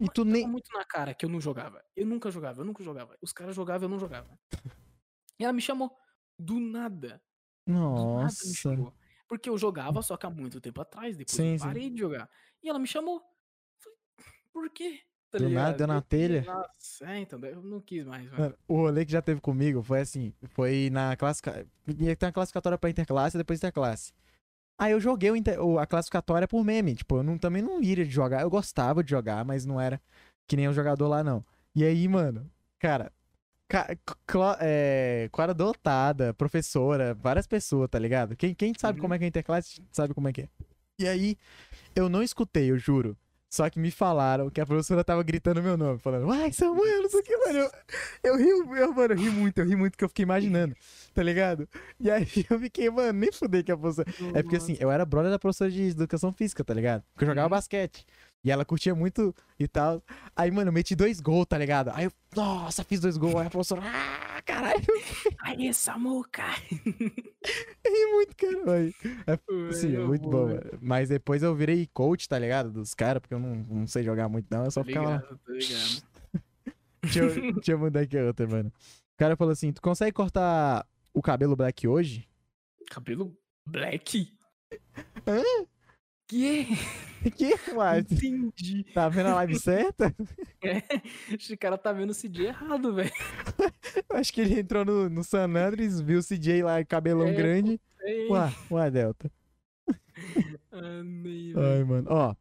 Speaker 1: E tu nem.
Speaker 2: muito na cara que eu não jogava. Eu nunca jogava, eu nunca jogava. Os caras jogavam, eu não jogava. E ela me chamou. Do nada. Nada
Speaker 1: Nossa.
Speaker 2: Porque eu jogava, só que há muito tempo atrás, depois
Speaker 1: Sim,
Speaker 2: eu
Speaker 1: sim.
Speaker 2: parei de jogar. E ela me chamou. Falei, por quê? Tá
Speaker 1: Do nada, deu na telha?
Speaker 2: Nossa, é, então, eu não quis mais, mano.
Speaker 1: O rolê que já teve comigo foi assim: foi na classificatória. Ia ter uma classificatória pra interclasse e depois interclasse. Aí eu joguei o inter- a classificatória por meme. Tipo, eu não- também não iria de jogar. Eu gostava de jogar, mas não era que nem o jogador lá, não. E aí, mano, cara. É, quadra dotada, professora, várias pessoas, tá ligado? Quem, quem sabe
Speaker 2: Uhum.
Speaker 1: como é que é interclasse sabe como é que é. E aí, eu não escutei, eu juro. Só que me falaram que a professora tava gritando meu nome, falando, ai, Samuel, não sei o que, mano. Eu, eu ri, eu, mano, eu ri muito, eu ri muito que eu fiquei imaginando, tá ligado? E aí [LAUGHS] eu fiquei, mano, nem fudei que a professora. É porque assim, eu era brother da professora de educação física, tá ligado? Porque eu jogava
Speaker 2: Uhum.
Speaker 1: basquete. E ela curtia muito e tal. Aí, mano, eu meti dois gols, tá ligado? Aí eu, nossa, fiz dois gols. Aí a professora, ah, caralho, [LAUGHS]
Speaker 2: Aí, Samuca! [LAUGHS]
Speaker 1: ri muito, cara. Aí, é, sim, é
Speaker 2: Velho,
Speaker 1: muito bom. Mas depois eu virei coach, tá ligado? Dos caras, porque eu não, não sei jogar muito, não. Eu só
Speaker 2: Tô
Speaker 1: ficava lá.
Speaker 2: tô ligado. [LAUGHS]
Speaker 1: deixa, eu, deixa eu mudar aqui a outra, mano. O cara falou assim: tu consegue cortar o cabelo black hoje?
Speaker 2: Cabelo black?
Speaker 1: Hã?
Speaker 2: Que? [LAUGHS]
Speaker 1: Que, uai?
Speaker 2: Entendi.
Speaker 1: Tá vendo a live certa?
Speaker 2: É, esse cara tá vendo o CJ errado, velho. [LAUGHS]
Speaker 1: Acho que ele entrou no, no San Andres, viu o CJ lá, cabelão
Speaker 2: É,
Speaker 1: grande. Ué, ué, Delta.
Speaker 2: amei,
Speaker 1: Ai, mano. Ó.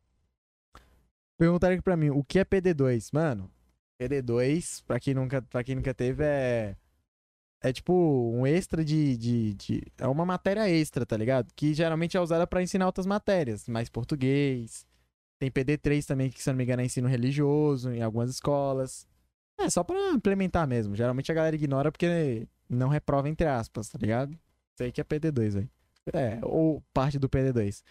Speaker 1: Perguntaram aqui pra mim, o que é PD2? Mano, PD2, pra quem nunca, pra quem nunca teve, é. É tipo um extra de, de, de- É uma matéria extra, tá ligado? Que geralmente é usada pra ensinar outras matérias, mais português. Tem PD3 também, que se não me engano é ensino religioso em algumas escolas. É, só pra implementar mesmo. Geralmente a galera ignora porque não reprova entre aspas, tá ligado? Aí que é PD2, velho. É, ou parte do PD2.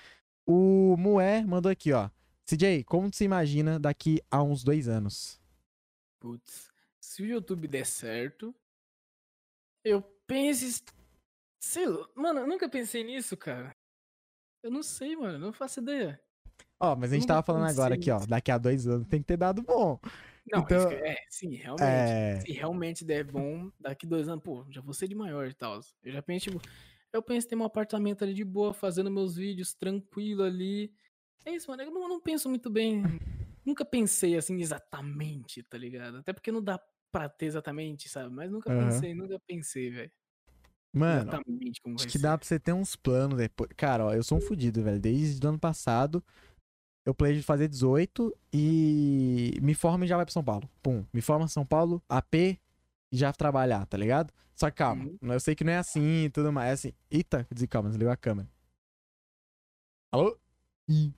Speaker 1: O Mué mandou aqui, ó. CJ, como se imagina daqui a uns dois anos?
Speaker 2: Putz, se o YouTube der certo, eu penso. Sei lá, mano, eu nunca pensei nisso, cara. Eu não sei, mano, não faço ideia.
Speaker 1: Ó, mas a gente
Speaker 2: Nunca
Speaker 1: tava falando agora aqui, ó. Daqui a dois anos tem que ter dado bom.
Speaker 2: Não,
Speaker 1: Então,
Speaker 2: que- é, sim, realmente.
Speaker 1: É.
Speaker 2: Se realmente der bom, daqui dois anos, pô, já vou ser de maior e tal. Eu já penso, tipo, eu penso em ter um apartamento ali de boa, fazendo meus vídeos tranquilo ali. É isso, mano. Eu não, não penso muito bem. Nunca pensei assim exatamente, tá ligado? Até porque não dá pra ter exatamente, sabe? Mas nunca
Speaker 1: Aham.
Speaker 2: pensei, nunca pensei, velho.
Speaker 1: Mano,
Speaker 2: Exatamente como
Speaker 1: acho que
Speaker 2: ser.
Speaker 1: dá pra você ter uns planos depois. Cara, ó, eu sou um fudido, velho. Desde o ano passado, eu planejo fazer 18 e me formo e já vai pra São Paulo. Pum, me forma São Paulo, AP e já trabalhar, tá ligado? Só que calma,
Speaker 2: Uhum.
Speaker 1: eu sei que não é assim e tudo mais. É assim. Eita, calma, desligou a câmera. Alô? Ih.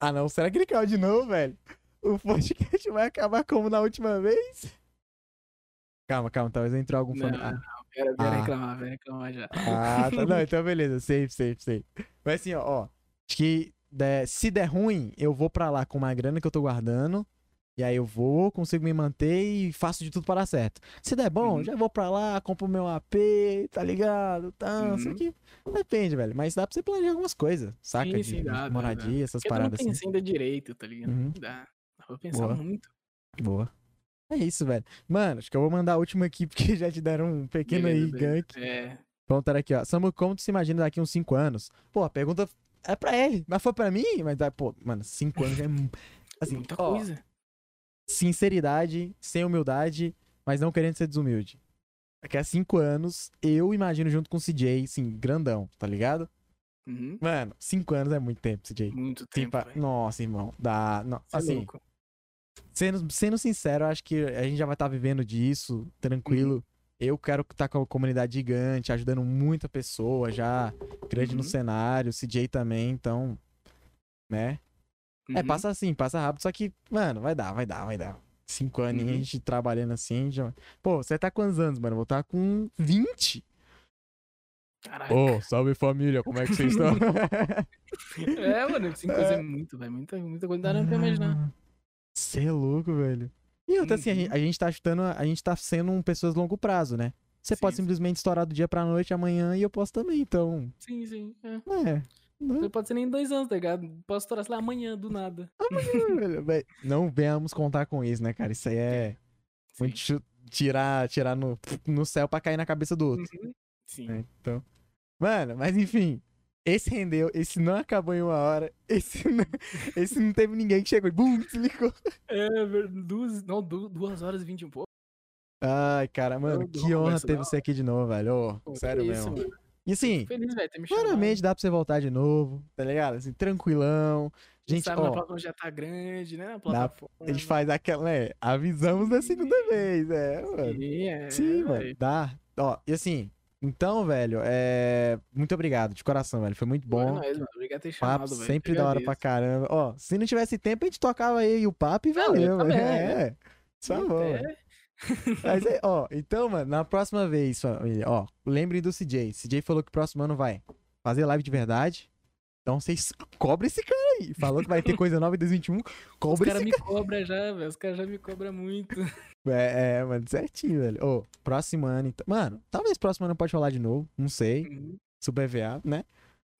Speaker 1: Ah não, será que ele caiu de novo, velho? O [LAUGHS] podcast vai acabar como na última vez? Calma, calma, talvez entrou algum.
Speaker 2: Não, não, Vera, Vera
Speaker 1: Ah.
Speaker 2: reclamar, Vera reclamar já.
Speaker 1: ah, tá. Não, [LAUGHS] então beleza. Safe, safe, safe. Mas assim, ó, ó. Acho que der- se der ruim, eu vou pra lá com uma grana que eu tô guardando. E aí eu vou, consigo me manter e faço de tudo para dar certo. Se der bom,
Speaker 2: Uhum.
Speaker 1: já vou pra lá, compro meu AP, tá ligado? Tá, isso
Speaker 2: Uhum.
Speaker 1: aqui. Depende, velho. Mas dá pra você planejar algumas coisas, saca?
Speaker 2: Sim,
Speaker 1: de,
Speaker 2: sim,
Speaker 1: de
Speaker 2: dá, dá,
Speaker 1: moradia, essas
Speaker 2: Porque eu não
Speaker 1: paradas assim.
Speaker 2: pensei ainda direito, tá ligado?
Speaker 1: Uhum.
Speaker 2: Dá. Dá pra pensar
Speaker 1: Boa.
Speaker 2: muito.
Speaker 1: Boa. É isso, velho. Mano, acho que eu vou mandar a última aqui, [LAUGHS] porque já te deram um pequeno
Speaker 2: Beleza,
Speaker 1: aí
Speaker 2: beleza.
Speaker 1: gank.
Speaker 2: É.
Speaker 1: Vamos estar aqui, ó. Samu, como tu se imagina daqui uns 5 anos? Pô, a pergunta é pra ele, mas foi pra mim? Mas, ah, pô, mano, 5 anos é. [LAUGHS] Assim,
Speaker 2: muita
Speaker 1: ó,
Speaker 2: coisa.
Speaker 1: sinceridade, sem humildade, mas não querendo ser desumilde. Daqui a 5 anos, eu imagino junto com o CJ, assim, grandão, tá ligado?
Speaker 2: Uhum.
Speaker 1: Mano, 5 anos é muito tempo, CJ.
Speaker 2: Muito
Speaker 1: Sim,
Speaker 2: tempo, velho.
Speaker 1: Nossa, irmão, dá. Não,
Speaker 2: é
Speaker 1: assim,
Speaker 2: louco.
Speaker 1: Sendo, sendo sincero, eu acho que a gente já vai estar vivendo disso, tranquilo.
Speaker 2: Uhum.
Speaker 1: Eu quero estar com a comunidade gigante, ajudando muita pessoa já, grande no
Speaker 2: Uhum.
Speaker 1: cenário, CJ também, então, né? É,
Speaker 2: Uhum.
Speaker 1: passa assim, passa rápido, só que, mano, vai dar, vai dar, vai dar. Cinco anos
Speaker 2: Uhum.
Speaker 1: a gente trabalhando assim, já... Pô, você tá com quantos anos, mano? Vou estar com 20.
Speaker 2: Caraca.
Speaker 1: Ô, salve família, como é que vocês estão? [LAUGHS] [LAUGHS]
Speaker 2: É, mano, cinco coisas é muito, velho. Muita, muita coisa não dá nem pra imaginar.
Speaker 1: Você é louco, velho. E outra, assim, a
Speaker 2: Uhum.
Speaker 1: gente, a gente tá chutando, a gente tá sendo um pessoas de longo prazo, né? Você
Speaker 2: Sim,
Speaker 1: pode
Speaker 2: sim.
Speaker 1: simplesmente estourar do dia pra noite, amanhã, e eu posso também, então.
Speaker 2: Sim, sim. É.
Speaker 1: É. Não,
Speaker 2: Não pode ser nem em dois anos, tá ligado? Posso estourar, sei lá, amanhã, do nada. [LAUGHS]
Speaker 1: velho, velho, não venhamos contar com isso, né, cara? Isso aí é.
Speaker 2: Sim.
Speaker 1: Muito tirar, tirar no, no céu pra cair na cabeça do outro.
Speaker 2: Uhum. Sim.
Speaker 1: né? Então. Mano, mas enfim. Esse rendeu, esse não acabou em uma hora. [LAUGHS] Esse não, esse não teve ninguém que chegou e bum, desligou.
Speaker 2: É, duas, não, du- duas horas e vinte e um pouco.
Speaker 1: Ai, cara, mano,
Speaker 2: Eu
Speaker 1: que honra ter você aqui de novo, velho. Ô,
Speaker 2: Pô,
Speaker 1: sério
Speaker 2: que isso,
Speaker 1: mesmo. E assim,
Speaker 2: Feliz, chamado.
Speaker 1: claramente dá pra você voltar de novo, tá ligado? Assim, tranquilão. Gente,
Speaker 2: sabe na
Speaker 1: ó,
Speaker 2: plataforma já tá grande, né? Na plataforma.
Speaker 1: a gente faz aquela, né? Avisamos da segunda vez, é, mano.
Speaker 2: Sim, é,
Speaker 1: Sim, mano, dá. Ó, e assim, então, velho, é. Muito obrigado, de coração, velho. Foi muito
Speaker 2: é
Speaker 1: bom.
Speaker 2: nóis, mano. Obrigado por ter
Speaker 1: Papo
Speaker 2: chamado, velho.
Speaker 1: sempre da hora pra caramba. Ó, se não tivesse tempo, a gente tocava aí o papo e
Speaker 2: Não, eu
Speaker 1: valeu, velho. É. Por favor.
Speaker 2: É,
Speaker 1: Mas aí, [LAUGHS] ó, então, mano, na próxima vez, família, ó, lembrem do CJ. CJ falou que o próximo ano vai fazer live de verdade. Então vocês cobrem esse cara aí. Falou que vai ter coisa nova em 2021.
Speaker 2: Os
Speaker 1: Cobre
Speaker 2: caras
Speaker 1: esse
Speaker 2: me cobram já, velho. Os caras já me cobram muito.
Speaker 1: cara. É, é, mano, certinho, velho. Ô, próximo ano, então. Mano, talvez próximo ano pode rolar de novo. Não sei.
Speaker 2: Uhum,
Speaker 1: Super VA, né?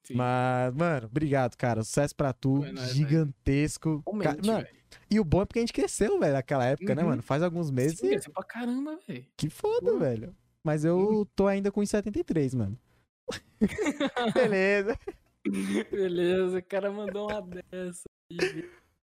Speaker 2: Sim.
Speaker 1: Mas, mano, obrigado, cara. Sucesso pra tu.
Speaker 2: É nóis.
Speaker 1: Gigantesco. Ca-
Speaker 2: Realmente,
Speaker 1: Mano. E o bom é porque a gente cresceu, velho, naquela época, né,
Speaker 2: Uhum.
Speaker 1: mano? Faz alguns meses.
Speaker 2: Sim,
Speaker 1: e-
Speaker 2: cresceu pra caramba, velho.
Speaker 1: Que foda,
Speaker 2: Pô.
Speaker 1: velho. Mas eu tô ainda com 73, mano. [LAUGHS] Beleza. [LAUGHS]
Speaker 2: Beleza, o cara mandou uma dessa.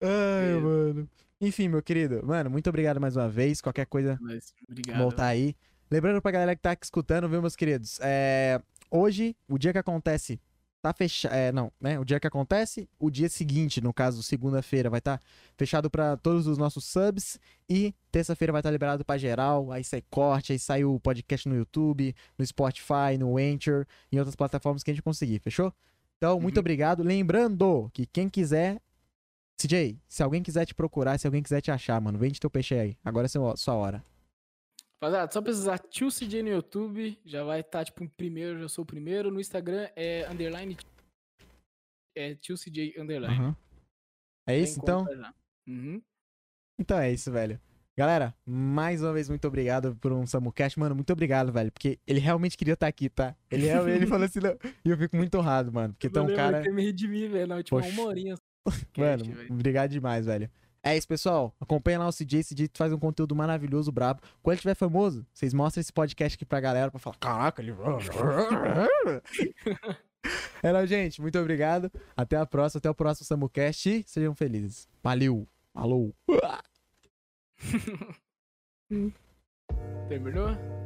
Speaker 1: Ai,
Speaker 2: Beleza.
Speaker 1: mano. Enfim, meu querido. Mano, muito obrigado mais uma vez. Qualquer coisa,
Speaker 2: Mas, obrigado.
Speaker 1: voltar aí. Lembrando pra galera que tá aqui escutando, viu, meus queridos? É, hoje, o dia que acontece, tá fechado. É, não, né? O dia que acontece, o dia seguinte, no caso, segunda-feira, vai estar fechado pra todos os nossos subs. E terça-feira vai estar liberado pra geral. Aí sai corte, aí sai o podcast no YouTube, no Spotify, no Anchor, em outras plataformas que a gente conseguir, fechou? Então, muito
Speaker 2: Uhum.
Speaker 1: obrigado. Lembrando que quem quiser. CJ, se alguém quiser te procurar, se alguém quiser te achar, mano, vende teu peixe aí. Agora é sua hora.
Speaker 2: Rapaziada, só precisar tio CJ no YouTube, já vai estar, tipo, em primeiro, já sou o primeiro. No Instagram é underline. É tio CJ underline.
Speaker 1: Aham. É isso, então?
Speaker 2: Uhum.
Speaker 1: Então é isso, velho. Galera, mais uma vez, muito obrigado por um Samucast. Mano, muito obrigado, velho. Porque ele realmente queria estar aqui, tá? Ele, ele falou assim, não. E eu fico muito honrado, mano. Porque tu é um cara.
Speaker 2: Eu me redimir, velho. Na última
Speaker 1: Poxa.
Speaker 2: uma horinha. [LAUGHS]
Speaker 1: Mano, obrigado demais, velho. É isso, pessoal. Acompanha lá o CJ. CJ faz um conteúdo maravilhoso, brabo. Quando ele tiver famoso, vocês mostram esse podcast aqui pra galera pra falar: Caraca, ele. [LAUGHS] É, não, gente. Muito obrigado. Até a próxima. Até o próximo Samucast. E sejam felizes. Valeu. [LAUGHS] mm.
Speaker 2: Stemmer det?